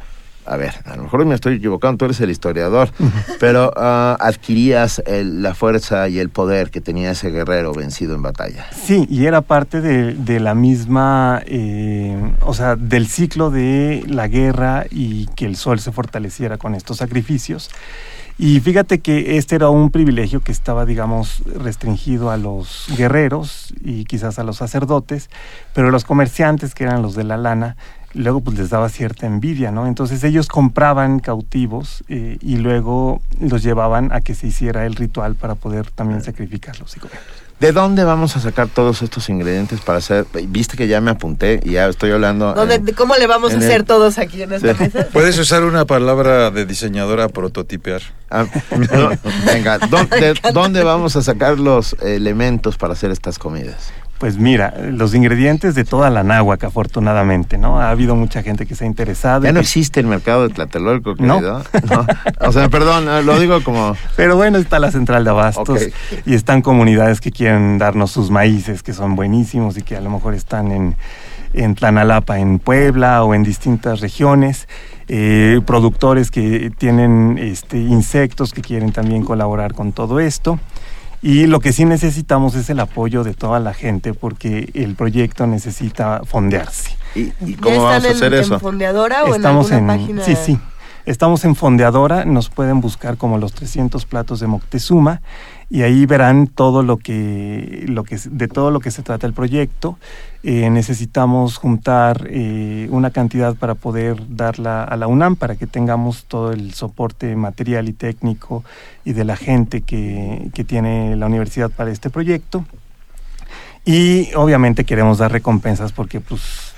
a ver, a lo mejor me estoy equivocando, tú eres el historiador, <laughs> pero ah, adquirías el- la fuerza y el poder que tenía ese guerrero vencido en batalla. Sí, y era parte de, de la misma, eh, o sea, del ciclo de la guerra y que el sol se fortaleciera con estos sacrificios. Y fíjate que este era un privilegio que estaba, digamos, restringido a los guerreros y quizás a los sacerdotes, pero los comerciantes, que eran los de la lana, luego pues les daba cierta envidia, ¿no? Entonces ellos compraban cautivos eh, y luego los llevaban a que se hiciera el ritual para poder también sacrificarlos y comerlos. ¿De dónde vamos a sacar todos estos ingredientes para hacer? Viste que ya me apunté y ya estoy hablando. ¿Dónde- en- ¿Cómo le vamos a el- hacer todos aquí en esta mesa? <laughs> Puedes usar una palabra de diseñadora prototipear. Ah, no, venga, ¿dó- <laughs> de- ¿dónde vamos a sacar los elementos para hacer estas comidas? Pues mira, los ingredientes de toda la náhuac, afortunadamente, ¿no? Ha habido mucha gente que se ha interesado. Ya no que- existe el mercado de Tlatelolco, No. O sea, perdón, lo digo como... Pero bueno, está la central de abastos y están comunidades que quieren darnos sus maíces, que son buenísimos y que a lo mejor están en, en Tlanalapa, en Puebla o en distintas regiones. Eh, productores que tienen este, insectos que quieren también colaborar con todo esto. Y lo que sí necesitamos es el apoyo de toda la gente porque el proyecto necesita fondearse. ¿Y, y ¿Ya cómo vamos están a en, hacer en eso? fondeadora o Estamos en alguna en, página? sí, sí. Estamos en Fondeadora, nos pueden buscar como los 300 platos de Moctezuma y ahí verán todo lo que, lo que de todo lo que se trata el proyecto. Eh, necesitamos juntar eh, una cantidad para poder darla a la UNAM para que tengamos todo el soporte material y técnico y de la gente que, que tiene la universidad para este proyecto. Y obviamente queremos dar recompensas porque pues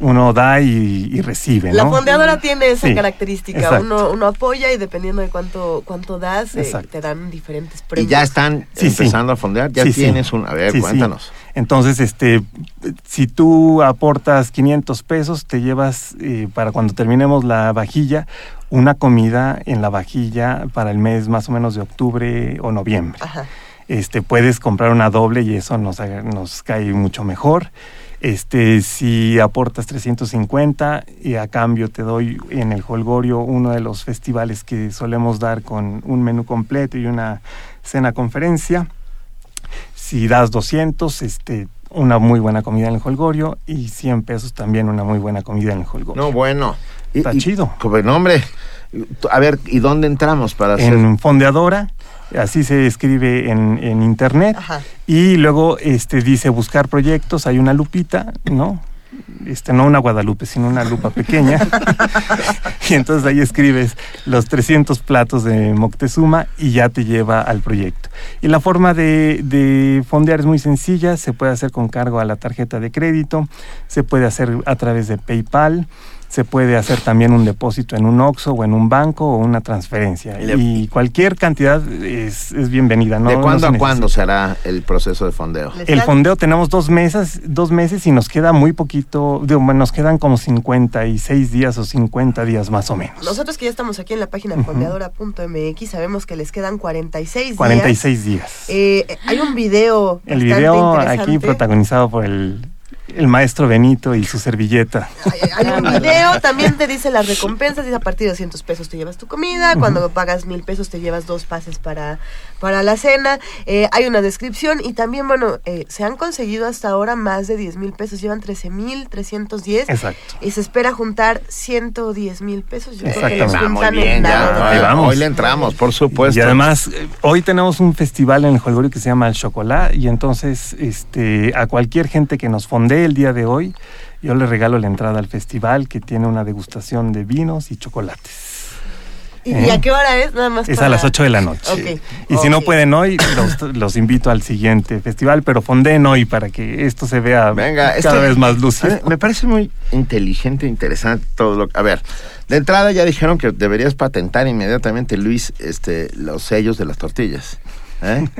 uno da y, y recibe, La fondeadora tiene esa Sí, característica. Uno, uno apoya y dependiendo de cuánto, cuánto das, eh, te dan diferentes Y premios. ya están Sí, sí. empezando a fondear, ya Sí, sí. tienes un... A ver, Sí, sí. cuéntanos. Entonces, este, si tú aportas 500 pesos, te llevas eh, para cuando terminemos la vajilla una comida en la vajilla para el mes más o menos de octubre o noviembre. Ajá. Este, puedes comprar una doble y eso nos, haga- nos cae mucho mejor. Este, si aportas 350 y a cambio te doy en el Holgorio uno de los festivales que solemos dar con un menú completo y una cena conferencia. Si das 200, este, una muy buena comida en el Holgorio y 100 pesos también una muy buena comida en el Holgorio. No, bueno. Está y- chido. como- no, hombre. A ver, ¿y dónde entramos para hacer...? en Fondeadora, así se escribe en, en internet. Ajá. Y luego este dice buscar proyectos, hay una lupita, ¿no? Este, no una Guadalupe, sino una lupa pequeña. <laughs> <laughs> y entonces ahí escribes los 300 platos de Moctezuma y ya te lleva al proyecto. Y la forma de, de fondear es muy sencilla, se puede hacer con cargo a la tarjeta de crédito, se puede hacer a través de PayPal, se puede hacer también un depósito en un OXO o en un banco o una transferencia. Y le- Y cualquier cantidad es, es bienvenida. ¿no? ¿De cuándo se a cuándo necesita. se hará el proceso de fondeo? El fondeo tenemos dos meses, dos meses y nos queda muy poquito, digo, bueno, nos quedan como 56 días o 50 días más o menos. Nosotros que ya estamos aquí en la página fondeadora.mx sabemos que les quedan 46 días. 46 días. Eh, eh, hay un video. el video aquí protagonizado por el, el maestro Benito y su servilleta. Hay un video, también te dice las recompensas, dice a partir de 200 pesos te llevas tu comida, cuando pagas mil pesos te llevas dos pases para, para la cena, Eh, hay una descripción y también, bueno, eh, se han conseguido hasta ahora más de 10 mil pesos, llevan 13 mil 310 Exacto. y se espera juntar 110 mil pesos. Yo creo que los. Ah, muy en nada. ya. Ahí vamos. Hoy le entramos, por supuesto. Y además, eh, hoy tenemos un festival en el Holgorio que se llama El Chocolá y entonces este, a cualquier gente que nos el día de hoy, yo le regalo la entrada al festival que tiene una degustación de vinos y chocolates. ¿Y, y a qué hora es? Nada más Es para- a las 8 de la noche. Ok. Y si no pueden hoy, los, los invito al siguiente festival, pero fondeen hoy para que esto se vea Venga, cada esto- vez más lúcido. me parece muy inteligente, interesante todo lo A ver, de entrada ya dijeron que deberías patentar inmediatamente, Luis, este, los sellos de las tortillas. ¿Eh? <laughs>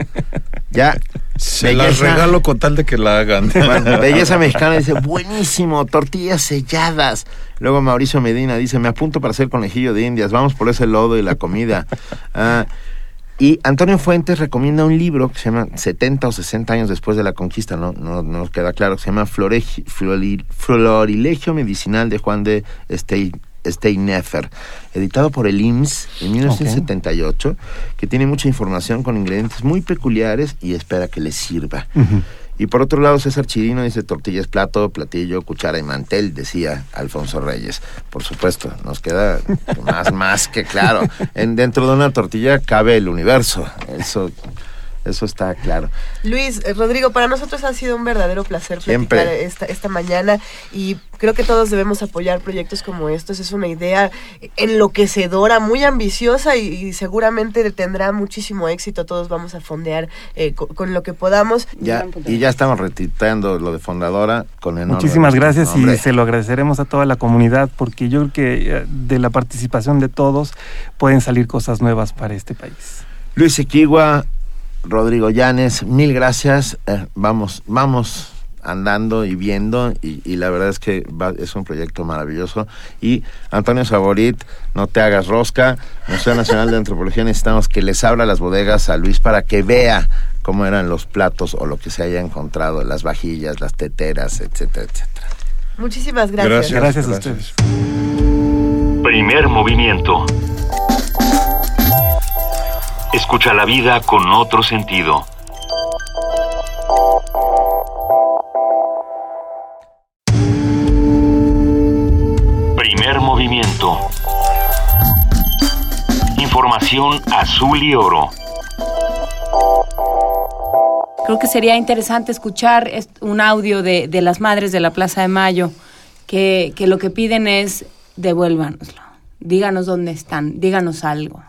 Ya. Se las regalo con tal de que la hagan. <laughs> Bueno, <laughs> Belleza Mexicana dice, buenísimo, tortillas selladas. Luego Mauricio Medina dice, me apunto para hacer conejillo de indias, vamos por ese lodo y la comida. Ah, y Antonio Fuentes recomienda un libro que se llama 70 o 60 años después de la conquista, no, no, no nos queda claro, que se llama Florilegio Medicinal de Juan de Estey- Steineffer, editado por el IMSS en 1978, que tiene mucha información con ingredientes muy peculiares y espera que les sirva. Y por otro lado, César Chirino dice tortillas, plato, platillo, cuchara y mantel, decía Alfonso Reyes. Por supuesto, nos queda más, <laughs> más que claro. En, dentro de una tortilla cabe el universo. Eso eso está claro. Luis, eh, Rodrigo, para nosotros ha sido un verdadero placer platicar esta, esta mañana y creo que todos debemos apoyar proyectos como estos. Es una idea enloquecedora, muy ambiciosa y, seguramente tendrá muchísimo éxito. Todos vamos a fondear eh, con, lo que podamos. Ya, y ya estamos retitando lo de fundadora con enorme Muchísimas gracias y se lo agradeceremos a toda la comunidad porque yo creo que eh, de la participación de todos pueden salir cosas nuevas para este país. Luis Equigua, Rodrigo Llanes, mil gracias. Eh, vamos, vamos andando y viendo y, la verdad es que es un proyecto maravilloso. Y Antonio Saborit, no te hagas rosca, Museo Nacional de Antropología necesitamos que les abra las bodegas a Luis para que vea cómo eran los platos o lo que se haya encontrado, las vajillas, las teteras, etcétera, etcétera. Muchísimas gracias. Gracias, a ustedes. Primer movimiento. Escucha la vida con otro sentido. Primer movimiento. Información azul y oro. Creo que sería interesante escuchar un audio de, las madres de la Plaza de Mayo que, que lo que piden es devuélvanoslo, díganos dónde están, díganos algo.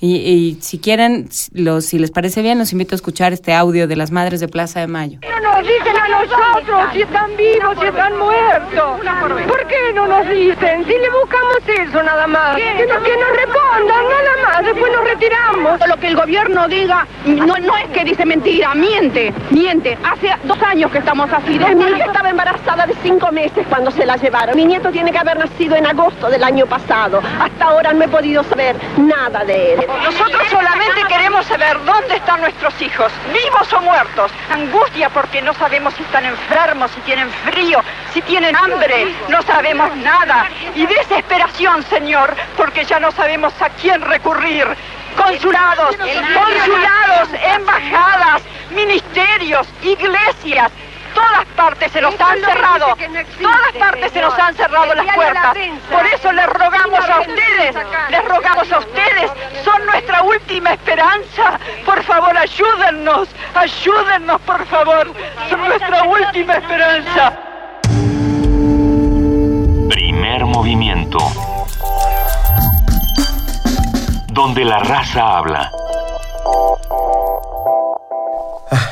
Y, si quieren, los, si les parece bien, los invito a escuchar este audio de las Madres de Plaza de Mayo. No nos dicen a nosotros si están vivos, si están muertos. ¿Por qué no nos dicen? Si le buscamos eso nada más. Que, nos respondan nada más, después nos retiramos. Lo que el gobierno diga no, no es que dice mentira, miente, miente. Hace dos años que estamos así. Mi hija estaba embarazada de cinco meses cuando se la llevaron. Mi nieto tiene que haber nacido en agosto del año pasado. Hasta ahora no he podido saber nada nosotros solamente queremos saber dónde están nuestros hijos, vivos o muertos. Angustia porque no sabemos si están enfermos, si tienen frío, si tienen hambre, no sabemos nada. Y desesperación, Señor, porque ya no sabemos a quién recurrir. Consulados, consulados, embajadas, ministerios, iglesias, todas partes se nos han cerrado, todas partes se nos han cerrado las puertas. Por eso les rogamos a ustedes, les rogamos a ustedes, son nuestra última esperanza. Por favor, ayúdennos, ayúdennos, por favor, son nuestra última esperanza. Primer movimiento. Donde la raza habla. Ah,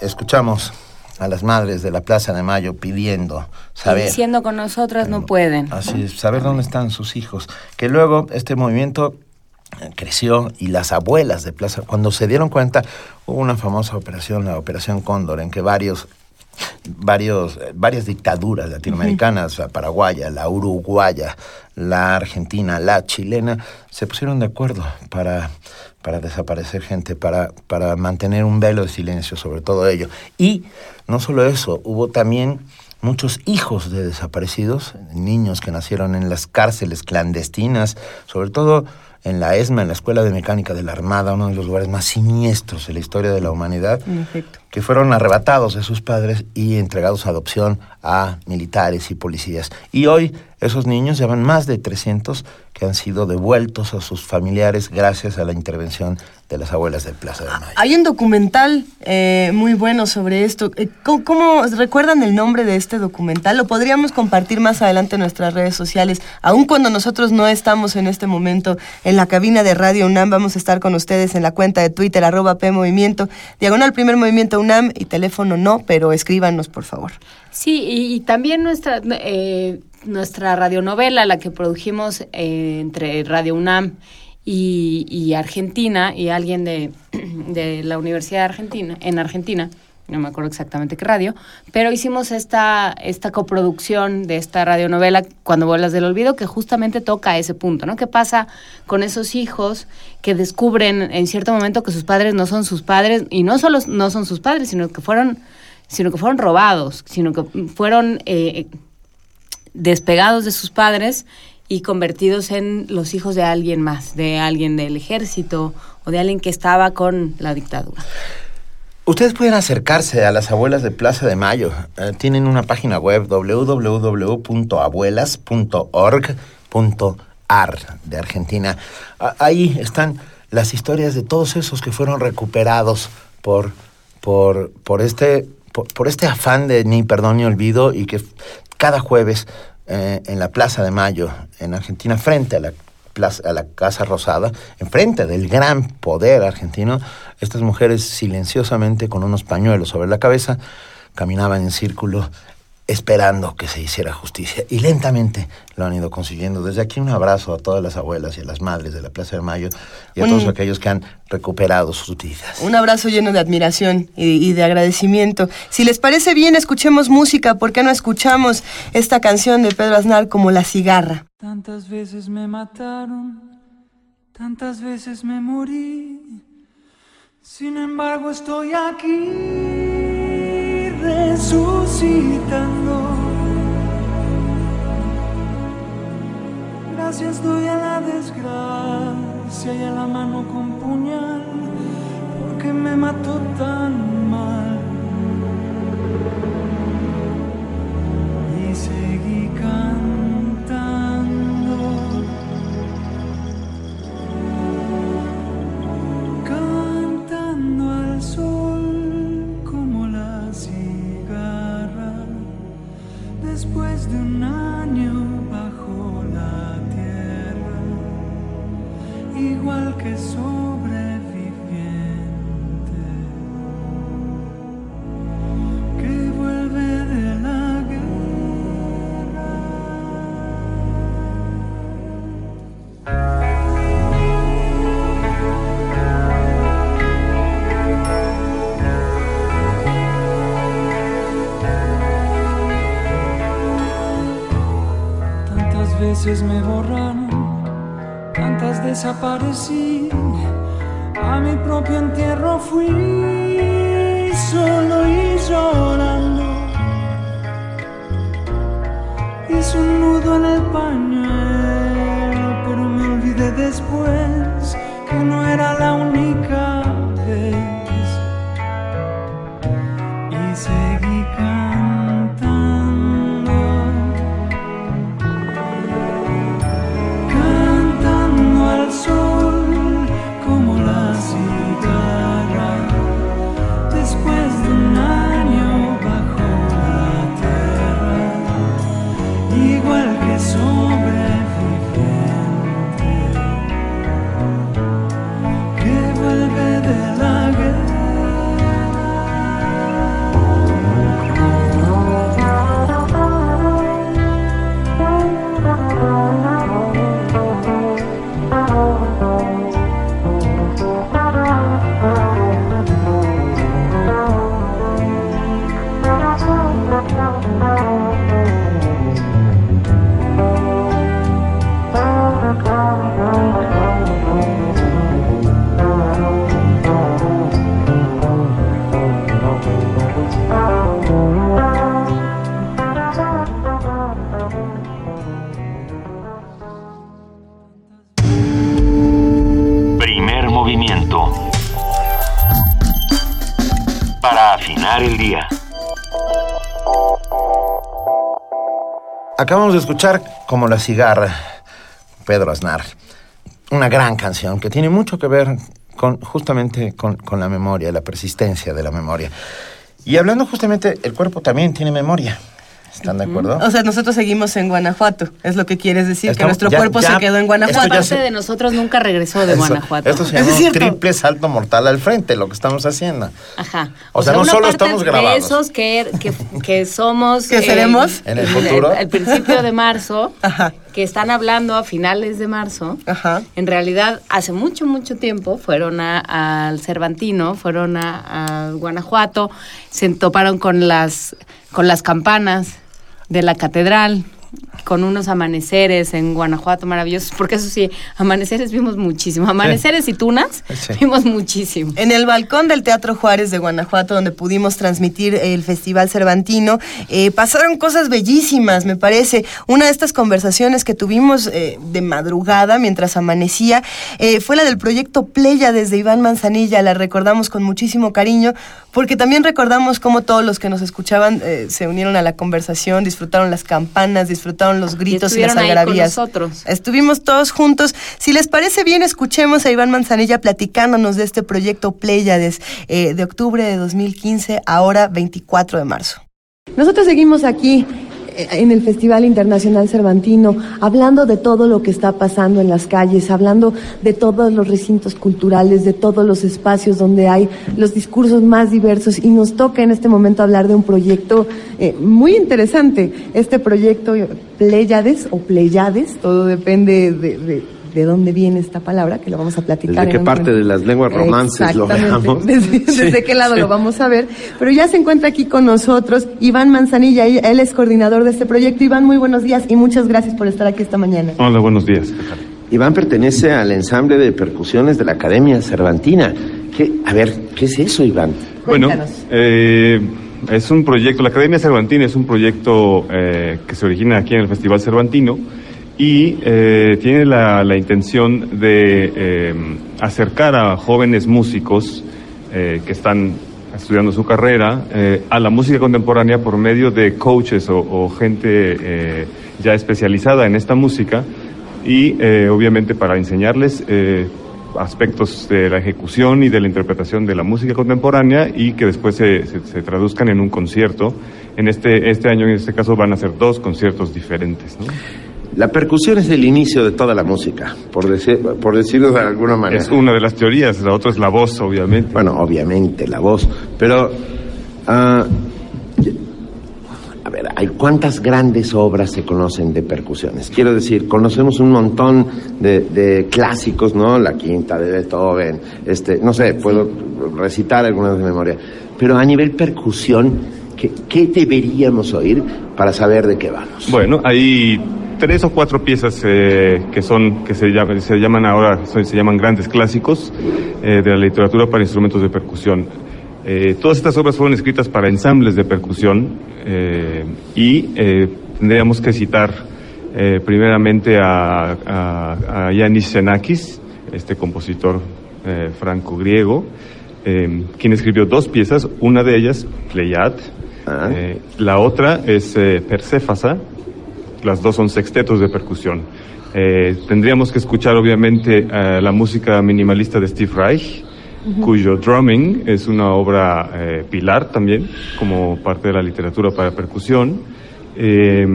escuchamos a las madres de la Plaza de Mayo pidiendo saber. Diciendo con nosotras no pueden. Así es, saber dónde están sus hijos. Que luego este movimiento eh, creció y las abuelas de Plaza, cuando se dieron cuenta, hubo una famosa operación, la Operación Cóndor, en que varios varios, eh, varias dictaduras latinoamericanas, la paraguaya, la uruguaya, la argentina, la chilena, se pusieron de acuerdo para para desaparecer gente, para, para mantener un velo de silencio sobre todo ello. Y no solo eso, hubo también muchos hijos de desaparecidos, niños que nacieron en las cárceles clandestinas, sobre todo en la ESMA, en la Escuela de Mecánica de la Armada, uno de los lugares más siniestros de la historia de la humanidad, que fueron arrebatados de sus padres y entregados a adopción a militares y policías. Y hoy esos niños llevan más de 300 que han sido devueltos a sus familiares gracias a la intervención de las abuelas del Plaza de Mayo. Hay un documental eh, muy bueno sobre esto. Eh, ¿Cómo, recuerdan el nombre de este documental? Lo podríamos compartir más adelante en nuestras redes sociales. Aun cuando nosotros no estamos en este momento en la cabina de Radio UNAM, vamos a estar con ustedes en la cuenta de Twitter, arroba P Movimiento, diagonal primer movimiento UNAM y teléfono no, pero escríbanos por favor. Sí, y, también nuestra, eh, nuestra radionovela, la que produjimos eh, entre Radio UNAM y, Argentina, y alguien de, <clears throat> de, la Universidad de Argentina, en Argentina, no me acuerdo exactamente qué radio, pero hicimos esta, esta coproducción de esta radionovela, Cuando vuelas del olvido, que justamente toca ese punto, ¿no? ¿Qué pasa con esos hijos que descubren en cierto momento que sus padres no son sus padres, y no solo no son sus padres, sino que fueron, sino que fueron robados, sino que fueron... Eh, despegados de sus padres y convertidos en los hijos de alguien más, de alguien del ejército o de alguien que estaba con la dictadura. Ustedes pueden acercarse a las abuelas de Plaza de Mayo. Eh, tienen una página web www.abuelas.org.ar de Argentina. Ahí están las historias de todos esos que fueron recuperados por, por, por, este, por, por este afán de ni perdón ni olvido y que cada jueves eh, en la Plaza de Mayo, en Argentina, frente a la, a la Casa Rosada, enfrente del gran poder argentino, estas mujeres silenciosamente con unos pañuelos sobre la cabeza caminaban en círculo esperando que se hiciera justicia y lentamente lo han ido consiguiendo. Desde aquí un abrazo a todas las abuelas y a las madres de la Plaza de Mayo y a Un- todos aquellos que han recuperado sus vidas. Un abrazo lleno de admiración y, y de agradecimiento. Si les parece bien, escuchemos música. ¿Por qué no escuchamos esta canción de Pedro Aznar como La cigarra? Tantas veces me mataron, tantas veces me morí. Sin embargo estoy aquí resucitando. Gracias doy a la desgracia y a la mano con puñal, porque me mató tan mal. Y seguí cantando. Cantando al sol después de un año bajo la tierra, igual que sobreviviente, Me borraron, tantas desaparecí. A mi propio entierro fui solo y llorando. Hice un nudo en el pañuelo, pero me olvidé después El día. Acabamos de escuchar como la cigarra, Pedro Aznar. Una gran canción que tiene mucho que ver con justamente con la memoria, la persistencia de la memoria. Y hablando justamente, el cuerpo también tiene memoria. ¿Están de acuerdo? O sea, nosotros seguimos en Guanajuato. Es lo que quieres decir, que nuestro ya- cuerpo ya- se quedó en Guanajuato. Parte se- de nosotros nunca regresó de Eso- Guanajuato. Esto se llama <laughs> un triple salto mortal al frente, lo que estamos haciendo. Ajá. O sea, no una solo parte estamos de grabados. esos que, que, que <laughs> somos. ¿Que seremos? En el futuro. Al principio de marzo, que están hablando a finales de marzo. En realidad, hace mucho, mucho tiempo fueron a- al Cervantino, fueron a, a Guanajuato, se toparon con las, con las campanas de la catedral. Con unos amaneceres en Guanajuato maravillosos, porque eso sí, amaneceres vimos muchísimo. Amaneceres y tunas Sí. vimos muchísimo. En el balcón del Teatro Juárez de Guanajuato, donde pudimos transmitir el Festival Cervantino, eh, pasaron cosas bellísimas, me parece. Una de estas conversaciones que tuvimos eh, de madrugada mientras amanecía eh, fue la del proyecto Pleya desde Iván Manzanilla. La recordamos con muchísimo cariño, porque también recordamos cómo todos los que nos escuchaban eh, se unieron a la conversación, disfrutaron las campanas, disfrutaron los gritos y, las estuvieron ahí con algarabías. nosotros. Estuvimos todos juntos. Si les parece bien, escuchemos a Iván Manzanilla platicándonos de este proyecto Pléyades eh, de octubre de 2015, ahora 24 de marzo. Nosotros seguimos aquí en el Festival Internacional Cervantino, hablando de todo lo que está pasando en las calles, hablando de todos los recintos culturales, de todos los espacios donde hay los discursos más diversos y nos toca en este momento hablar de un proyecto eh, muy interesante. Este proyecto eh, Pléyades o Pléyades, todo depende de, de- de dónde viene esta palabra, que lo vamos a platicar. ¿Desde qué parte momento. de las lenguas romances lo veamos? <laughs> Desde, desde qué lado lo vamos a ver. Pero ya se encuentra aquí con nosotros Iván Manzanilla, él es coordinador de este proyecto. Iván, muy buenos días y muchas gracias por estar aquí esta mañana. Hola, buenos días. Iván pertenece al ensamble de percusiones de la Academia Cervantina. ¿Qué, a ver, ¿qué es eso, Iván? Bueno, eh, es un proyecto, la Academia Cervantina es un proyecto eh, que se origina aquí en el Festival Cervantino y eh, tiene la, la intención de eh, acercar a jóvenes músicos eh, que están estudiando su carrera eh, a la música contemporánea por medio de coaches o, o gente eh, ya especializada en esta música y eh, obviamente para enseñarles aspectos de la ejecución y de la interpretación de la música contemporánea y que después se, se- se traduzcan en un concierto. En este, este año, en este caso, van a ser dos conciertos diferentes. ¿no? La percusión es el inicio de toda la música, por, decir, por decirlo de alguna manera. Es una de las teorías, la otra es la voz, obviamente. Bueno, obviamente, la voz. Pero, ah, a ver, ¿hay cuántas grandes obras se conocen de percusiones? Quiero decir, conocemos un montón de, de clásicos, ¿no? La quinta de Beethoven, este, no sé, puedo recitar algunas de memoria. Pero a nivel percusión, ¿qué, qué deberíamos oír para saber de qué vamos? Bueno, hay tres o cuatro piezas eh, que son que se llaman, se llaman ahora se, llaman grandes clásicos eh, de la literatura para instrumentos de percusión. Eh, todas estas obras fueron escritas para ensambles de percusión y tendríamos que citar primeramente a, a, a Yanis Xenakis, este compositor franco-griego, quien escribió dos piezas, una de ellas, Pleiad, la otra es Perséfasa, las dos son sextetos de percusión. Eh, tendríamos que escuchar obviamente eh, la música minimalista de Steve Reich, cuyo drumming es una obra eh, pilar también, como parte de la literatura para percusión. Eh,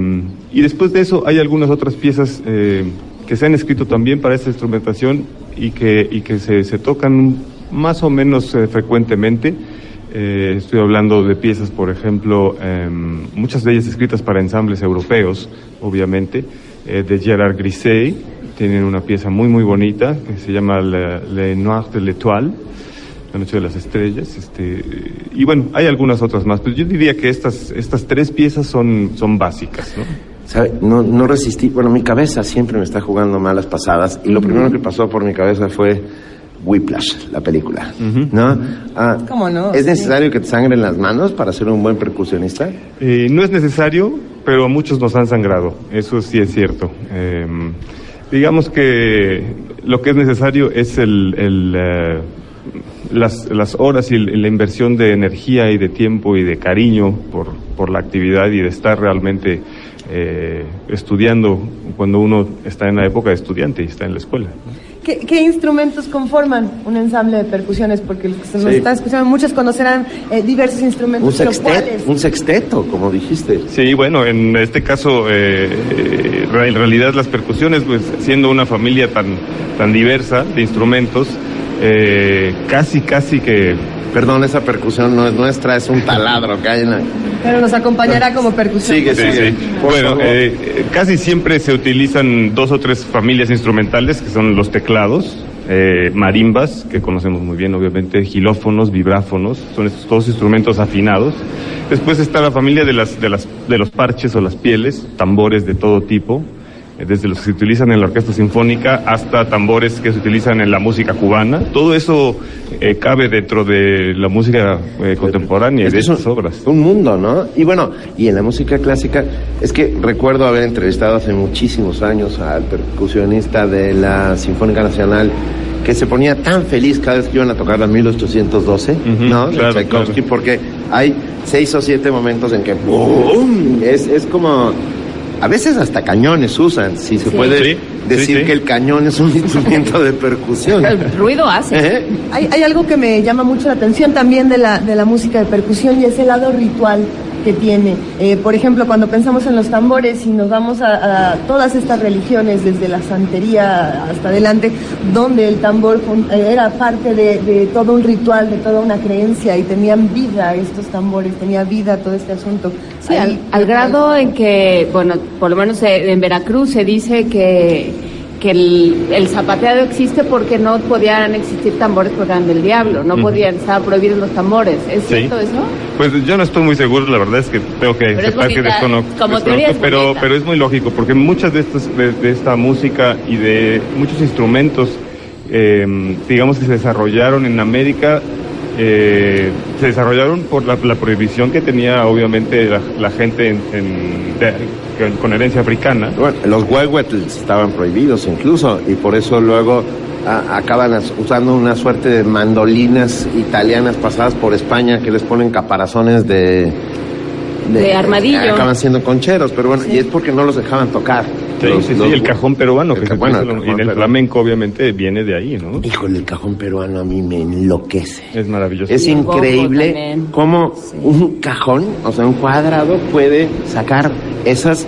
y después de eso hay algunas otras piezas eh, que se han escrito también para esta instrumentación y que, y que se, se tocan más o menos eh, frecuentemente. Eh, estoy hablando de piezas, por ejemplo, em, muchas de ellas escritas para ensambles europeos, obviamente, eh, de Gerard Grisey. Tienen una pieza muy, muy bonita que se llama Le, Le Noir de l'Étoile, La Noche de las Estrellas. Este, y bueno, hay algunas otras más, pero yo diría que estas, estas tres piezas son, son básicas. ¿no? ¿Sabe? No, no resistí. Bueno, mi cabeza siempre me está jugando malas pasadas y lo primero que pasó por mi cabeza fue Whiplash, la película. ¿No? Ah, ¿Cómo no? ¿Es necesario que te sangren las manos para ser un buen percusionista? Eh, no es necesario, pero a muchos nos han sangrado, eso sí es cierto. Eh, digamos que lo que es necesario es el, el, eh, las, las horas y la inversión de energía y de tiempo y de cariño por, por la actividad y de estar realmente eh, estudiando cuando uno está en la época de estudiante y está en la escuela. ¿Qué, qué instrumentos conforman un ensamble de percusiones? Porque los que se nos Sí. están escuchando, muchos conocerán eh, diversos instrumentos. Un ¿cuáles? un sexteto, como dijiste. Sí, bueno, en este caso, eh, eh, en realidad las percusiones, pues siendo una familia tan, tan diversa de instrumentos, eh, casi, casi que... Perdón, esa percusión no es nuestra, es un taladro que hay en la... Pero nos acompañará como percusión. Sí, sí. Bueno, eh, casi siempre se utilizan dos o tres familias instrumentales, que son los teclados, eh, marimbas, que conocemos muy bien, obviamente, gilófonos, vibráfonos, son estos todos instrumentos afinados. Después está la familia de, las, de, las, de los parches o las pieles, tambores de todo tipo, desde los que se utilizan en la orquesta sinfónica hasta tambores que se utilizan en la música cubana. Todo eso eh, cabe dentro de la música eh, contemporánea y Es de que es un- estas obras. Un mundo, ¿no? Y bueno, y en la música clásica, es que recuerdo haber entrevistado hace muchísimos años al percusionista de la Sinfónica Nacional que se ponía tan feliz cada vez que iban a tocar la 1812, ¿no? De claro, Tchaikovsky, porque hay seis o siete momentos en que ¡boom! Es, es como... A veces hasta cañones usan, si se Sí. puede Sí, decir sí. que el cañón es un <laughs> instrumento de percusión. El ruido hace. ¿Eh? Hay, hay algo que me llama mucho la atención también de la, de la música de percusión y es el lado ritual que tiene. Eh, por ejemplo, cuando pensamos en los tambores y nos vamos a, a todas estas religiones, desde la santería hasta adelante, donde el tambor eh, era parte de, de todo un ritual, de toda una creencia y tenían vida estos tambores, tenía vida todo este asunto. Sí, Ahí- al, al grado en que, bueno, por lo menos eh, en Veracruz se dice que, que el, el zapateado existe porque no podían existir tambores porque eran del diablo, no podían, estaban prohibidos los tambores. ¿Es Sí. cierto eso? Pues yo no estoy muy seguro, la verdad es que tengo que aceptar que desconozco, como desconozco, pero, pero es muy lógico, porque muchas de, estas, de, de esta música y de muchos instrumentos, eh, digamos que se desarrollaron en América, eh, se desarrollaron por la, la prohibición que tenía obviamente la, la gente en, en- de- con- con herencia africana. Bueno, los huehuetls estaban prohibidos incluso y por eso luego a- acaban as- usando una suerte de mandolinas italianas pasadas por España que les ponen caparazones de... De armadillo. Acaban siendo concheros, pero bueno, y es porque no los dejaban tocar. Sí, Los- sí, sí, el cajón peruano, que el se el utiliza en el flamenco obviamente viene de ahí, ¿no? Híjole, el cajón peruano a mí me enloquece. Es maravilloso. Es Y increíble cómo un cajón, o sea, un cuadrado puede sacar esas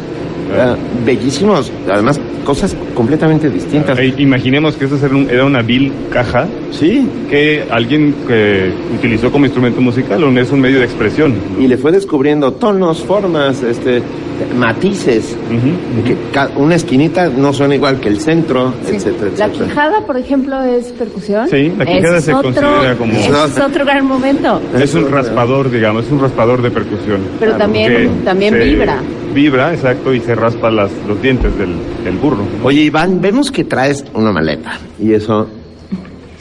eh, bellísimos, además cosas completamente distintas. Eh, imaginemos que eso era una vil caja Sí. que alguien que utilizó como instrumento musical, o es un medio de expresión. Y le fue descubriendo tonos, formas, este, matices. una esquinita no suena igual que el centro, etcétera, La etcétera. quijada, por ejemplo, es percusión. Sí, la quijada es se otro, considera como- es <laughs> otro gran momento. Es un raspador, digamos, es un raspador de percusión. Pero también- también vibra. Vibra, exacto, y se raspa las, los dientes del, del burro. Oye, Iván, vemos que traes una maleta. Y eso.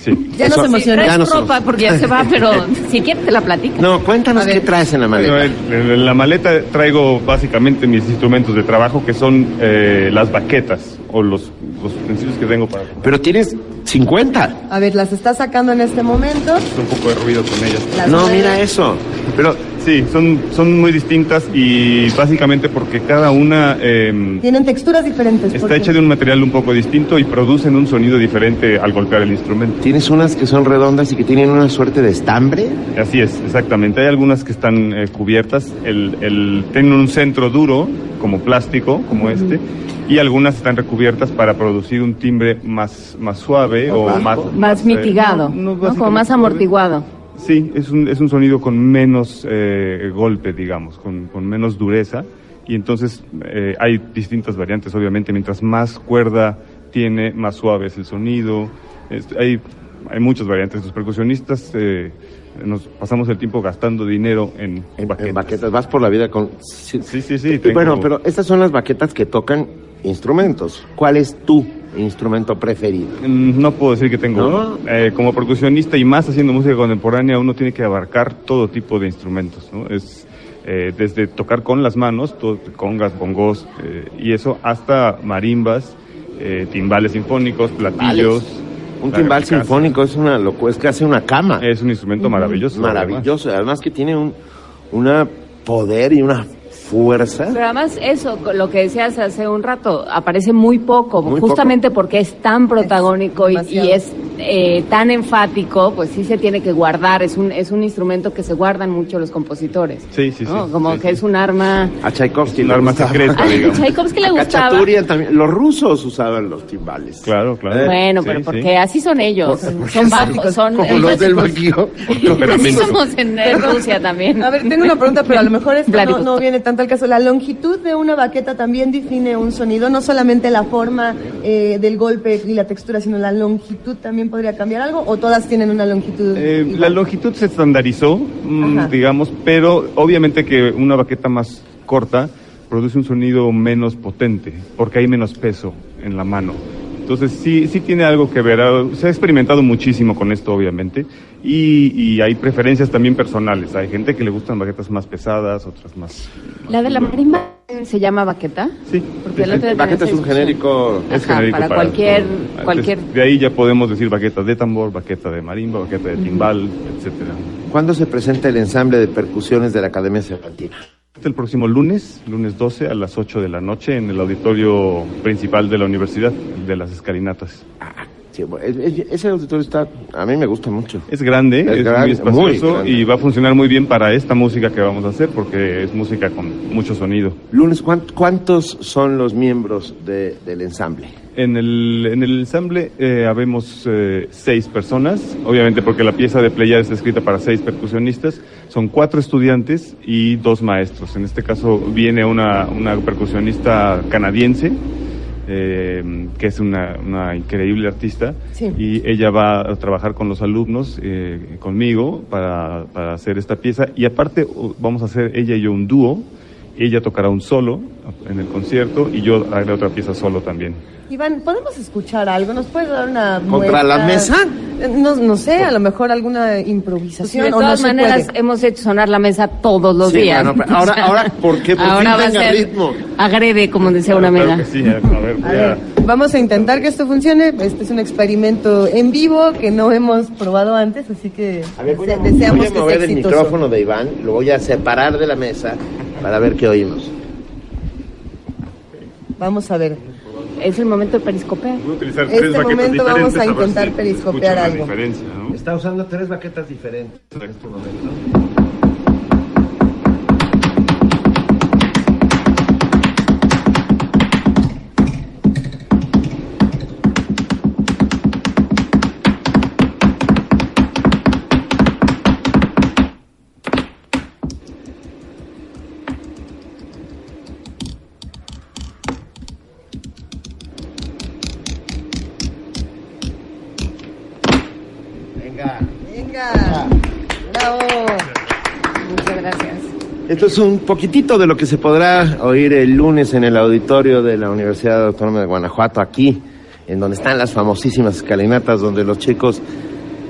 Sí. Ya nos emocionó. ya No nos- ropa porque ya se va, pero <laughs> si quieres te la platica. No, cuéntanos qué traes en la maleta. Bueno, en- en la maleta traigo básicamente mis instrumentos de trabajo, que son eh, las baquetas, o los, los utensilios que tengo para... Pero tienes 50. A ver, las está sacando en este momento. un poco de ruido con ellas. Las No, mira eso. Pero sí, son, son muy distintas y básicamente porque cada una eh, Tienen texturas diferentes. está hecha de un material un poco distinto y producen un sonido diferente al golpear el instrumento. Tienes unas que son redondas y que tienen una suerte de estambre. Así es, exactamente. Hay algunas que están eh, cubiertas, el, el, tienen un centro duro, como plástico, como este, y algunas están recubiertas para producir un timbre más, más suave o más... Más eh, mitigado, no, no, ¿no? como más amortiguado. Sí, es un, es un sonido con menos eh, golpe, digamos, con, con menos dureza. Y entonces eh, hay distintas variantes, obviamente. Mientras más cuerda tiene, más suave es el sonido. Es- hay, hay muchas variantes. Los percusionistas eh, nos pasamos el tiempo gastando dinero en, baquetas. En baquetas. Vas por la vida con. Sí, sí, sí. Tengo- Bueno, pero estas son las baquetas que tocan instrumentos. ¿Cuál es tu instrumento preferido? Mm, No puedo decir que tengo. ¿No? Eh, como percusionista y más haciendo música contemporánea, uno tiene que abarcar todo tipo de instrumentos, ¿no? Es eh, desde tocar con las manos, todo, congas, bongos eh, y eso, hasta marimbas, eh, timbales sinfónicos, platillos. Un timbal sinfónico es una locura, es que hace una cama. Es un instrumento maravilloso. Maravilloso. Además que tiene un una poder y una fuerza. Pero además eso, lo que decías hace un rato, aparece muy poco, Muy justamente porque es tan protagónico y, y es eh, tan enfático, pues sí se tiene que guardar, es un, es un instrumento que se guardan mucho los compositores. Sí, sí, sí. Como sí, que es un arma... A Tchaikovsky Un arma secreta, <laughs> A. Tchaikovsky le A gustaba. Khachaturian también. Los rusos usaban los timbales. Claro, claro. Bueno, Sí, pero sí. porque así son ellos, son bajos, son Como los del Bajío. Así somos en, Rusia también. A ver, tengo una pregunta, pero a lo mejor esta no, viene caso, la longitud de una baqueta también define un sonido, no solamente la forma eh, del golpe y la textura, sino la longitud también podría cambiar algo, o todas tienen una longitud. Eh, la longitud se estandarizó, mm, Ajá. digamos, pero obviamente que una baqueta más corta produce un sonido menos potente, porque hay menos peso en la mano. Entonces sí, sí tiene algo que ver. Se ha experimentado muchísimo con esto, obviamente, y, y hay preferencias también personales. Hay gente que le gustan baquetas más pesadas, otras más. La de la marimba se llama baqueta. Sí. Porque el otro Baqueta es un genérico. Es Ajá, genérico para cualquier- cualquier- de ahí ya podemos decir baqueta de tambor, baqueta de marimba, baqueta de timbal, etcétera. ¿Cuándo se presenta el ensamble de percusiones de la Academia Cervantina? El próximo lunes, lunes 12 a las 8 de la noche en el auditorio principal de la universidad de las escalinatas. Sí, es- ese auditorio está, a mí me gusta mucho. Es grande, es, muy espacioso y va a funcionar muy bien para esta música que vamos a hacer porque es música con mucho sonido. Lunes, ¿cuán- ¿cuántos son los miembros de- del ensamble? En el, en el ensamble eh, habemos eh, seis personas, obviamente porque la pieza de Pleiades está escrita para seis percusionistas, son cuatro estudiantes y dos maestros. En este caso viene una, una percusionista canadiense, eh, que es una, una increíble artista, Sí. y ella va a trabajar con los alumnos, eh, conmigo, para, para hacer esta pieza. Y aparte vamos a hacer ella y yo un dúo, ella tocará un solo en el concierto y yo haré otra pieza solo también. Iván, ¿podemos escuchar algo? ¿Nos puedes dar una ¿Contra la muestra? mesa? Eh, No, no sé, a lo mejor alguna improvisación. De o no todas se maneras, puede? hemos hecho sonar la mesa todos los Sí, días. bueno, pero ahora- ahora, <laughs> ¿por qué? Por fin ahora va a ser ritmo. agrede, como decía una Claro amiga. que sí, a ver, voy A ver, vamos a intentar que esto funcione. Este es un experimento en vivo que no hemos probado antes, así que dese- deseamos voy a que mover sea el exitoso. micrófono de Iván, lo voy a separar de la mesa para ver qué oímos. Vamos a ver. Es el momento de periscopear. Voy a utilizar Este tres baquetas momento vamos a intentar si periscopear algo. diferencia, ¿no? Está usando tres baquetas diferentes en este momento. Esto es un poquitito de lo que se podrá oír el lunes en el auditorio de la Universidad Autónoma de Guanajuato, aquí, en donde están las famosísimas escalinatas, donde los chicos...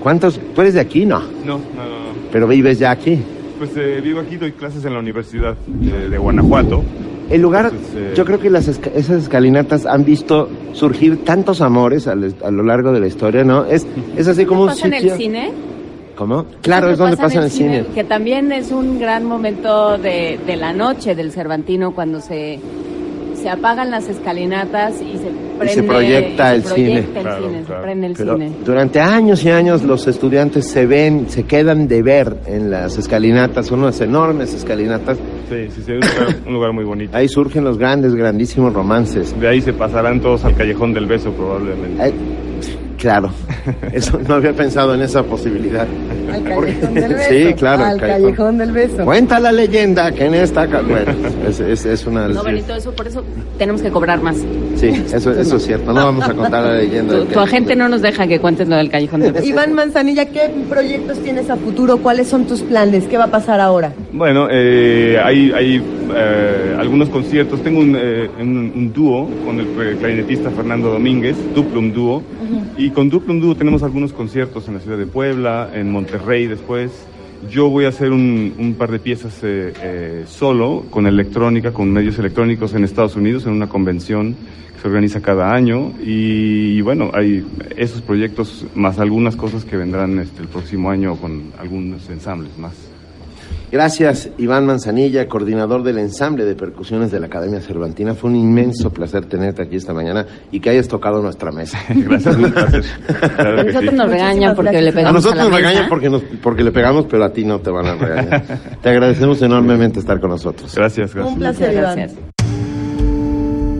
¿Cuántos? ¿Tú eres de aquí? No. No, no, no. no. ¿Pero vives ya aquí? Pues eh, vivo aquí, doy clases en la Universidad de, de Guanajuato. El lugar, Entonces, eh, yo creo que las esca- esas escalinatas han visto surgir tantos amores a, lo largo de la historia, ¿no? Es, es así como un ¿Pasa en sitio... el cine? ¿Cómo? Claro, es donde pasa en el cine. Que también es un gran momento de, de la noche del Cervantino cuando se, se apagan las escalinatas y se prende se proyecta y el se proyecta cine. el Claro, cine, claro. se prende el Pero cine. durante años y años los estudiantes se ven, se quedan de ver en las escalinatas, son unas enormes escalinatas. Sí, sí, sí, es un lugar, un lugar muy bonito. Ahí surgen los grandes, grandísimos romances. De ahí se pasarán todos al Callejón del Beso probablemente. Ay, claro, <laughs> eso no había pensado en esa posibilidad. Al callejón del <laughs> beso. Sí, claro, Al callejón. callejón del beso. Cuenta la leyenda que en esta... Bueno, es, es- es una... No, Benito, eso por eso tenemos que cobrar más. Sí, eso, eso es cierto. No vamos a contar la leyenda. Tu, tu agente no nos deja que cuentes lo del callejón del beso. Iván Manzanilla, ¿qué proyectos tienes a futuro? ¿Cuáles son tus planes? ¿Qué va a pasar ahora? Bueno, eh, hay, hay eh, algunos conciertos. Tengo un, eh, un- un dúo con el clarinetista Fernando Domínguez, Duplum Dúo. Y con Duplum Dúo tenemos algunos conciertos en la ciudad de Puebla, en Monterrey después. Yo voy a hacer un, un par de piezas eh, eh, solo, con electrónica, con medios electrónicos en Estados Unidos, en una convención que se organiza cada año. Y, bueno, hay esos proyectos más algunas cosas que vendrán este, el próximo año con algunos ensambles más. Gracias, Iván Manzanilla, coordinador del ensamble de percusiones de la Academia Cervantina. Fue un inmenso placer tenerte aquí esta mañana y que hayas tocado nuestra mesa. <laughs> Gracias, gracias. Claro A nosotros sí. nos regañan porque le A pegamos nosotros a la nos regañan porque, nos, porque le pegamos, pero a ti no te van a regañar. te agradecemos enormemente estar con nosotros. Gracias, Un placer, Iván. gracias.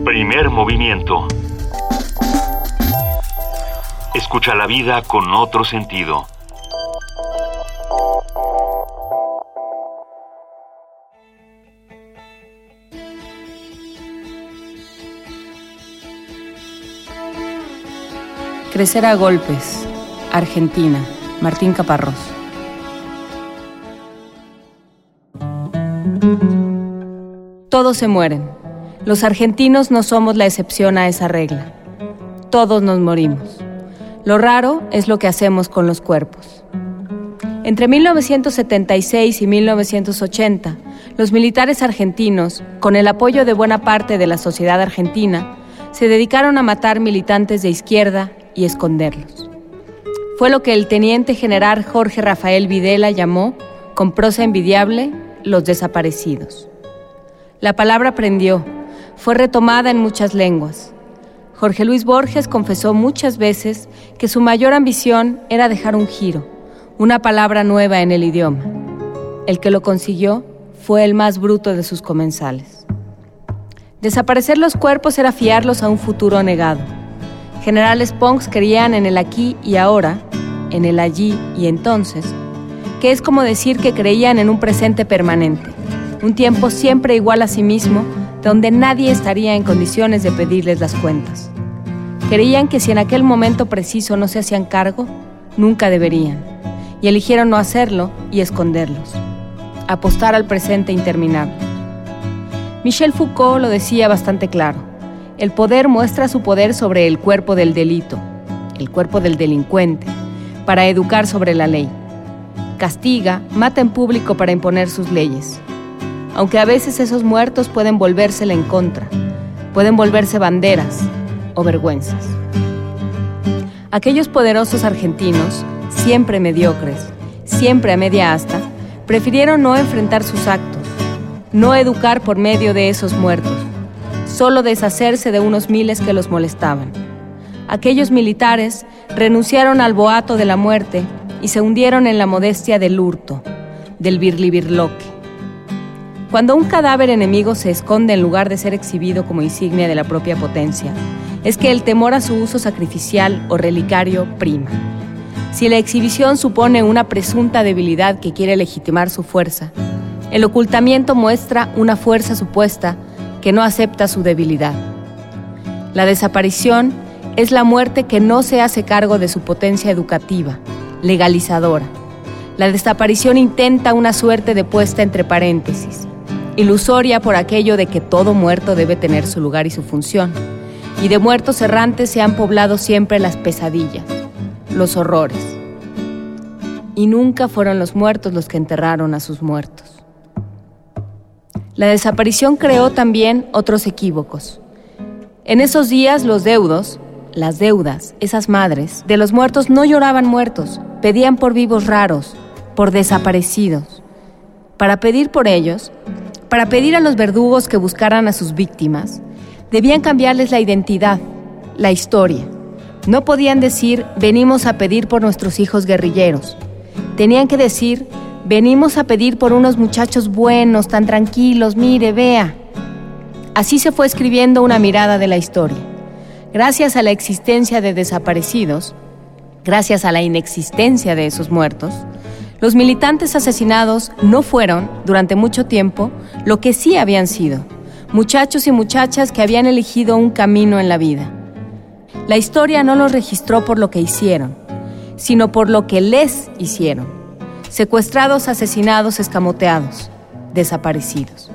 Primer movimiento. Escucha la vida con otro sentido. Crecer a golpes. Argentina. Martín Caparrós. Todos se mueren. Los argentinos no somos la excepción a esa regla. Todos nos morimos. Lo raro es lo que hacemos con los cuerpos. Entre 1976 y 1980, los militares argentinos, con el apoyo de buena parte de la sociedad argentina, se dedicaron a matar militantes de izquierda y esconderlos. Fue lo que el teniente general Jorge Rafael Videla llamó, con prosa envidiable, los desaparecidos. La palabra prendió, fue retomada en muchas lenguas. Jorge Luis Borges confesó muchas veces que su mayor ambición era dejar un giro, una palabra nueva en el idioma. El que lo consiguió fue el más bruto de sus comensales. Desaparecer los cuerpos era fiarlos a un futuro negado. Generales Ponks creían en el aquí y ahora, en el allí y entonces, que es como decir que creían en un presente permanente, un tiempo siempre igual a sí mismo, donde nadie estaría en condiciones de pedirles las cuentas. Creían que si en aquel momento preciso no se hacían cargo, nunca deberían, y eligieron no hacerlo y esconderlos, apostar al presente interminable. Michel Foucault lo decía bastante claro, el poder muestra su poder sobre el cuerpo del delito, el cuerpo del delincuente, para educar sobre la ley. Castiga, mata en público para imponer sus leyes. Aunque a veces esos muertos pueden volvérsele en contra, pueden volverse banderas o vergüenzas. Aquellos poderosos argentinos, siempre mediocres, siempre a media asta, prefirieron no enfrentar sus actos, no educar por medio de esos muertos, solo deshacerse de unos miles que los molestaban. Aquellos militares renunciaron al boato de la muerte y se hundieron en la modestia del hurto, del birlibirloque. Cuando un cadáver enemigo se esconde en lugar de ser exhibido como insignia de la propia potencia, es que el temor a su uso sacrificial o relicario prima. Si la exhibición supone una presunta debilidad que quiere legitimar su fuerza, el ocultamiento muestra una fuerza supuesta que no acepta su debilidad. La desaparición es la muerte que no se hace cargo de su potencia educativa, legalizadora. La desaparición intenta una suerte de puesta entre paréntesis, ilusoria por aquello de que todo muerto debe tener su lugar y su función, y de muertos errantes se han poblado siempre las pesadillas, los horrores. Y nunca fueron los muertos los que enterraron a sus muertos. La desaparición creó también otros equívocos. En esos días los deudos, las deudas, esas madres, de los muertos no lloraban muertos, pedían por vivos raros, por desaparecidos. Para pedir por ellos, para pedir a los verdugos que buscaran a sus víctimas, debían cambiarles la identidad, la historia. No podían decir, venimos a pedir por nuestros hijos guerrilleros. Tenían que decir, venimos a pedir por unos muchachos buenos, tan tranquilos, mire, vea. Así se fue escribiendo una mirada de la historia. Gracias a la existencia de desaparecidos, gracias a la inexistencia de esos muertos, los militantes asesinados no fueron, durante mucho tiempo, lo que sí habían sido, muchachos y muchachas que habían elegido un camino en la vida. La historia no los registró por lo que hicieron, sino por lo que les hicieron. Secuestrados, asesinados, escamoteados, desaparecidos.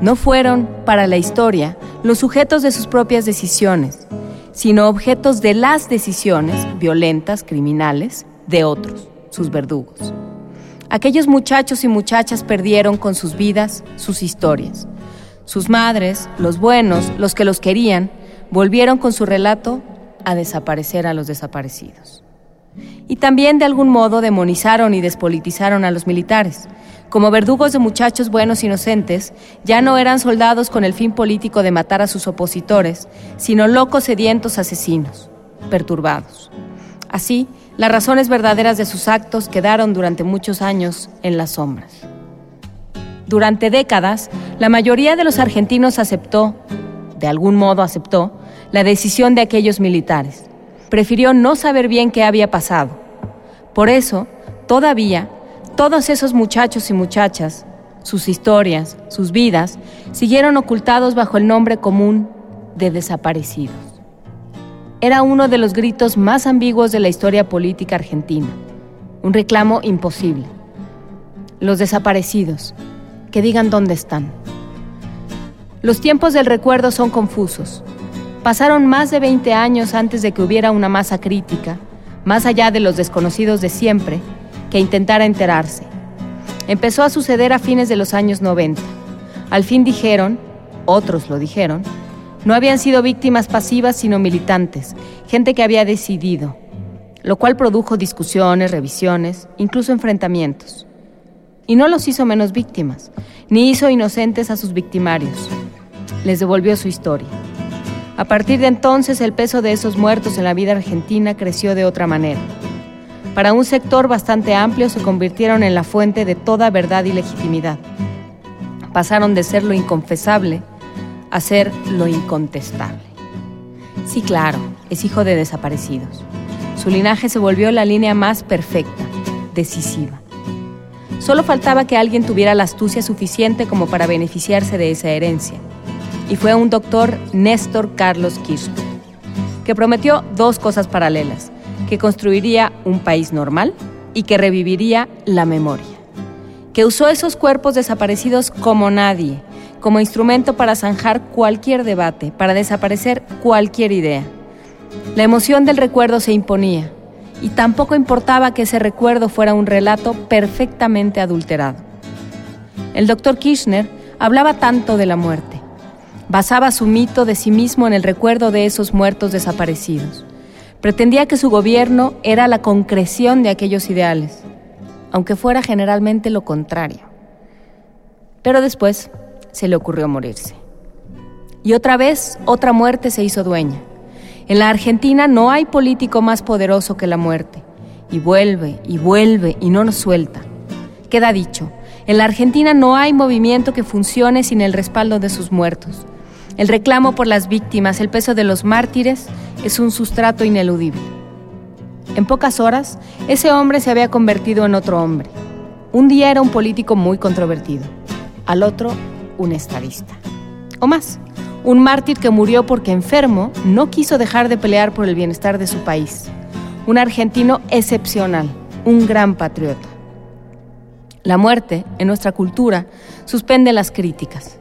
No fueron, para la historia, los sujetos de sus propias decisiones, sino objetos de las decisiones violentas, criminales, de otros, sus verdugos. Aquellos muchachos y muchachas perdieron con sus vidas sus historias. Sus madres, los buenos, los que los querían, volvieron con su relato a desaparecer a los desaparecidos. Y también de algún modo demonizaron y despolitizaron a los militares. Como verdugos de muchachos buenos inocentes, ya no eran soldados con el fin político de matar a sus opositores, sino locos sedientos asesinos, perturbados. Así, las razones verdaderas de sus actos quedaron durante muchos años en las sombras. Durante décadas, la mayoría de los argentinos aceptó, de algún modo aceptó, la decisión de aquellos militares. Prefirió no saber bien qué había pasado. Por eso, todavía, todos esos muchachos y muchachas, sus historias, sus vidas, siguieron ocultados bajo el nombre común de desaparecidos. era uno de los gritos más ambiguos de la historia política argentina. Un reclamo imposible. Los desaparecidos, que digan dónde están. Los tiempos del recuerdo son confusos. Pasaron más de 20 años antes de que hubiera una masa crítica, más allá de los desconocidos de siempre, que intentara enterarse. Empezó a suceder a fines de los años 90. Al fin dijeron, otros lo dijeron, no habían sido víctimas pasivas sino militantes, gente que había decidido, lo cual produjo discusiones, revisiones, incluso enfrentamientos. Y no los hizo menos víctimas, ni hizo inocentes a sus victimarios. Les devolvió su historia. A partir de entonces el peso de esos muertos en la vida argentina creció de otra manera. Para un sector bastante amplio se convirtieron en la fuente de toda verdad y legitimidad. Pasaron de ser lo inconfesable a ser lo incontestable. Sí, claro, es hijo de desaparecidos. Su linaje se volvió la línea más perfecta, decisiva. Solo faltaba que alguien tuviera la astucia suficiente como para beneficiarse de esa herencia. Y fue un doctor Néstor Carlos Kirchner, que prometió dos cosas paralelas, que construiría un país normal y que reviviría la memoria, que usó esos cuerpos desaparecidos como nadie, como instrumento para zanjar cualquier debate, para desaparecer cualquier idea. La emoción del recuerdo se imponía, y tampoco importaba que ese recuerdo fuera un relato perfectamente adulterado. El doctor Kirchner hablaba tanto de la muerte. Basaba su mito de sí mismo en el recuerdo de esos muertos desaparecidos. Pretendía que su gobierno era la concreción de aquellos ideales, aunque fuera generalmente lo contrario. Pero después, se le ocurrió morirse. Y otra vez, otra muerte se hizo dueña. En la Argentina no hay político más poderoso que la muerte. Y vuelve, y vuelve, y no nos suelta. Queda dicho, en la Argentina no hay movimiento que funcione sin el respaldo de sus muertos. El reclamo por las víctimas, el peso de los mártires, es un sustrato ineludible. En pocas horas, ese hombre se había convertido en otro hombre. Un día era un político muy controvertido, al otro un estadista. O más, un mártir que murió porque enfermo no quiso dejar de pelear por el bienestar de su país. Un argentino excepcional, un gran patriota. La muerte, en nuestra cultura, suspende las críticas.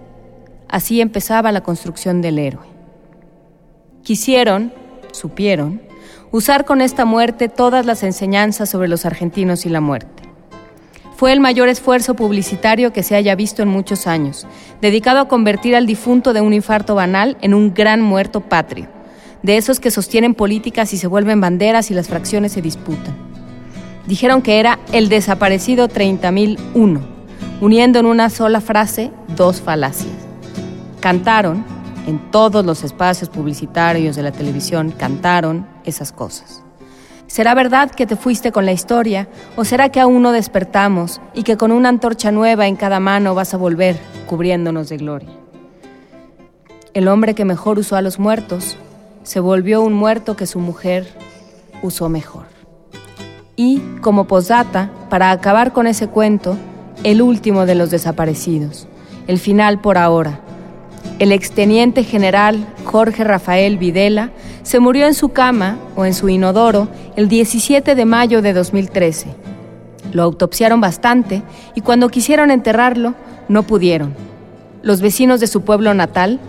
Así empezaba la construcción del héroe. Quisieron, supieron, usar con esta muerte todas las enseñanzas sobre los argentinos y la muerte. Fue el mayor esfuerzo publicitario que se haya visto en muchos años, dedicado a convertir al difunto de un infarto banal en un gran muerto patrio, de esos que sostienen políticas y se vuelven banderas y las fracciones se disputan. Dijeron que era el desaparecido 30.001, uniendo en una sola frase dos falacias. Cantaron, en todos los espacios publicitarios de la televisión, cantaron esas cosas. ¿Será verdad que te fuiste con la historia o será que aún no despertamos y que con una antorcha nueva en cada mano vas a volver cubriéndonos de gloria? El hombre que mejor usó a los muertos se volvió un muerto que su mujer usó mejor. Y, como posdata, para acabar con ese cuento, el último de los desaparecidos, el final por ahora, el exteniente general Jorge Rafael Videla se murió en su cama o en su inodoro el 17 de mayo de 2013. Lo autopsiaron bastante y cuando quisieron enterrarlo no pudieron. Los vecinos de su pueblo natal,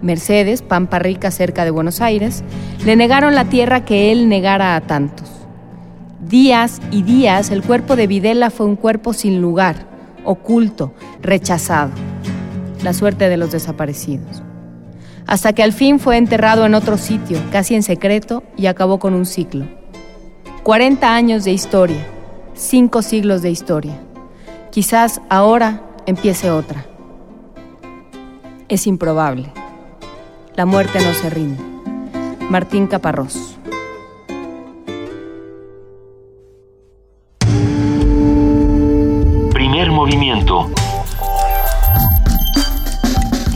Mercedes, Pampa Rica cerca de Buenos Aires, le negaron la tierra que él negara a tantos. Días y días el cuerpo de Videla fue un cuerpo sin lugar, oculto, rechazado la suerte de los desaparecidos. Hasta que al fin fue enterrado en otro sitio, casi en secreto, y acabó con un ciclo. 40 años de historia, cinco siglos de historia. Quizás ahora empiece otra. Es improbable. La muerte no se rinde. Martín Caparrós. Primer movimiento.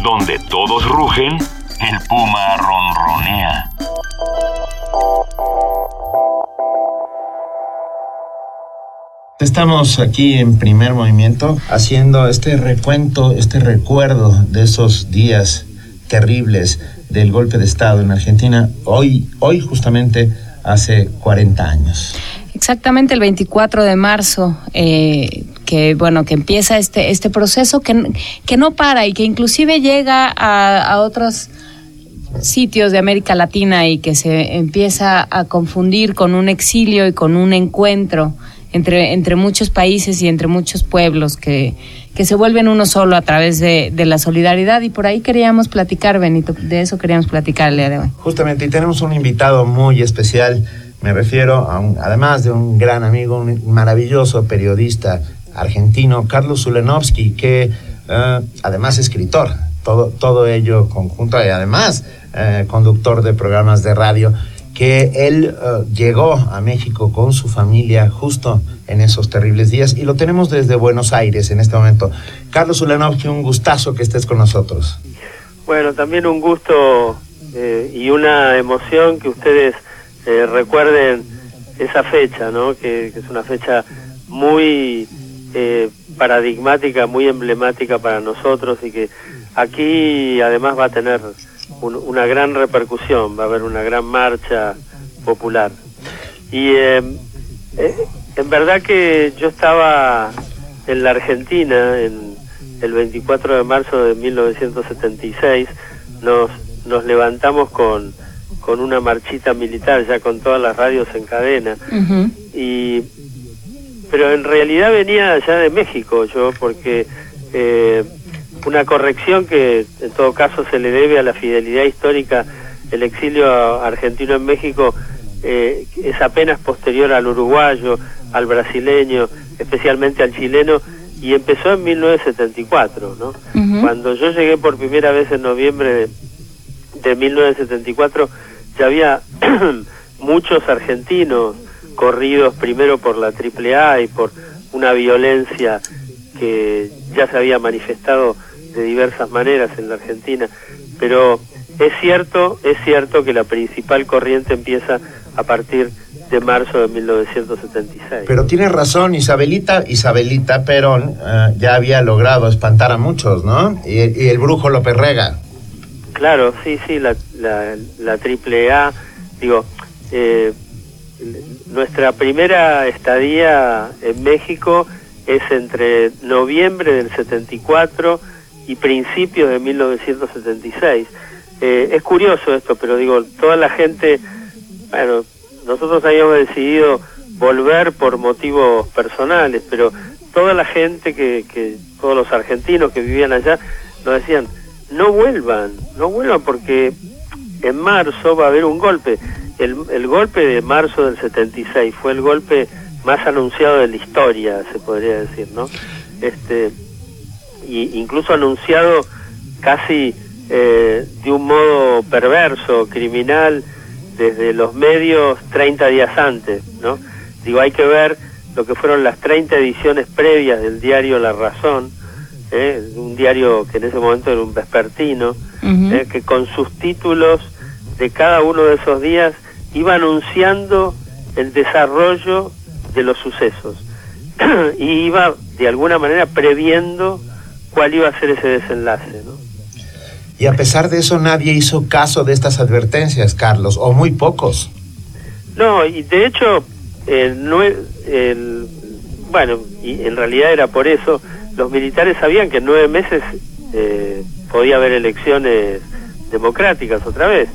Donde todos rugen, el puma ronronea. Estamos aquí en primer movimiento haciendo este recuento, este recuerdo de esos días terribles del golpe de Estado en Argentina, hoy, hoy justamente hace 40 años. Exactamente el 24 de marzo, eh, que bueno, que empieza este, este proceso que, que no para y que inclusive llega a, otros sitios de América Latina y que se empieza a confundir con un exilio y con un encuentro entre, entre muchos países y entre muchos pueblos que, que se vuelven uno solo a través de, de la solidaridad. Y por ahí queríamos platicar, Benito, de eso queríamos platicar el día de hoy. Justamente, y tenemos un invitado muy especial, me refiero a un, además de un gran amigo, un maravilloso periodista argentino, Carlos Zulenovsky, que eh, además escritor, todo, todo ello conjunto y además eh, conductor de programas de radio, que él eh, llegó a México con su familia justo en esos terribles días y lo tenemos desde Buenos Aires en este momento. Carlos Zulenovsky, un gustazo que estés con nosotros. Bueno, también un gusto eh, y una emoción que ustedes eh, recuerden esa fecha, ¿no? Que, es una fecha muy eh, paradigmática, muy emblemática para nosotros y que aquí además va a tener un- una gran repercusión, va a haber una gran marcha popular. Y eh, eh, en verdad que yo estaba en la Argentina en el 24 de marzo de 1976, nos, nos levantamos con, con una marchita militar, ya con todas las radios en cadena, y pero en realidad venía allá de México yo porque eh, una corrección que en todo caso se le debe a la fidelidad histórica el exilio argentino en México eh, es apenas posterior al uruguayo al brasileño especialmente al chileno y empezó en 1974 ¿no? cuando yo llegué por primera vez en noviembre de, de 1974 había <clears throat> muchos argentinos corridos primero por la AAA y por una violencia que ya se había manifestado de diversas maneras en la Argentina, pero es cierto, es cierto que la principal corriente empieza a partir de marzo de 1976. Pero tiene razón, Isabelita, Isabelita Perón eh, ya había logrado espantar a muchos, ¿no? Y, y el brujo López Rega. Claro, sí, sí, la, la, la triple A, digo, eh, nuestra primera estadía en México es entre noviembre del 74 y principios de 1976. Eh, es curioso esto, pero digo, toda la gente, bueno, nosotros habíamos decidido volver por motivos personales, pero toda la gente que, que todos los argentinos que vivían allá nos decían, no vuelvan, no vuelvan porque en marzo va a haber un golpe. El, el golpe de marzo del 76 fue el golpe más anunciado de la historia, se podría decir, ¿no? Este, y incluso anunciado casi eh, de un modo perverso, criminal, desde los medios 30 días antes, ¿no? Digo, hay que ver lo que fueron las 30 ediciones previas del diario La Razón, ¿eh? un diario que en ese momento era un vespertino, ¿eh? que con sus títulos de cada uno de esos días iba anunciando el desarrollo de los sucesos <clears throat> y iba de alguna manera previendo cuál iba a ser ese desenlace, ¿no? Y a pesar de eso nadie hizo caso de estas advertencias, Carlos, o muy pocos. No, y de hecho, el, el- bueno, y en realidad era por eso, los militares sabían que en nueve meses eh, podía haber elecciones democráticas otra vez.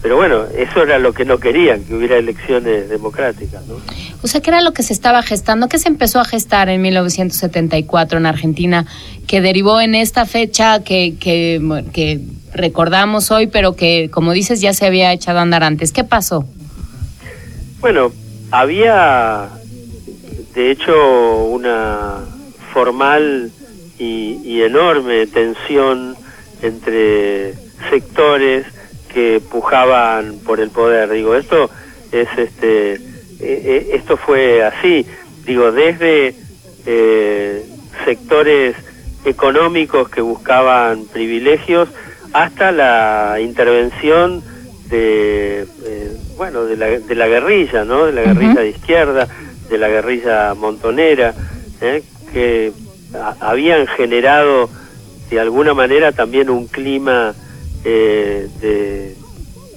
Pero bueno, eso era lo que no querían, que hubiera elecciones democráticas, ¿no? O sea, ¿qué era lo que se estaba gestando? ¿Qué se empezó a gestar en 1974 en Argentina que derivó en esta fecha que, que, que recordamos hoy, pero que, como dices, ya se había echado a andar antes? ¿Qué pasó? Bueno, había de hecho una formal y, y enorme tensión entre sectores que pujaban por el poder. Digo, esto es este, eh, eh, esto fue así. Digo, desde eh, sectores económicos que buscaban privilegios hasta la intervención de eh, bueno de la, de la guerrilla no de la guerrilla de izquierda de la guerrilla montonera eh, que habían generado de alguna manera también un clima eh,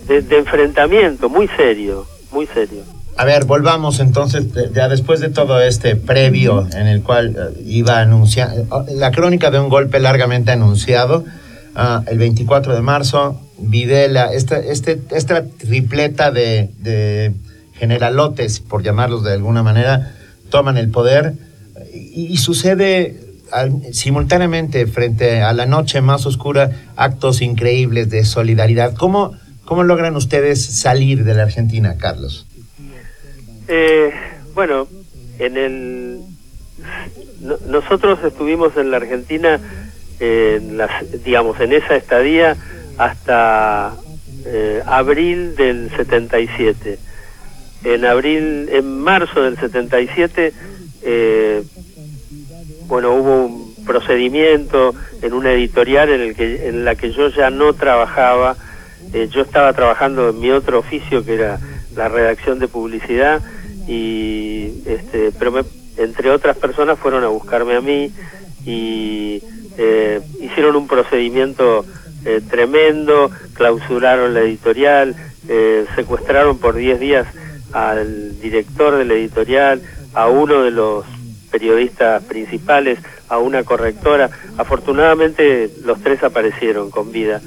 de, enfrentamiento muy serio, muy serio. A ver, volvamos entonces, ya después de todo este previo en el cual eh, iba a anunciar, eh, la crónica de un golpe largamente anunciado, ah, el 24 de marzo, Videla, esta, este, esta tripleta de generalotes, por llamarlos de alguna manera, toman el poder y, y sucede al- simultáneamente frente a la noche más oscura actos increíbles de solidaridad. ¿Cómo, cómo logran ustedes salir de la Argentina, Carlos? Eh, bueno, en el no- nosotros estuvimos en la Argentina, eh, en las- digamos, en esa estadía hasta eh, abril del 77. En abril, en marzo del 77, eh, bueno, hubo un procedimiento en una editorial en el que en la que yo ya no trabajaba. Eh, yo estaba trabajando en mi otro oficio que era la redacción de publicidad y este, pero me- entre otras personas fueron a buscarme a mí y eh, hicieron un procedimiento eh, tremendo, clausuraron la editorial, eh, secuestraron por 10 días al director de la editorial, a uno de los periodistas principales, a una correctora. Afortunadamente los tres aparecieron con vida.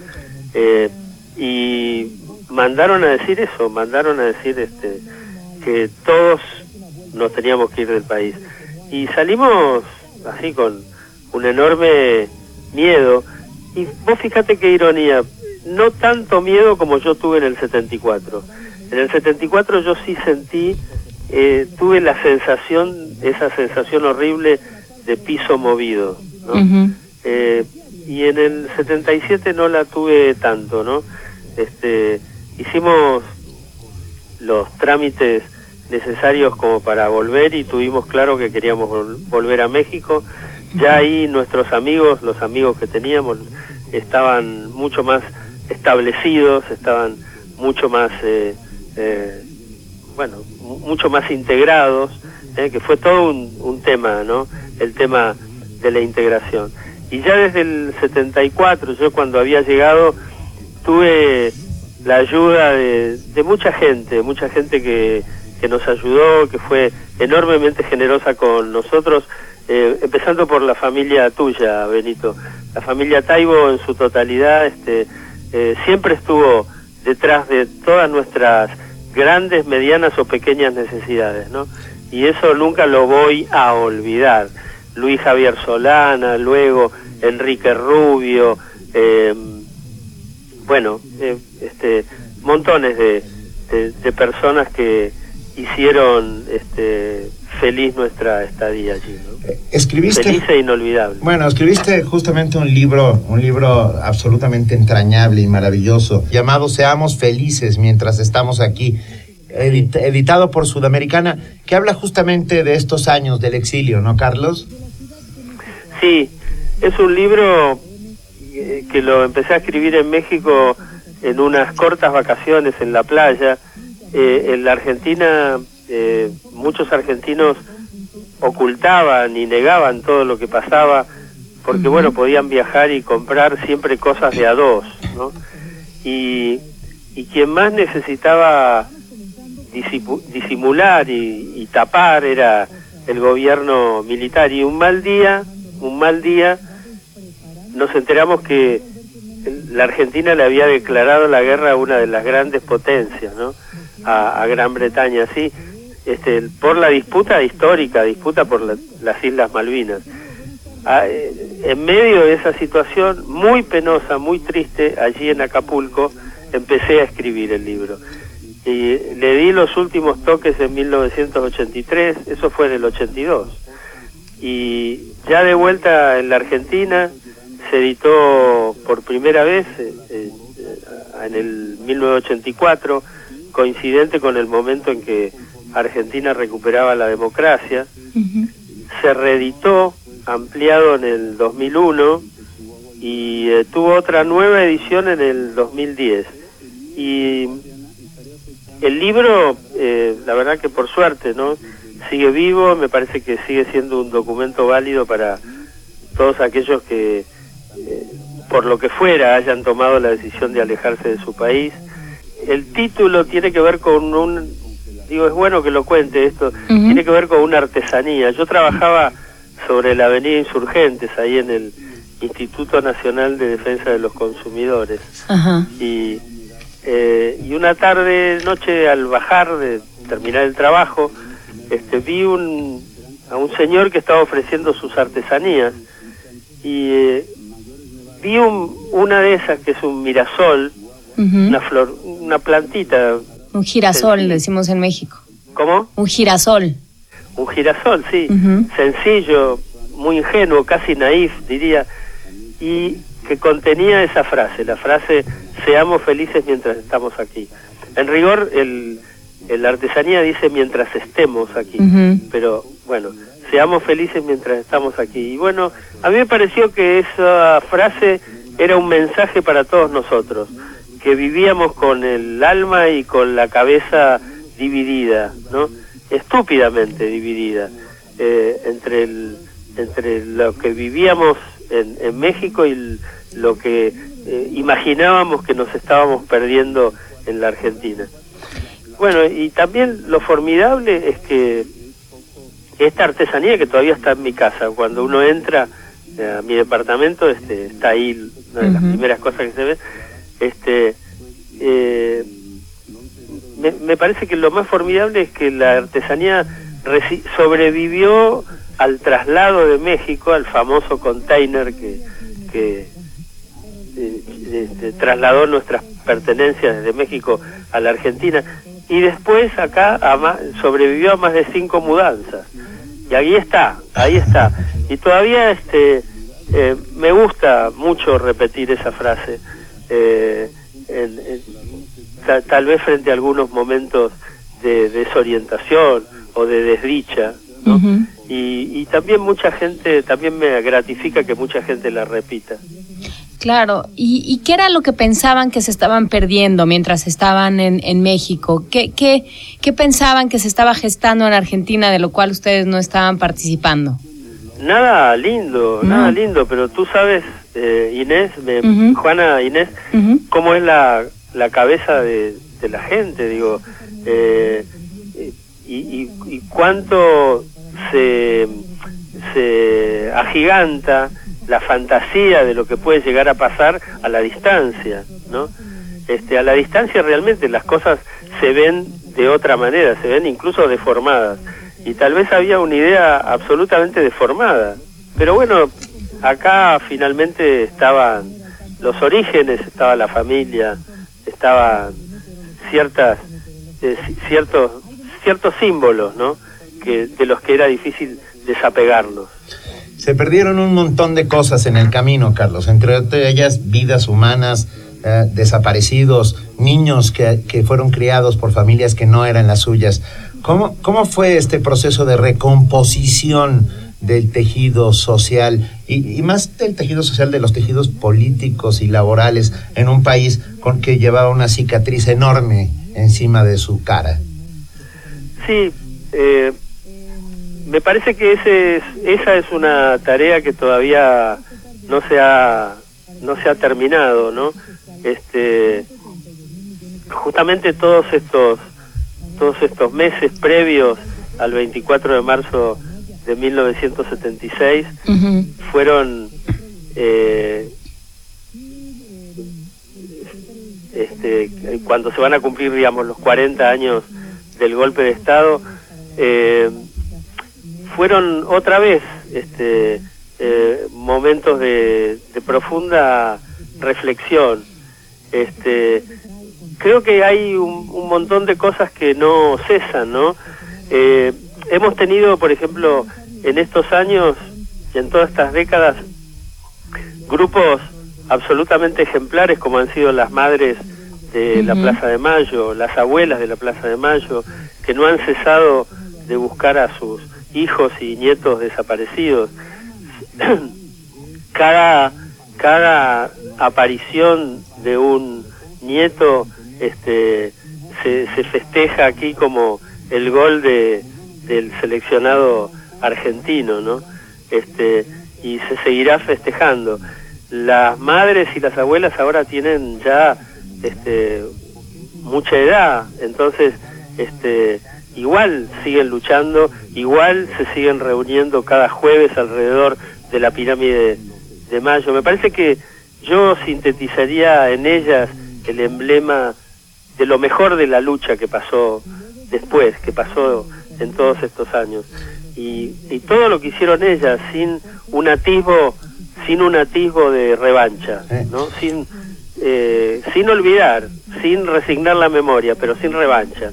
Eh, y mandaron a decir eso, mandaron a decir este que todos nos teníamos que ir del país. Y salimos así con un enorme miedo. Y vos fíjate qué ironía, no tanto miedo como yo tuve en el 74. En el 74 yo sí sentí, eh, tuve la sensación, esa sensación horrible de piso movido. ¿no? Eh, y en el 77 no la tuve tanto, ¿no? Este, hicimos los trámites necesarios como para volver y tuvimos claro que queríamos vol- volver a México. Ya ahí nuestros amigos, los amigos que teníamos, estaban mucho más establecidos, estaban mucho más, eh, eh, bueno, mucho más integrados, eh, que fue todo un, tema, ¿no? El tema de la integración. Y ya desde el 74, yo cuando había llegado, tuve la ayuda de, de mucha gente, mucha gente que, que nos ayudó, que fue enormemente generosa con nosotros, eh, empezando por la familia tuya, Benito. La familia Taibo en su totalidad este, eh, siempre estuvo detrás de todas nuestras grandes, medianas o pequeñas necesidades, ¿no? Y eso nunca lo voy a olvidar. Luis Javier Solana, luego Enrique Rubio, eh, bueno, eh, este, montones de, de- personas que hicieron este, feliz nuestra estadía allí. ¿no? Escribiste, Feliz e inolvidable. bueno, escribiste justamente un libro, un libro absolutamente entrañable y maravilloso, llamado Seamos felices mientras estamos aquí, edit- editado por Sudamericana, que habla justamente de estos años del exilio, ¿no, Carlos? Sí, es un libro eh, que lo empecé a escribir en México en unas cortas vacaciones en la playa. Eh, en la Argentina eh, muchos argentinos ocultaban y negaban todo lo que pasaba porque bueno podían viajar y comprar siempre cosas de a dos, ¿no? Y, y quien más necesitaba disimular y, y tapar era el gobierno militar y un mal día, un mal día nos enteramos que la Argentina le había declarado la guerra a una de las grandes potencias, ¿no? A, a Gran Bretaña, sí, este, por la disputa histórica, disputa por la- las Islas Malvinas. Ah, eh, en medio de esa situación muy penosa, muy triste, allí en Acapulco, empecé a escribir el libro. Y le di los últimos toques en 1983, eso fue en el 82. Y ya de vuelta en la Argentina, se editó por primera vez eh, eh, en el 1984, coincidente con el momento en que Argentina recuperaba la democracia. Se reeditó, ampliado en el 2001 y eh, tuvo otra nueva edición en el 2010. Y el libro, eh, la verdad que por suerte, ¿no? Sigue vivo, me parece que sigue siendo un documento válido para todos aquellos que eh, por lo que fuera, hayan tomado la decisión de alejarse de su país. El título tiene que ver con un, digo, es bueno que lo cuente esto, tiene que ver con una artesanía. Yo trabajaba sobre la Avenida Insurgentes, ahí en el Instituto Nacional de Defensa de los Consumidores. Y, eh, y una tarde, noche, al bajar de terminar el trabajo, este, vi un, a un señor que estaba ofreciendo sus artesanías y eh, vi un- una de esas que es un mirasol, una flor, una plantita, Un girasol, decimos en México. ¿cómo? Un girasol. Un girasol, sí, sencillo, muy ingenuo, casi naif, diría, y que contenía esa frase, la frase seamos felices mientras estamos aquí. En rigor, el, la artesanía dice mientras estemos aquí, pero bueno, seamos felices mientras estamos aquí. Y bueno, a mí me pareció que esa frase era un mensaje para todos nosotros, que vivíamos con el alma y con la cabeza dividida, ¿no? Estúpidamente dividida, eh, entre, el, entre lo que vivíamos en, en México y el- lo que eh, imaginábamos que nos estábamos perdiendo en la Argentina. Bueno, y también lo formidable es que esta artesanía que todavía está en mi casa, cuando uno entra eh, a mi departamento, este, está ahí una de las primeras cosas que se ve, este, eh, me, parece que lo más formidable es que la artesanía sobrevivió al traslado de México, al famoso container que, que eh, este, trasladó nuestras pertenencias desde México a la Argentina. Y después acá a sobrevivió a más de cinco mudanzas. Y ahí está, ahí está. Y todavía este eh, me gusta mucho repetir esa frase eh, en- en- ta- tal vez frente a algunos momentos de desorientación o de desdicha y, y también mucha gente también me gratifica que mucha gente la repita Claro, ¿Y, y qué era lo que pensaban que se estaban perdiendo mientras estaban en, en México? ¿Qué, qué, ¿Qué pensaban que se estaba gestando en Argentina de lo cual ustedes no estaban participando? Nada lindo, nada lindo, pero tú sabes, eh, Inés. Juana Inés, cómo es la, la cabeza de, de la gente, digo, eh, y, y, y cuánto se, se agiganta la fantasía de lo que puede llegar a pasar a la distancia, ¿no? Este, a la distancia realmente las cosas se ven de otra manera, se ven incluso deformadas. Y tal vez había una idea absolutamente deformada. Pero bueno, acá finalmente estaban los orígenes, estaba la familia, estaban ciertas, eh, ci- ciertos, ciertos símbolos, ¿no? Que, de los que era difícil desapegarnos. Se perdieron un montón de cosas en el camino, Carlos, entre ellas vidas humanas, eh, desaparecidos, niños que, que fueron criados por familias que no eran las suyas. ¿Cómo, ¿Cómo fue este proceso de recomposición del tejido social y, más del tejido social de los tejidos políticos y laborales en un país con que llevaba una cicatriz enorme encima de su cara? Sí, eh, me parece que ese es, esa es una tarea que todavía no se ha no se ha terminado, ¿no? Este, justamente todos estos todos estos meses previos al 24 de marzo de 1976 fueron eh, este, cuando se van a cumplir, digamos, los 40 años del golpe de Estado, eh, fueron otra vez este, eh, momentos de, de profunda reflexión. Este, creo que hay un, un montón de cosas que no cesan, ¿no? Hemos tenido, por ejemplo, en estos años y en todas estas décadas, grupos absolutamente ejemplares como han sido las madres de la. Plaza de Mayo, las abuelas de la Plaza de Mayo, que no han cesado de buscar a sus hijos y nietos desaparecidos. <clears throat> cada, cada aparición de un nieto este, se, se festeja aquí como el gol de, del seleccionado argentino, ¿no? Este, y se seguirá festejando. las madres y las abuelas ahora tienen ya este, mucha edad, entonces este, igual siguen luchando, igual se siguen reuniendo cada jueves alrededor de la pirámide de Mayo. Me parece que yo sintetizaría en ellas el emblema de lo mejor de la lucha que pasó después, que pasó en todos estos años. Y, y todo lo que hicieron ellas sin un atisbo, sin un atisbo de revancha, ¿no? Sin, eh, sin olvidar, sin resignar la memoria, pero sin revancha,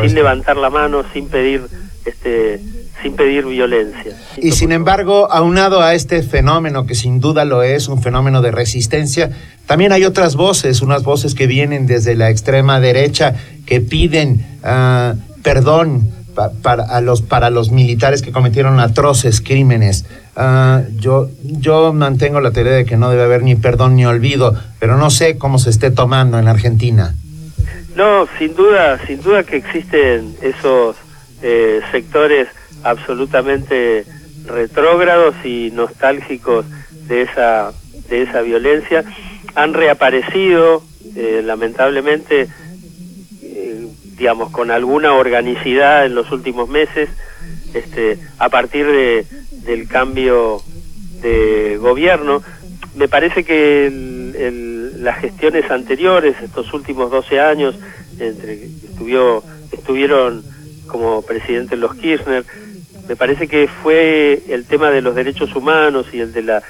sin levantar la mano, sin pedir, este, sin pedir violencia. Y sin embargo, aunado a este fenómeno, que sin duda lo es, un fenómeno de resistencia, también hay otras voces, unas voces que vienen desde la extrema derecha, que piden ah, perdón pa- para, a los, para los militares que cometieron atroces crímenes. Ah, yo, yo mantengo la teoría de que no debe haber ni perdón ni olvido, pero no sé cómo se esté tomando en Argentina. No, sin duda, sin duda que existen esos eh, sectores absolutamente retrógrados y nostálgicos de esa de esa violencia han reaparecido eh, lamentablemente digamos con alguna organicidad en los últimos meses este a partir de del cambio de gobierno me parece que el- las gestiones anteriores estos últimos 12 años entre que estuvieron como presidente los Kirchner me parece que fue el tema de los derechos humanos y el de la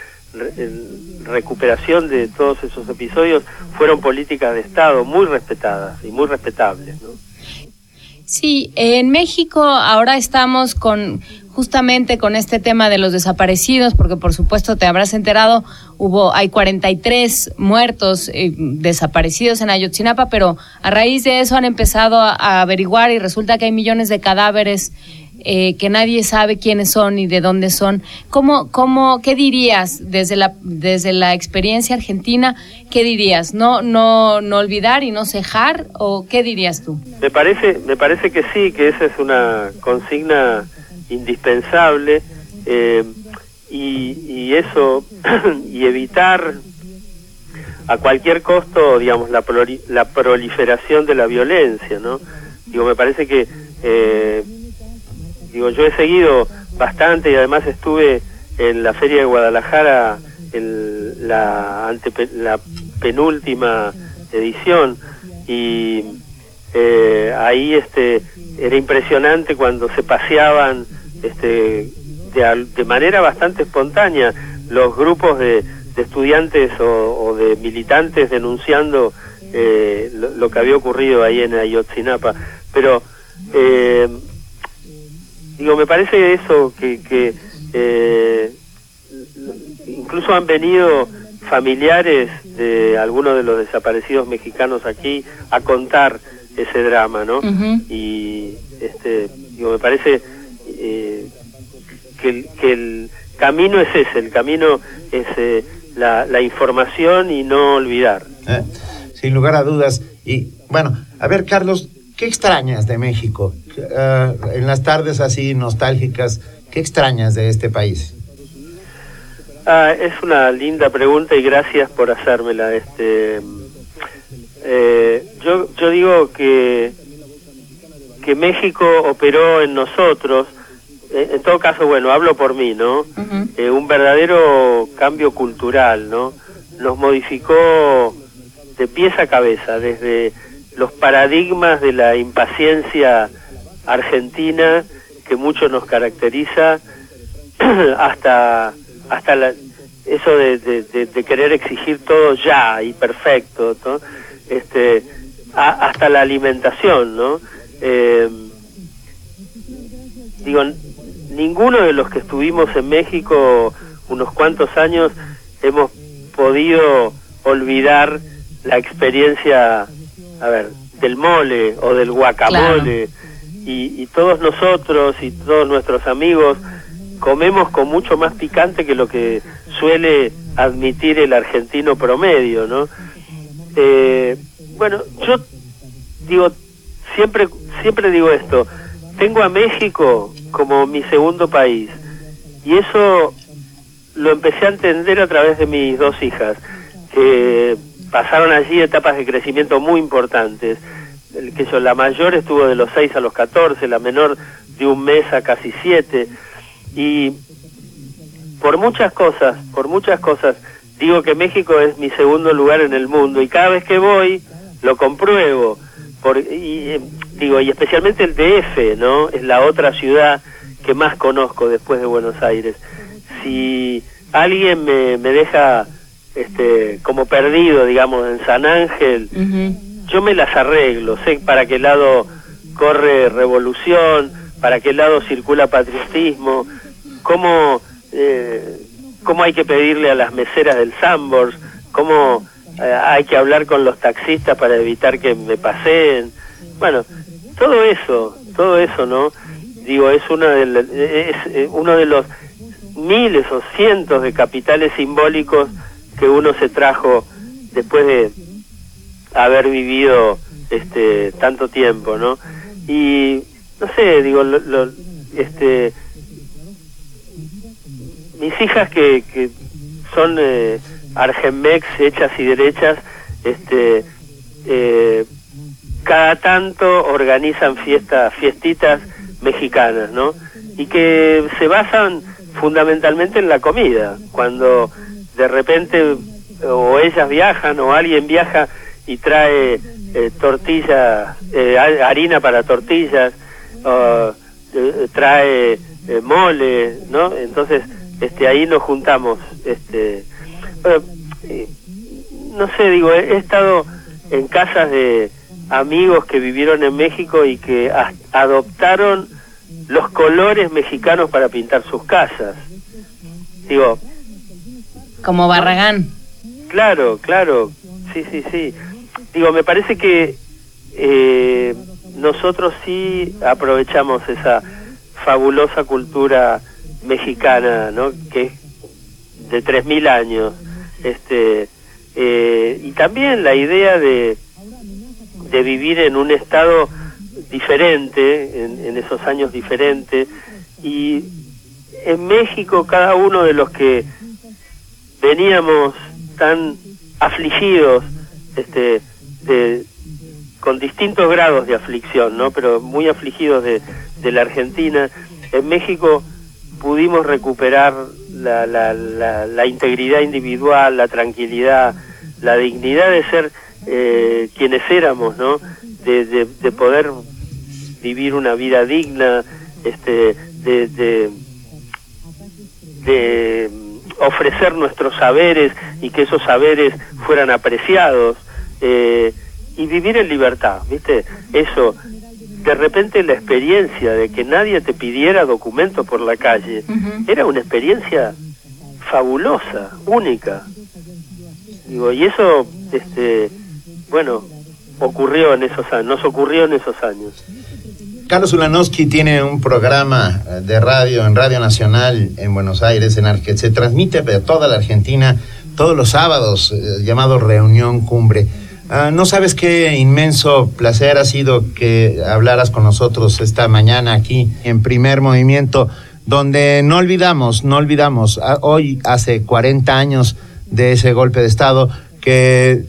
el- recuperación de todos esos episodios fueron políticas de Estado muy respetadas y muy respetables. ¿no? Sí, en México ahora estamos con justamente con este tema de los desaparecidos, porque por supuesto te habrás enterado, hubo hay 43 muertos eh, desaparecidos en Ayotzinapa, pero a raíz de eso han empezado a, a averiguar y resulta que hay millones de cadáveres eh, que nadie sabe quiénes son y de dónde son. ¿Cómo, cómo, qué dirías desde la desde la experiencia argentina? ¿Qué dirías? No, no, no olvidar y no cejar o qué dirías tú? Me parece, me parece que sí, que esa es una consigna indispensable eh, y, y eso <clears throat> y evitar a cualquier costo, digamos, la, proli- la proliferación de la violencia, ¿no? Digo, me parece que, eh, digo, yo he seguido bastante y además estuve en la Feria de Guadalajara en la, antepe- la penúltima edición y eh, ahí este era impresionante cuando se paseaban este de, de manera bastante espontánea los grupos de, de estudiantes o, o de militantes denunciando eh, lo, lo que había ocurrido ahí en Ayotzinapa. Pero eh, digo me parece eso que, que eh, incluso han venido familiares de algunos de los desaparecidos mexicanos aquí a contar ese drama, ¿no? Y este, digo, me parece eh, que, el, que el camino es ese, el camino es eh, la, la información y no olvidar. ¿eh? Sin lugar a dudas. Y bueno, a ver, Carlos, ¿qué extrañas de México? Eh, en las tardes así nostálgicas, ¿qué extrañas de este país? Ah, es una linda pregunta y gracias por hacérmela. Este, eh, yo, yo digo que que México operó en nosotros, eh, en todo caso, bueno, hablo por mí, ¿no? Eh, un verdadero cambio cultural, ¿no? Nos modificó de pies a cabeza, desde los paradigmas de la impaciencia argentina que mucho nos caracteriza, <clears throat> hasta hasta la, eso de, de- querer exigir todo ya y perfecto, este, hasta la alimentación, ¿no? Eh, digo, ninguno de los que estuvimos en México unos cuantos años hemos podido olvidar la experiencia, a ver, del mole o del guacamole. Y, y todos nosotros y todos nuestros amigos comemos con mucho más picante que lo que suele admitir el argentino promedio, ¿no? Eh, bueno, yo digo, siempre, siempre digo esto, tengo a México como mi segundo país y eso lo empecé a entender a través de mis dos hijas, que pasaron allí etapas de crecimiento muy importantes. El que yo, la mayor estuvo de los 6 a los 14, la menor de un mes a casi 7. Y por muchas cosas, por muchas cosas, digo que México es mi segundo lugar en el mundo y cada vez que voy lo compruebo. Y, eh, digo, y especialmente el DF, ¿no? Es la otra ciudad que más conozco después de Buenos Aires. Si alguien me, me deja este, como perdido, digamos, en San Ángel, yo me las arreglo, sé para qué lado corre revolución, para qué lado circula patriotismo, cómo, eh, cómo hay que pedirle a las meseras del Sambors, cómo eh, hay que hablar con los taxistas para evitar que me paseen. Bueno, todo eso, todo eso, ¿no? Digo, es, una de es eh, uno de los miles o cientos de capitales simbólicos que uno se trajo después de haber vivido este tanto tiempo, ¿no? Y no sé, digo, lo, lo, este mis hijas que, que son eh, argenmex hechas y derechas, este eh, cada tanto organizan fiestas, fiestitas mexicanas, ¿no? Y que se basan fundamentalmente en la comida. Cuando de repente o ellas viajan o alguien viaja y trae eh, tortillas, eh, harina para tortillas, eh, trae eh, mole, ¿no? Entonces, este, ahí nos juntamos, este, bueno, no sé, digo, he, he estado en casas de amigos que vivieron en México y que a- adoptaron los colores mexicanos para pintar sus casas. Digo, Como Barragán. Claro, claro, sí, sí, sí. Digo, me parece que eh, nosotros sí aprovechamos esa fabulosa cultura mexicana, ¿no? Que es de 3.000 años. Este, eh, y también la idea de, de vivir en un estado diferente, en, en esos años diferentes. Y en México cada uno de los que veníamos tan afligidos, este, de, con distintos grados de aflicción, ¿no? Pero muy afligidos de, de la Argentina. En México pudimos recuperar la, la, la, la integridad individual, la tranquilidad, la dignidad de ser eh, quienes éramos, ¿no? De, de, de poder vivir una vida digna, este, de, de ofrecer nuestros saberes y que esos saberes fueran apreciados eh, y vivir en libertad, ¿viste? Eso, de repente la experiencia de que nadie te pidiera documentos por la calle era una experiencia fabulosa, única. Digo, y eso, este, bueno, ocurrió en esos años, nos ocurrió en esos años. Carlos Ulanowski tiene un programa eh, de radio en Radio Nacional en Buenos Aires, en Arge- se transmite a toda la Argentina todos los sábados, eh, llamado Reunión Cumbre. Ah, no sabes qué inmenso placer ha sido que hablaras con nosotros esta mañana aquí en Primer Movimiento, donde no olvidamos, no olvidamos, ah, hoy hace 40 años de ese golpe de Estado que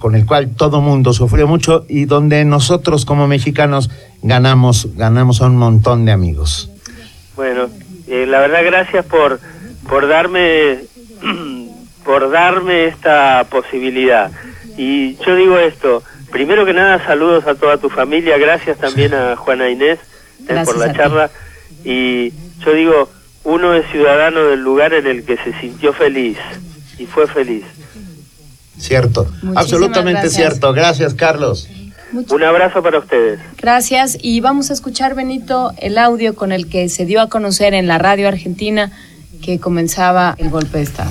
con el cual todo mundo sufrió mucho y donde nosotros como mexicanos ganamos, ganamos a un montón de amigos. Bueno, eh, la verdad gracias por por darme <clears throat> por darme esta posibilidad. Y yo digo esto, primero que nada saludos a toda tu familia, gracias también a Juana Inés eh, por la ti. charla y yo digo, uno es ciudadano del lugar en el que se sintió feliz y fue feliz. Cierto, Muchísimas absolutamente gracias. cierto. Gracias, Carlos. Un abrazo para ustedes. Gracias y vamos a escuchar, Benito, el audio con el que se dio a conocer en la radio argentina que comenzaba el golpe de Estado.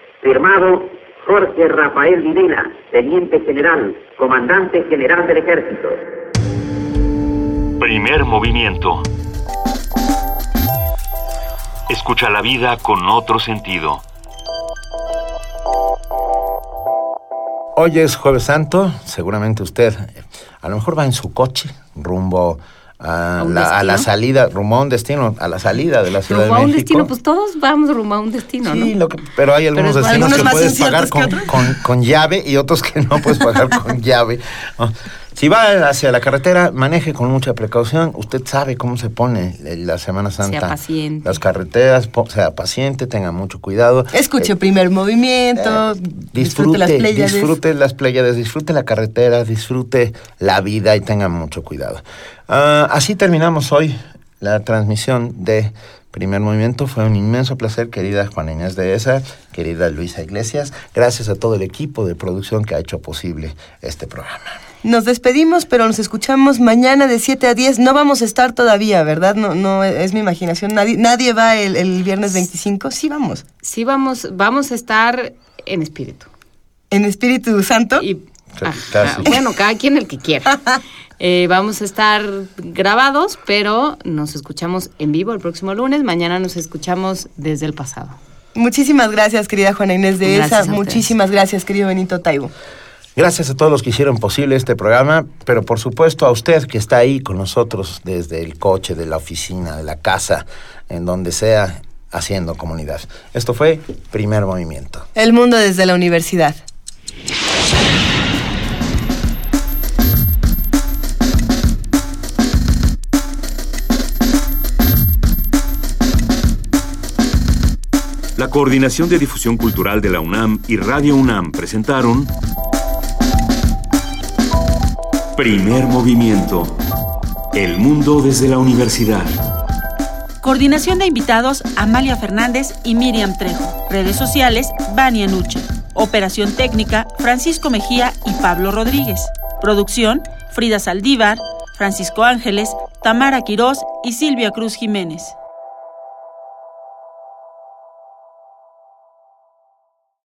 Firmado Jorge Rafael Videla, Teniente General, Comandante General del Ejército. Primer movimiento. Escucha la vida con otro sentido. Hoy es jueves santo, seguramente usted eh, a lo mejor va en su coche rumbo a, un la, a la salida, rumbo a un destino, a la salida de la Ciudad Rumbo a de un México. destino, pues todos vamos rumbo a un destino, Sí, ¿no? lo que- pero hay algunos Pero destinos algunos que puedes pagar con, con- con llave y otros que no puedes pagar con <laughs> llave. Si va hacia la carretera, maneje con mucha precaución. Usted sabe cómo se pone la Semana Santa. Sea paciente. Las carreteras, sea paciente, tenga mucho cuidado. Escuche Eh, primer movimiento, disfrute, disfrute, las playas. disfrute las playas, disfrute la carretera, disfrute la vida y tenga mucho cuidado. Ah, así terminamos hoy la transmisión de Primer Movimiento. Fue un inmenso placer, querida Juana Inés de esa, querida Luisa Iglesias. Gracias a todo el equipo de producción que ha hecho posible este programa. Nos despedimos, pero nos escuchamos mañana de 7 a 10. No vamos a estar todavía, ¿verdad? No, no es mi imaginación. Nadie, nadie va el, el viernes 25. Sí, vamos. Sí, vamos, vamos a estar en espíritu. ¿En Espíritu Santo? Y. Ah, bueno, cada quien el que quiera. <laughs> Eh, vamos a estar grabados, pero nos escuchamos en vivo el próximo lunes. Mañana nos escuchamos desde el pasado. Muchísimas gracias, querida Juana Inés de Gracias esa. Muchísimas gracias, querido Benito Taibo. Gracias a todos los que hicieron posible este programa, pero por supuesto a usted que está ahí con nosotros desde el coche, de la oficina, de la casa, en donde sea, haciendo comunidad. Esto fue Primer Movimiento. El mundo desde la universidad. La Coordinación de Difusión Cultural de la UNAM y Radio UNAM presentaron Primer Movimiento. El mundo desde la universidad. Coordinación de invitados Amalia Fernández y Miriam Trejo. Redes sociales Vania Nuche. Operación técnica Francisco Mejía y Pablo Rodríguez. Producción Frida Saldívar, Francisco Ángeles, Tamara Quirós y Silvia Cruz Jiménez.